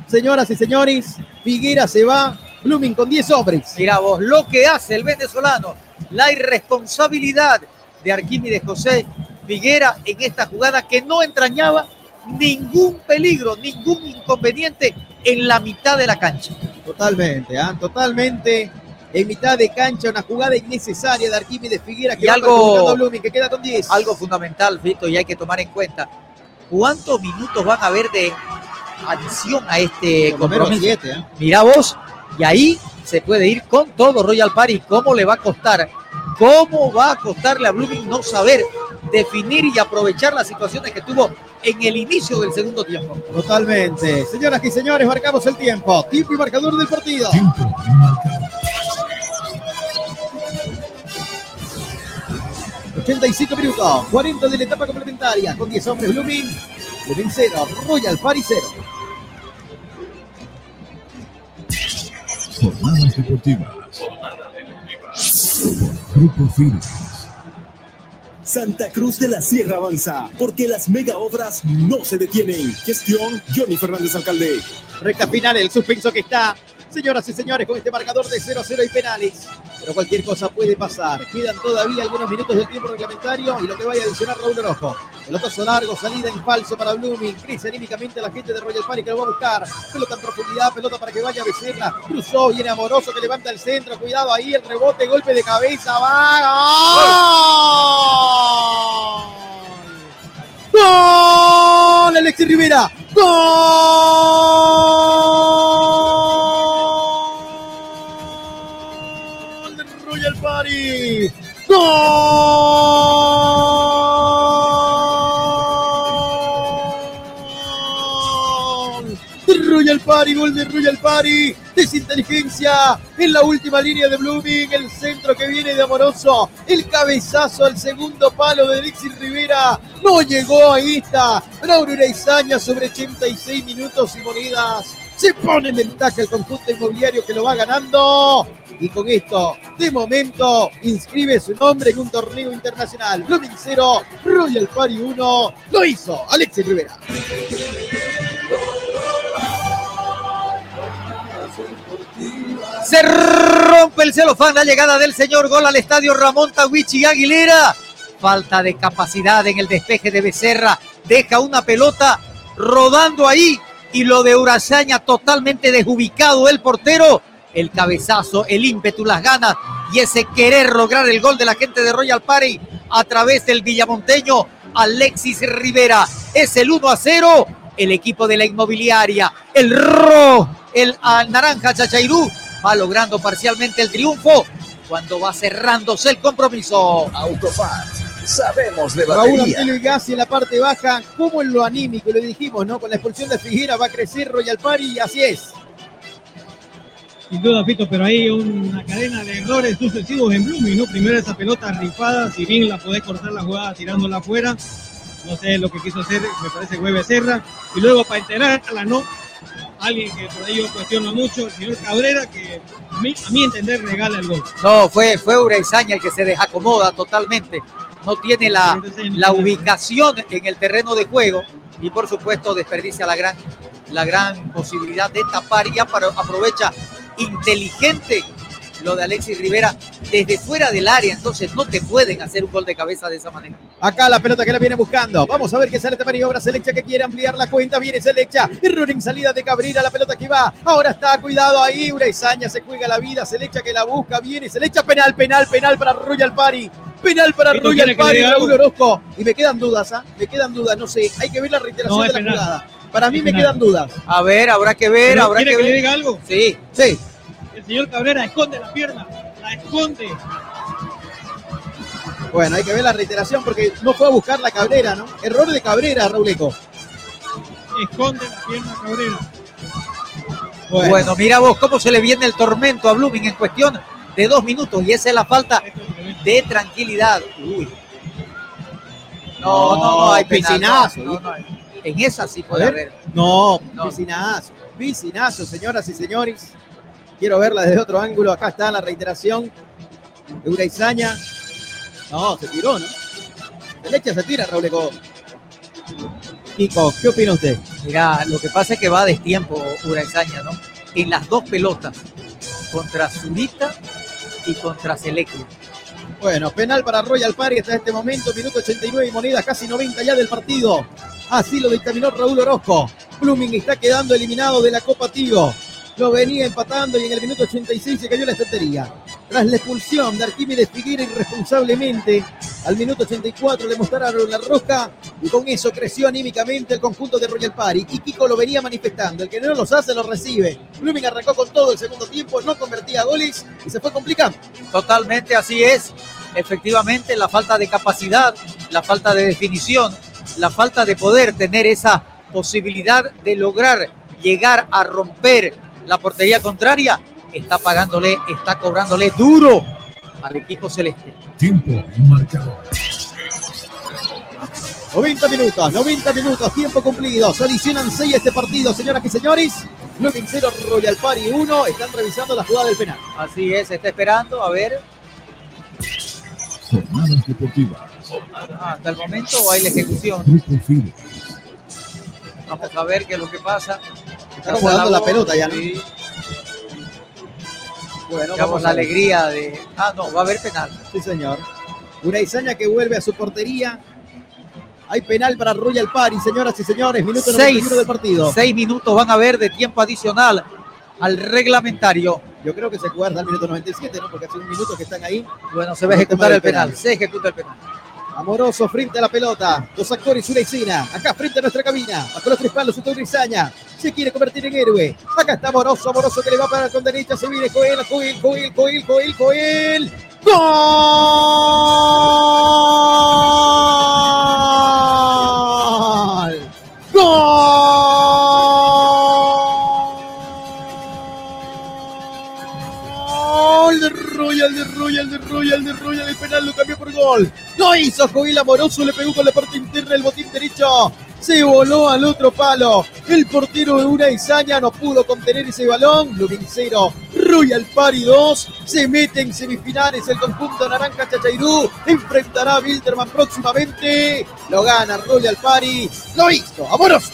señoras y señores. Figuera se va. Blooming con 10 hombres. Mira vos, lo que hace el venezolano, la irresponsabilidad de Arquímedes José Figuera en esta jugada que no entrañaba ningún peligro, ningún inconveniente en la mitad de la cancha. Totalmente, ¿ah? Totalmente. En mitad de cancha, una jugada innecesaria de Arquímedes Figuera que Y va algo- Blooming, que queda con 10. Algo fundamental, Fito, y hay que tomar en cuenta. ¿Cuántos minutos van a haber de adición a este Por lo menos compromiso? siete, ¿eh? Mira vos, y ahí se puede ir con todo Royal Party. ¿Cómo le va a costar? ¿Cómo va a costarle a Blooming no saber definir y aprovechar las situaciones que tuvo en el inicio del segundo tiempo? Totalmente. Señoras y señores, marcamos el tiempo. Tiempo y marcador del partido. 85 minutos, 40 de la etapa complementaria, con 10 hombres Blooming, Blooming 0, Royal Party 0. Jornadas deportivas. Grupo Firme. Santa Cruz de la Sierra avanza, porque las mega obras no se detienen. Gestión Johnny Fernández Alcalde. Recta final, el suspenso que está. Señoras y señores, con este marcador de 0 a 0 y penales. Pero cualquier cosa puede pasar. Quedan todavía algunos minutos del tiempo reglamentario y lo que vaya a adicionar Raúl Orojo. Pelotazo largo, salida en falso para Blooming. Crece anímicamente la gente de Royal Party que lo va a buscar. Pelota en profundidad, pelota para que vaya a Becerra. Cruzó, viene amoroso que levanta el centro. Cuidado ahí, el rebote, golpe de cabeza. ¡Va! ¡Gol! ¡Gol! Alexis Rivera. ¡Gol! Royal Party. ¡Gol! del Royal Party, gol de Royal Party. Desinteligencia en la última línea de Blooming. El centro que viene de Amoroso. El cabezazo al segundo palo de Alexis Rivera. No llegó, ahí está. Braulio Izaña sobre 86 minutos y monedas. Se pone en ventaja el conjunto inmobiliario que lo va ganando. Y con esto, de momento, inscribe su nombre en un torneo internacional. Blooming 0, Royal Party 1. Lo hizo Alexis Rivera. Se rompe el celofán, la llegada del señor gol al estadio Ramón Tawichi Aguilera. Falta de capacidad en el despeje de Becerra. Deja una pelota rodando ahí y lo de Urazaña totalmente desubicado el portero. El cabezazo, el ímpetu, las ganas y ese querer lograr el gol de la gente de Royal Party a través del villamonteño Alexis Rivera. Es el 1 a 0. El equipo de la inmobiliaria, el rojo, el naranja Chachairú, va logrando parcialmente el triunfo cuando va cerrándose el compromiso. Autofat, sabemos de Raúl batería. Antonio Gassi en la parte baja, como en lo anímico, lo dijimos, ¿no? Con la expulsión de Figuera va a crecer Royal Party y así es. Sin duda, Fito, pero hay una cadena de errores sucesivos en Blooming, ¿no? Primero esa pelota rifada, si bien la podés cortar la jugada tirándola afuera, no sé lo que quiso hacer, me parece Güey Becerra, y luego para enterarla, ¿no? Alguien que por ahí yo cuestiono mucho, el señor Cabrera, que a mí, a entender regala el gol. No, fue, fue Uraizaña el que se desacomoda totalmente. No tiene la, la ubicación en el terreno de juego y por supuesto desperdicia la gran, la gran posibilidad de tapar y ya para, aprovecha inteligente lo de Alexis Rivera desde fuera del área, entonces no te pueden hacer un gol de cabeza de esa manera. Acá la pelota que la viene buscando. Vamos a ver qué sale esta maniobra. Selecha que quiere ampliar la cuenta. Viene Selecha. Error en salida de Cabrera. La pelota que va. Ahora está. Cuidado ahí. Uraizaña se juega la vida. Selecha que la busca. Viene Selecha. Penal, penal, penal para Royal Party. Penal para Esto Royal que diga Raúl. Orozco. Y me quedan dudas, ¿ah? Me quedan dudas. No sé. Hay que ver la reiteración No, de la penal. jugada. Para mí Es me penal. quedan dudas. A ver, habrá que ver, habrá ¿quiere que que ver. le diga algo? Sí. Sí. El señor Cabrera esconde la pierna, la esconde. Bueno, hay que ver la reiteración porque no fue a buscar la Cabrera, ¿no? Error de Cabrera, Rauleco. Esconde la pierna Cabrera. Bueno. mira vos cómo se le viene el tormento a Blooming en cuestión de dos minutos y esa es la falta de tranquilidad. Uy. No, no, no, hay piscinazo. no, no, no. En esa sí puede haber. No, No. piscinazo. Piscinazo, señoras y señores. Quiero verla desde otro ángulo. Acá está la reiteración de Uraizaña. No, se tiró, ¿no? De leche se tira, Raúl Eco. Kiko, ¿qué opina usted? Mira, lo que pasa es que va a destiempo Uraizaña, ¿no? En las dos pelotas, contra Zurita y contra Selectio. Bueno, penal para Royal Party hasta este momento, minuto 89 y moneda casi 90 ya del partido. Así lo dictaminó Raúl Orozco. Blooming está quedando eliminado de la Copa Tigo. Lo venía empatando y en el minuto 86 se cayó la estantería. Tras la expulsión de Arquímedes Figuera irresponsablemente, al minuto 84 le mostraron la roja y con eso creció anímicamente el conjunto de Royal Party. Y Kiko lo venía manifestando. El que no los hace, los recibe. Blooming arrancó con todo el segundo tiempo, no convertía goles y se fue complicando. Totalmente así es. Efectivamente, la falta de capacidad, la falta de definición, la falta de poder tener esa posibilidad de lograr llegar a romper la portería contraria, está pagándole, está cobrándole duro al equipo celeste. Tiempo marcador. 90 minutos, 90 minutos, tiempo cumplido. Se adicionan 6 a este partido, señoras y señores. Blooming 0, Royal Party 1. Están revisando la jugada del penal. Así es, está esperando, a ver, Jornadas deportivas. ah, hasta el momento hay la ejecución. Vamos a ver qué es lo que pasa. Está acomodando la pelota ya, ¿no? Sí, Bueno, vamos la a alegría de. Ah, no, va a haber penal. Sí, señor. Una Izaña que vuelve a su portería. Hay penal para Royal Party, señoras y señores. Minuto Seis, 91 del partido. seis minutos van a haber de tiempo adicional al reglamentario. Yo creo que se guarda al minuto 97, ¿no? Porque hace un minuto que están ahí. Bueno, se va a ejecutar el penal. Se ejecuta el penal. Amoroso frente a la pelota. Los actores una Isina. Acá frente a nuestra cabina. Bajo los tres palos está Urizaña. Se quiere convertir en héroe. Acá está Amoroso. Amoroso que le va para con derecha. Se viene Coel, Coel, Coel, Coel, Coel, Coel. ¡Gol! ¡Gol! Royal, de Royal, de Royal, de Royal. El penal lo cambió por gol. Lo hizo Joel Amoroso. Le pegó con la parte interna el botín derecho. Se voló al otro palo. El portero de una Izaña no pudo contener ese balón. Blooming 0, Royal Party 2. Se mete en semifinales el conjunto Naranja Chachairú. Enfrentará a Wilterman próximamente. Lo gana Royal Party. Lo hizo. Amoroso.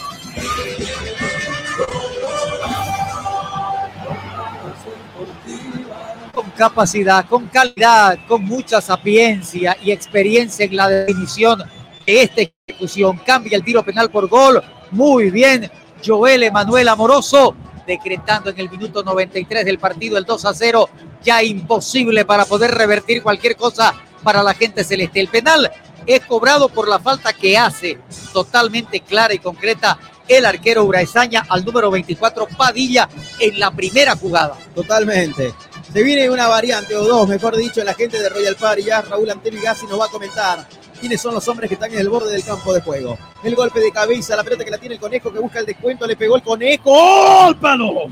Capacidad, con calidad, con mucha sapiencia y experiencia en la definición de esta ejecución. Cambia el tiro penal por gol. Muy bien, Joel Emanuel Amoroso, decretando en el minuto 93 del partido el 2 a 0. Ya imposible para poder revertir cualquier cosa para la gente celeste. El penal es cobrado por la falta que hace totalmente clara y concreta el arquero Uraesaña al número 24 Padilla en la primera jugada. Totalmente. Se viene una variante o dos, mejor dicho, la gente de Royal Party. Ya Raúl Antonio Gassi nos va a comentar quiénes son los hombres que están en el borde del campo de juego. El golpe de cabeza, la pelota que la tiene el conejo que busca el descuento, le pegó el conejo. ¡Oh, palo!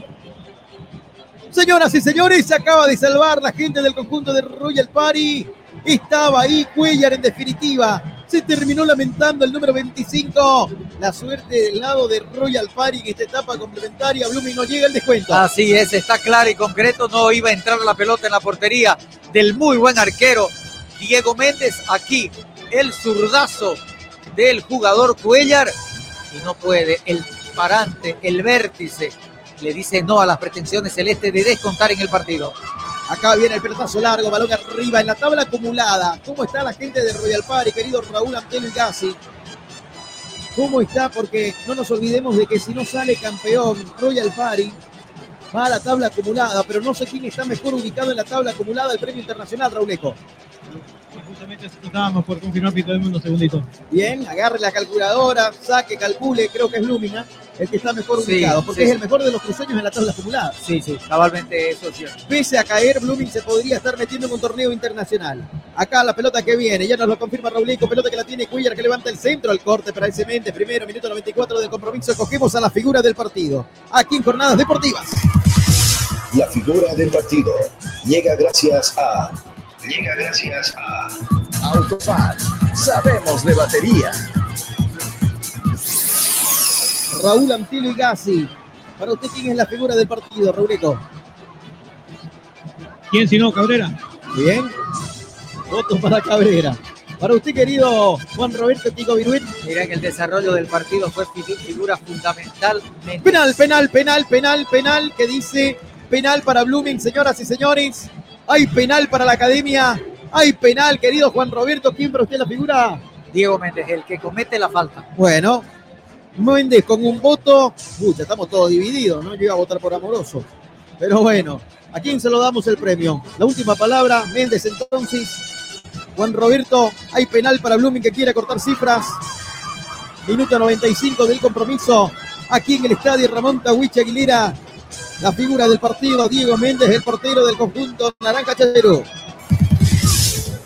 Señoras y señores, se acaba de salvar la gente del conjunto de Royal Party. Estaba ahí Cuellar en definitiva. Se terminó lamentando el número 25. La suerte del lado de Royal Party en esta etapa complementaria. Blooming no llega el descuento. Así es, está claro y concreto. No iba a entrar la pelota en la portería del muy buen arquero Diego Méndez. Aquí el zurdazo del jugador Cuellar. Y no puede. El parante, el vértice, le dice no a las pretensiones celestes de descontar en el partido. Acá viene el pelotazo largo, balón arriba en la tabla acumulada. ¿Cómo está la gente de Royal Party, querido Raúl Antonio Gassi? ¿Cómo está? Porque no nos olvidemos de que si no sale campeón Royal Party, va a la tabla acumulada, pero no sé quién está mejor ubicado en la tabla acumulada del premio internacional, Raulejo. Justamente estábamos por confirmar del Mundo, segundito. Bien, agarre la calculadora, saque, calcule, creo que es Lumina, el que está mejor Sí, ubicado, porque sí. es el mejor de los cruceños en la tabla acumulada. Sí, sí, cabalmente eso es cierto. Pese a caer, Blooming se podría estar metiendo en un torneo internacional. Acá la pelota que viene, ya nos lo confirma Raulico, pelota que la tiene Cuellar que levanta el centro al corte para ese mente. Primero, minuto 94 del compromiso, escogemos a la figura del partido. Aquí en Jornadas Deportivas. La figura del partido llega gracias a. Llega gracias a. Autofat, sabemos de batería. Raúl Antilio y Gassi. Para usted, ¿quién es la figura del partido, Raulico? ¿Quién si no, Cabrera? Bien. Voto para Cabrera. Para usted, querido Juan Roberto Tico Viruet. Mira, en el desarrollo del partido fue fi- figura fundamental. Penal, penal, penal, penal, penal, que dice penal para Blooming, señoras y señores. Hay penal para la academia. Hay penal, querido Juan Roberto. ¿Quién para usted la figura? Diego Méndez, el que comete la falta. Bueno, Méndez con un voto. Uy, ya estamos todos divididos, ¿no? Yo iba a votar por Amoroso. Pero bueno, ¿a quién se lo damos el premio? La última palabra, Méndez entonces. Juan Roberto, hay penal para Blooming que quiere cortar cifras. Minuto 95 del compromiso. Aquí en el estadio Ramón Tawich Aguilera. La figura del partido, Diego Méndez, el portero del conjunto Naranja Chayero.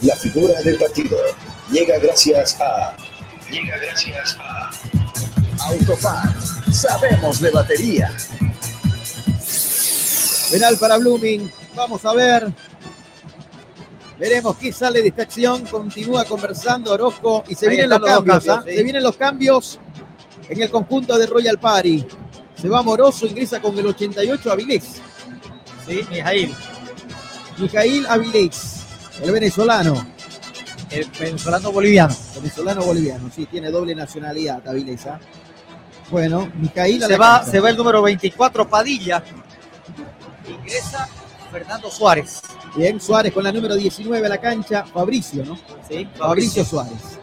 La figura del partido llega gracias a. Llega gracias a. Autofat, sabemos de batería. Penal para Blooming. Vamos a ver. Veremos qué sale de esta acción. Continúa conversando Orozco y se Ahí vienen los cambios. cambios, sí. Se vienen los cambios en el conjunto de Royal Party. Se va Moroso, ingresa con el 88 Avilés. Sí, Mijail. Mijail Avilés, el venezolano. El venezolano boliviano. Venezolano boliviano, sí, tiene doble nacionalidad Avilés. ¿ah? Bueno, Mijail a Se va, se va el número 24, Padilla. Ingresa Fernando Suárez. Bien, Suárez con la número 19 a la cancha. Fabricio, ¿no? Sí, Fabricio Suárez.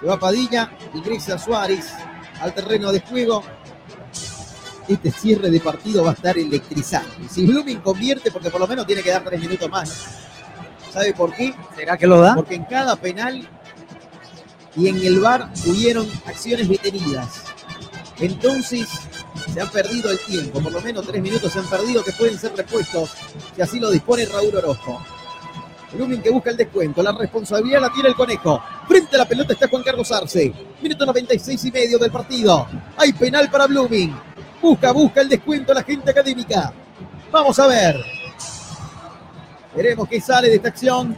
Se va Padilla, ingresa Suárez al terreno de juego. Este cierre de partido va a estar electrizante. Si Blooming convierte, porque por lo menos tiene que dar tres minutos más. ¿Sabe por qué? ¿Será que lo da? Porque en cada penal y en el VAR hubieron acciones detenidas. Entonces se han perdido el tiempo, por lo menos tres minutos se han perdido que pueden ser repuestos, si así lo dispone Raúl Orozco. Blooming que busca el descuento, la responsabilidad la tiene el conejo. Frente a la pelota está Juan Carlos Arce. Minuto 96 y medio del partido. Hay penal para Blooming. Busca, busca el descuento la gente académica. Vamos a ver. Veremos qué sale de esta acción.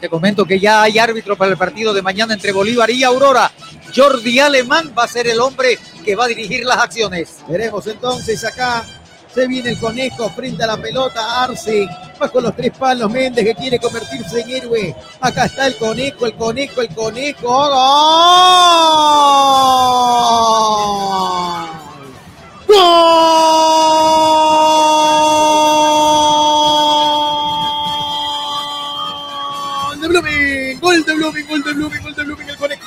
Te comento que ya hay árbitro para el partido de mañana entre Bolívar y Aurora. Jordi Alemán va a ser el hombre que va a dirigir las acciones. Veremos entonces acá. Se viene el conejo frente la pelota. Arce. Bajo los tres palos. Méndez que quiere convertirse en héroe. Acá está el conejo, el conejo, el conejo. ¡Gol! ¡Gol! ¡Gol de Blooming! ¡Gol de Blooming! ¡Gol de Blooming!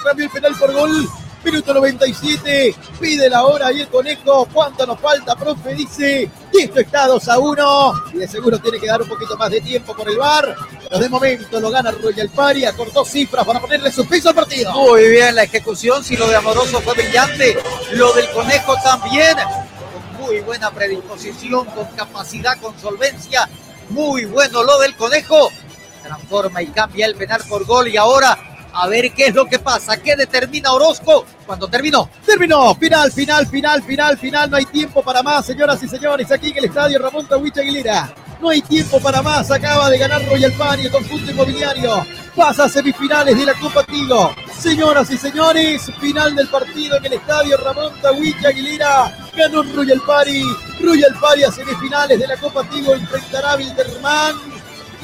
Cambió el penal por gol. Minuto 97. Pide la hora y el conejo. ¿Cuánto nos falta, profe? Dice. Y esto está 2 a 1. Y de seguro tiene que dar un poquito más de tiempo por el bar. Pero de momento lo gana Royal Pari. Acortó cifras para ponerle suspenso al partido. Muy bien la ejecución, si lo de Amoroso fue brillante, lo del Conejo también. Con muy buena predisposición, con capacidad, con solvencia Muy bueno lo del conejo. Transforma y cambia el penal por gol y ahora a ver qué es lo que pasa, qué determina Orozco cuando terminó. Terminó, final, final, final, final, final. No hay tiempo para más, señoras y señores, aquí en el estadio Ramón Tawich Aguilera. No hay tiempo para más. Acaba de ganar Royal Party, el conjunto inmobiliario. Pasa a semifinales de la Copa Tigo. Señoras y señores, final del partido en el estadio Ramón Tawich Aguilera. Ganó Royal Party. Royal Party a semifinales de la Copa Tigo. Enfrentará a.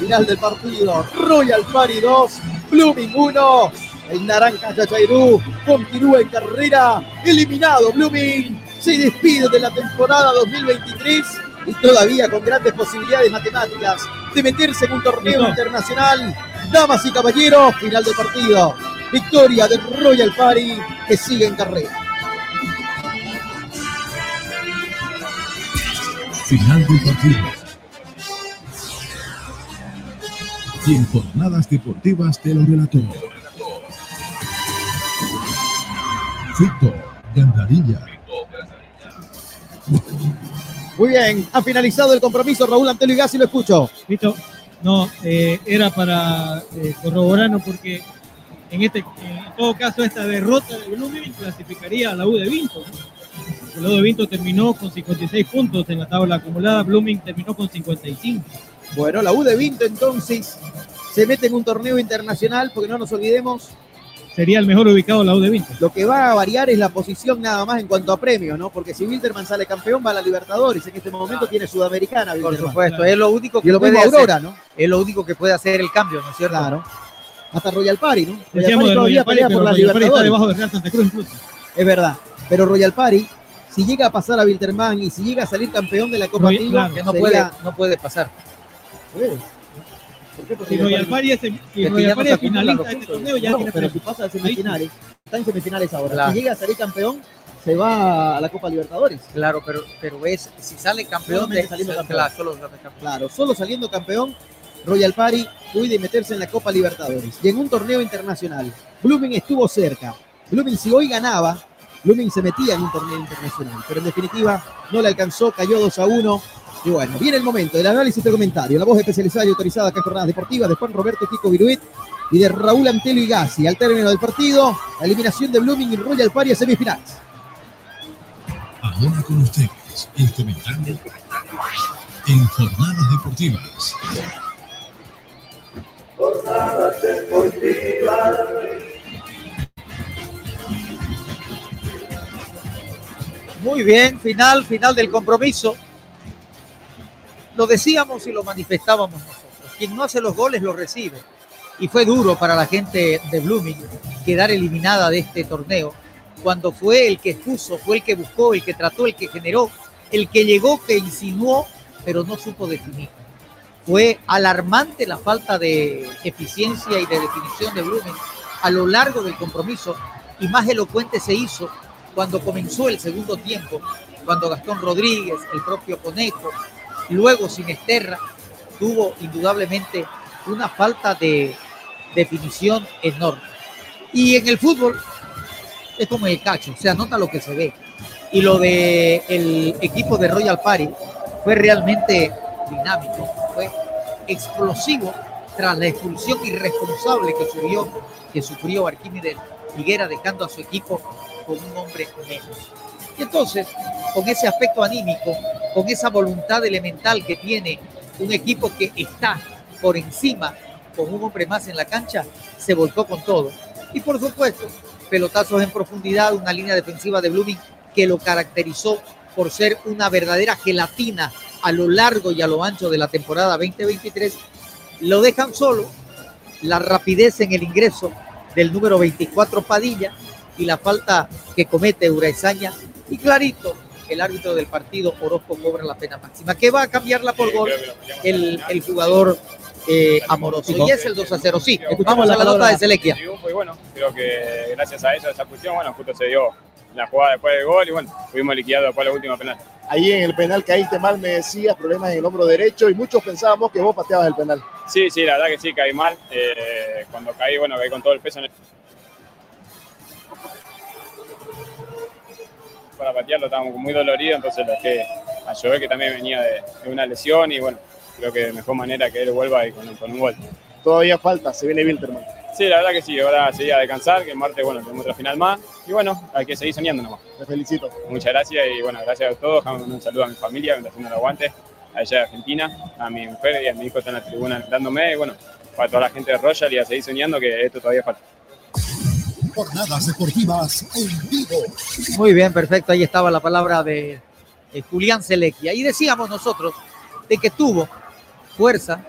Final del partido. Royal Party 2, Blooming 1. El Naranja Chachairú continúa en carrera. Eliminado Blooming. Se despide de la temporada 2023 y todavía con grandes posibilidades matemáticas de meterse en un torneo internacional. Damas y caballeros, final del partido. Victoria de Royal Party que sigue en carrera. Final del partido. Y en jornadas deportivas te lo relató. Fito Gandarilla. Muy bien, ha finalizado el compromiso Raúl Antelio Gassi, lo escucho. Listo. No, eh, era para eh, corroborarnos porque en este, en todo caso esta derrota de Blooming clasificaría a la U de Vinto. ¿no? La U de Vinto terminó con 56 puntos en la tabla acumulada, Blooming terminó con 55. Bueno, la U de Vinto entonces se mete en un torneo internacional, porque no nos olvidemos, Sería el mejor ubicado la U de Vinto. lo que va a variar es la posición nada más en cuanto a premios, ¿no? Porque si Wilderman sale campeón, va a la Libertadores. En este momento tiene Sudamericana, Por supuesto, es lo único que lo puede Aurora, hacer. ¿no? Es lo único que puede hacer el cambio, ¿no es cierto? Claro. Hasta Royal Party, ¿no? Royal Decíamos Party todavía pelea pero por la Royal Party está Libertadores. debajo de Real Santa Cruz incluso. Es verdad. Pero Royal Party, si llega a pasar a Wilterman y si llega a salir campeón de la Copa Royal- Tigo, claro. Que no sería- puede, no puede pasar. Si Royal Party es, Royal Party acumulan finalista de este torneo, ya No, tiene pero si pasa a semifinales, está en semifinales ahora. Claro. Si llega a salir campeón, se va a la Copa Libertadores. Claro, pero, pero es, si sale campeón, de, saliendo campeón. Claro, solo campeón. Claro, solo saliendo campeón, Royal Party puede meterse en la Copa Libertadores. Y en un torneo internacional, Blooming estuvo cerca. Blooming, si hoy ganaba, Blooming se metía en un torneo internacional. Pero en definitiva, no le alcanzó, cayó 2 a 1. Y bueno, viene el momento del análisis de comentario. La voz especializada y autorizada acá en Jornadas Deportivas de Juan Roberto Kiko Viruit y de Raúl Antelo y Gassi. Al término del partido, la eliminación de Blooming y Royal Party a semifinales. Ahora con ustedes, el comentario en jornadas deportivas. Muy bien, final, final del compromiso. Lo decíamos y lo manifestábamos nosotros. Quien no hace los goles los recibe. Y fue duro para la gente de Blooming quedar eliminada de este torneo cuando fue el que expuso, fue el que buscó, el que trató, el que generó, el que llegó, que insinuó, pero no supo definir. Fue alarmante la falta de eficiencia y de definición de Blooming a lo largo del compromiso y más elocuente se hizo cuando comenzó el segundo tiempo, cuando Gastón Rodríguez, el propio Conejo, luego Sinesterra, tuvo indudablemente una falta de definición enorme. Y en el fútbol es como el cacho, se anota lo que se ve. Y lo de equipo de Royal Party fue realmente dinámico, fue explosivo tras la expulsión irresponsable que sufrió, que sufrió Arquímedes Higuera dejando a su equipo con un hombre menos. Y entonces, con ese aspecto anímico, con esa voluntad elemental que tiene un equipo que está por encima con un hombre más en la cancha, se volcó con todo. Y por supuesto, pelotazos en profundidad, una línea defensiva de Blooming que lo caracterizó por ser una verdadera gelatina a lo largo y a lo ancho de la temporada 2023, lo dejan solo, la rapidez en el ingreso del número 24 Padilla y la falta que comete Uraizaña y clarito el árbitro del partido Orozco cobra la pena máxima que va a cambiarla por gol el, el jugador eh, amoroso y es el 2 a 0 sí vamos a la nota de Selequia triunfo y bueno, creo que gracias a eso, a esa cuestión, bueno, justo se dio la jugada después del gol y bueno, pudimos liquidar después la última penal. Ahí en el penal caíste mal, me decías, problemas en el hombro derecho y muchos pensábamos que vos pateabas el penal. Sí, sí, la verdad que sí, caí mal. Eh, cuando caí, bueno, caí con todo el peso en el... Para patearlo estábamos muy doloridos, entonces lo que a Joel, que también venía de, de una lesión y bueno, creo que de mejor manera que él vuelva y con, con un gol. Todavía falta, se viene Wilterman. Sí, la verdad que sí, ahora sería descansar, que el martes, bueno, tenemos otra final más. Y bueno, hay que seguir soñando nomás. Te felicito. Muchas gracias y bueno, gracias a todos. Un saludo a mi familia está haciendo el aguante, allá de Argentina, a mi mujer y a mi hijo están en la tribuna dándome. Y bueno, para toda la gente de Royal y a seguir soñando que esto todavía falta. Jornadas deportivas en vivo. Muy bien, perfecto. Ahí estaba la palabra de, Julián Selecki. Ahí decíamos nosotros de que tuvo fuerza,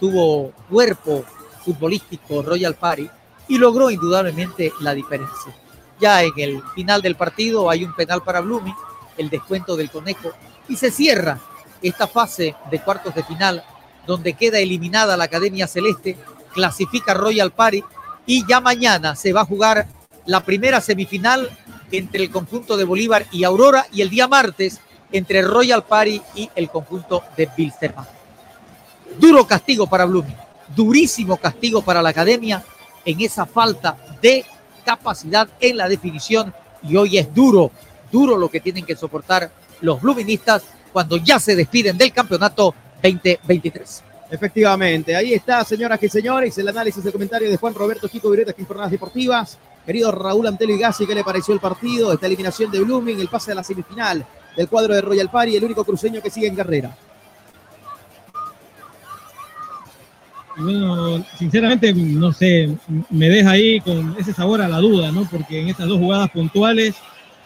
tuvo cuerpo futbolístico Royal Party y logró indudablemente la diferencia. Ya en el final del partido hay un penal para Blooming, el descuento del conejo y se cierra esta fase de cuartos de final donde queda eliminada la Academia Celeste, clasifica Royal Party y ya mañana se va a jugar la primera semifinal entre el conjunto de Bolívar y Aurora y el día martes entre Royal Party y el conjunto de Bilsterman. Duro castigo para Blooming, durísimo castigo para la academia en esa falta de capacidad en la definición y hoy es duro, duro lo que tienen que soportar los Blooministas cuando ya se despiden del campeonato 2023. Efectivamente, ahí está, señoras y señores, el análisis del comentario de Juan Roberto Chico Vireta aquí en Jornadas Deportivas. Querido Raúl Antelo y Gassi, ¿qué le pareció el partido? Esta eliminación de Blooming, el pase a la semifinal del cuadro de Royal Party, el único cruceño que sigue en carrera. Bueno, sinceramente, no sé, me deja ahí con ese sabor a la duda, ¿no? Porque en estas dos jugadas puntuales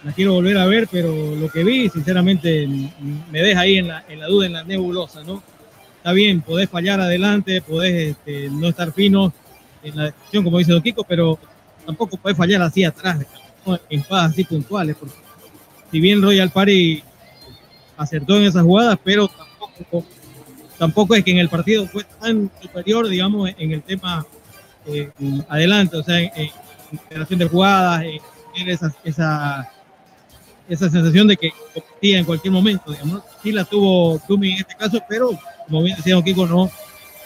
las quiero volver a ver, pero lo que vi, sinceramente, me deja ahí en la, en la duda, en la nebulosa, ¿no? Está bien, podés fallar adelante, podés este, no estar fino en la decisión, como dice Don Kiko, pero tampoco podés fallar así atrás, ¿no? en jugadas así puntuales, porque si bien Royal Party acertó en esas jugadas, pero tampoco tampoco es que en el partido fue tan superior, digamos, en el tema eh, adelante, o sea, en, en generación de jugadas, en esa, esa, esa sensación de que competía en cualquier momento, digamos. Sí la tuvo Tumi en este caso, pero como bien decía Kiko, no,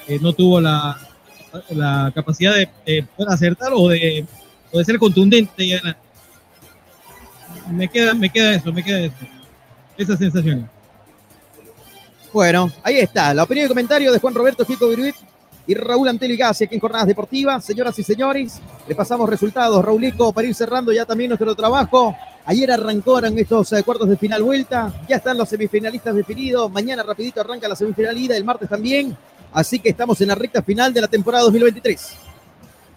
eh, no tuvo la, la capacidad de, de, poder acertar o de, de ser contundente y. Me queda, me queda eso, me queda eso. Esa sensación. Bueno, ahí está, la opinión y comentario de Juan Roberto Chico Viruit y Raúl Anteligasi aquí en Jornadas Deportivas. Señoras y señores, le pasamos resultados. Raulico, para ir cerrando ya también nuestro trabajo. Ayer arrancaron estos eh, cuartos de final vuelta. Ya están los semifinalistas definidos. Mañana rapidito arranca la semifinal ida, el martes también. Así que estamos en la recta final de la temporada 2023.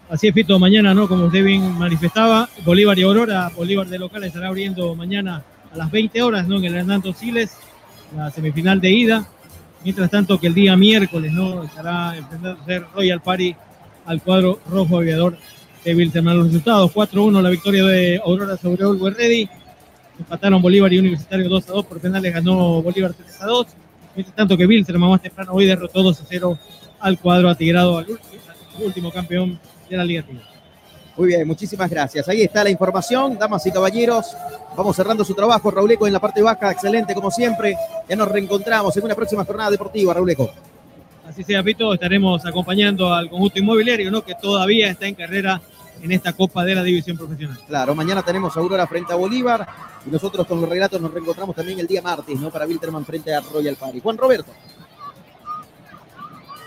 Así es, Fito, mañana, ¿no? Como usted bien manifestaba, Bolívar y Aurora, Bolívar de local estará abriendo mañana a las 20 horas, ¿no? En el Hernando Siles, la semifinal de ida. Mientras tanto que el día miércoles, ¿no? Estará enfrentándose Royal Party al cuadro rojo aviador de Wilterman. Los resultados, 4-1 la victoria de Aurora sobre Olgo Ready. Empataron Bolívar y Universitario 2 a 2 por penales, ganó Bolívar 3 a 2. Mientras tanto que Wilterman más temprano hoy derrotó 2 a 0 al cuadro atigrado al último campeón de la Liga Tigre. Muy bien, muchísimas gracias. Ahí está la información, damas y caballeros. Vamos cerrando su trabajo, Rauleco en la parte baja, excelente como siempre. Ya nos reencontramos en una próxima jornada deportiva, Rauleco. Así sea, Pito, estaremos acompañando al conjunto inmobiliario, ¿no? Que todavía está en carrera en esta Copa de la División Profesional. Claro, mañana tenemos a Aurora frente a Bolívar y nosotros con los relatos nos reencontramos también el día martes, ¿no? Para Wilterman frente a Royal Party. Juan Roberto.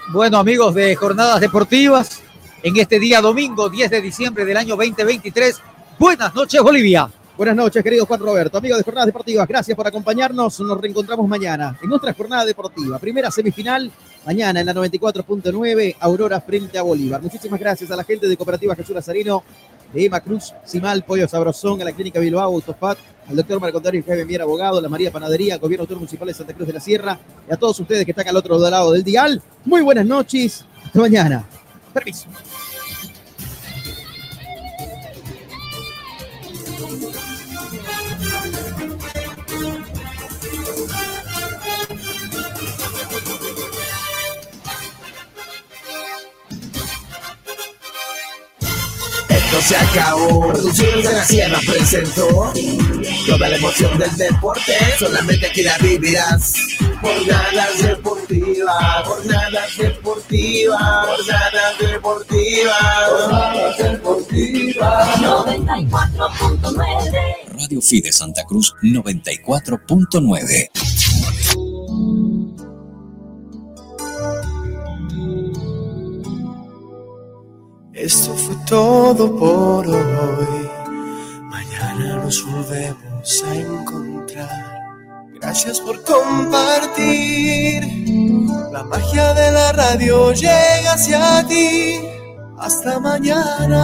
Bueno, amigos de Jornadas Deportivas, en este día domingo 10 de diciembre del año 2023. Buenas noches, Bolivia. Buenas noches, querido Juan Roberto, amigo de Jornadas Deportivas. Gracias por acompañarnos. Nos reencontramos mañana en nuestra jornada deportiva. Primera semifinal, mañana en la 94.9, Aurora frente a Bolívar. Muchísimas gracias a la gente de Cooperativa Jesús Lazarino, de Emma Cruz, Simal, Pollo Sabrosón, a la Clínica Bilbao, Autofat, al doctor Marco Antonio Jaime Mier, abogado, la María Panadería, al Gobierno Autónomo Municipal de Santa Cruz de la Sierra, y a todos ustedes que están al otro lado del dial. Muy buenas noches. Hasta mañana. Permiso. Esto se acabó. Producciones de la Sierra presentó toda la emoción del deporte. Solamente aquí la vivirás. Jornadas deportivas, jornadas deportivas, jornadas deportivas, jornadas deportivas. 94.9 Radio Fide Santa Cruz 94.9 Esto fue todo por hoy. Mañana nos volvemos a encontrar. Gracias por compartir. La magia de la radio llega hacia ti. Hasta mañana.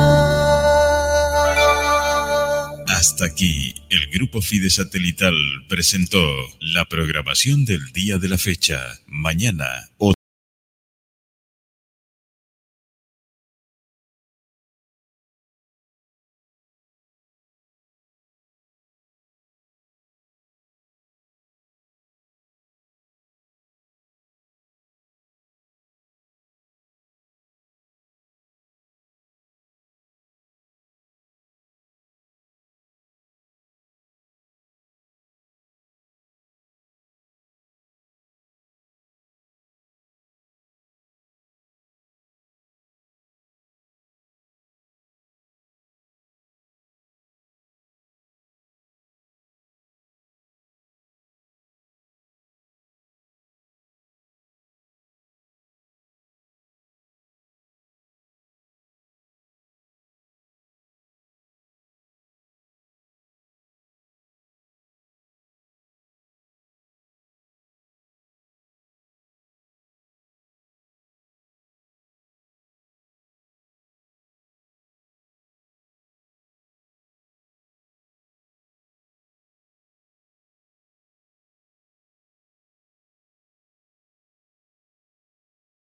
Hasta aquí, el Grupo Fide Satelital presentó la programación del día de la fecha. Mañana,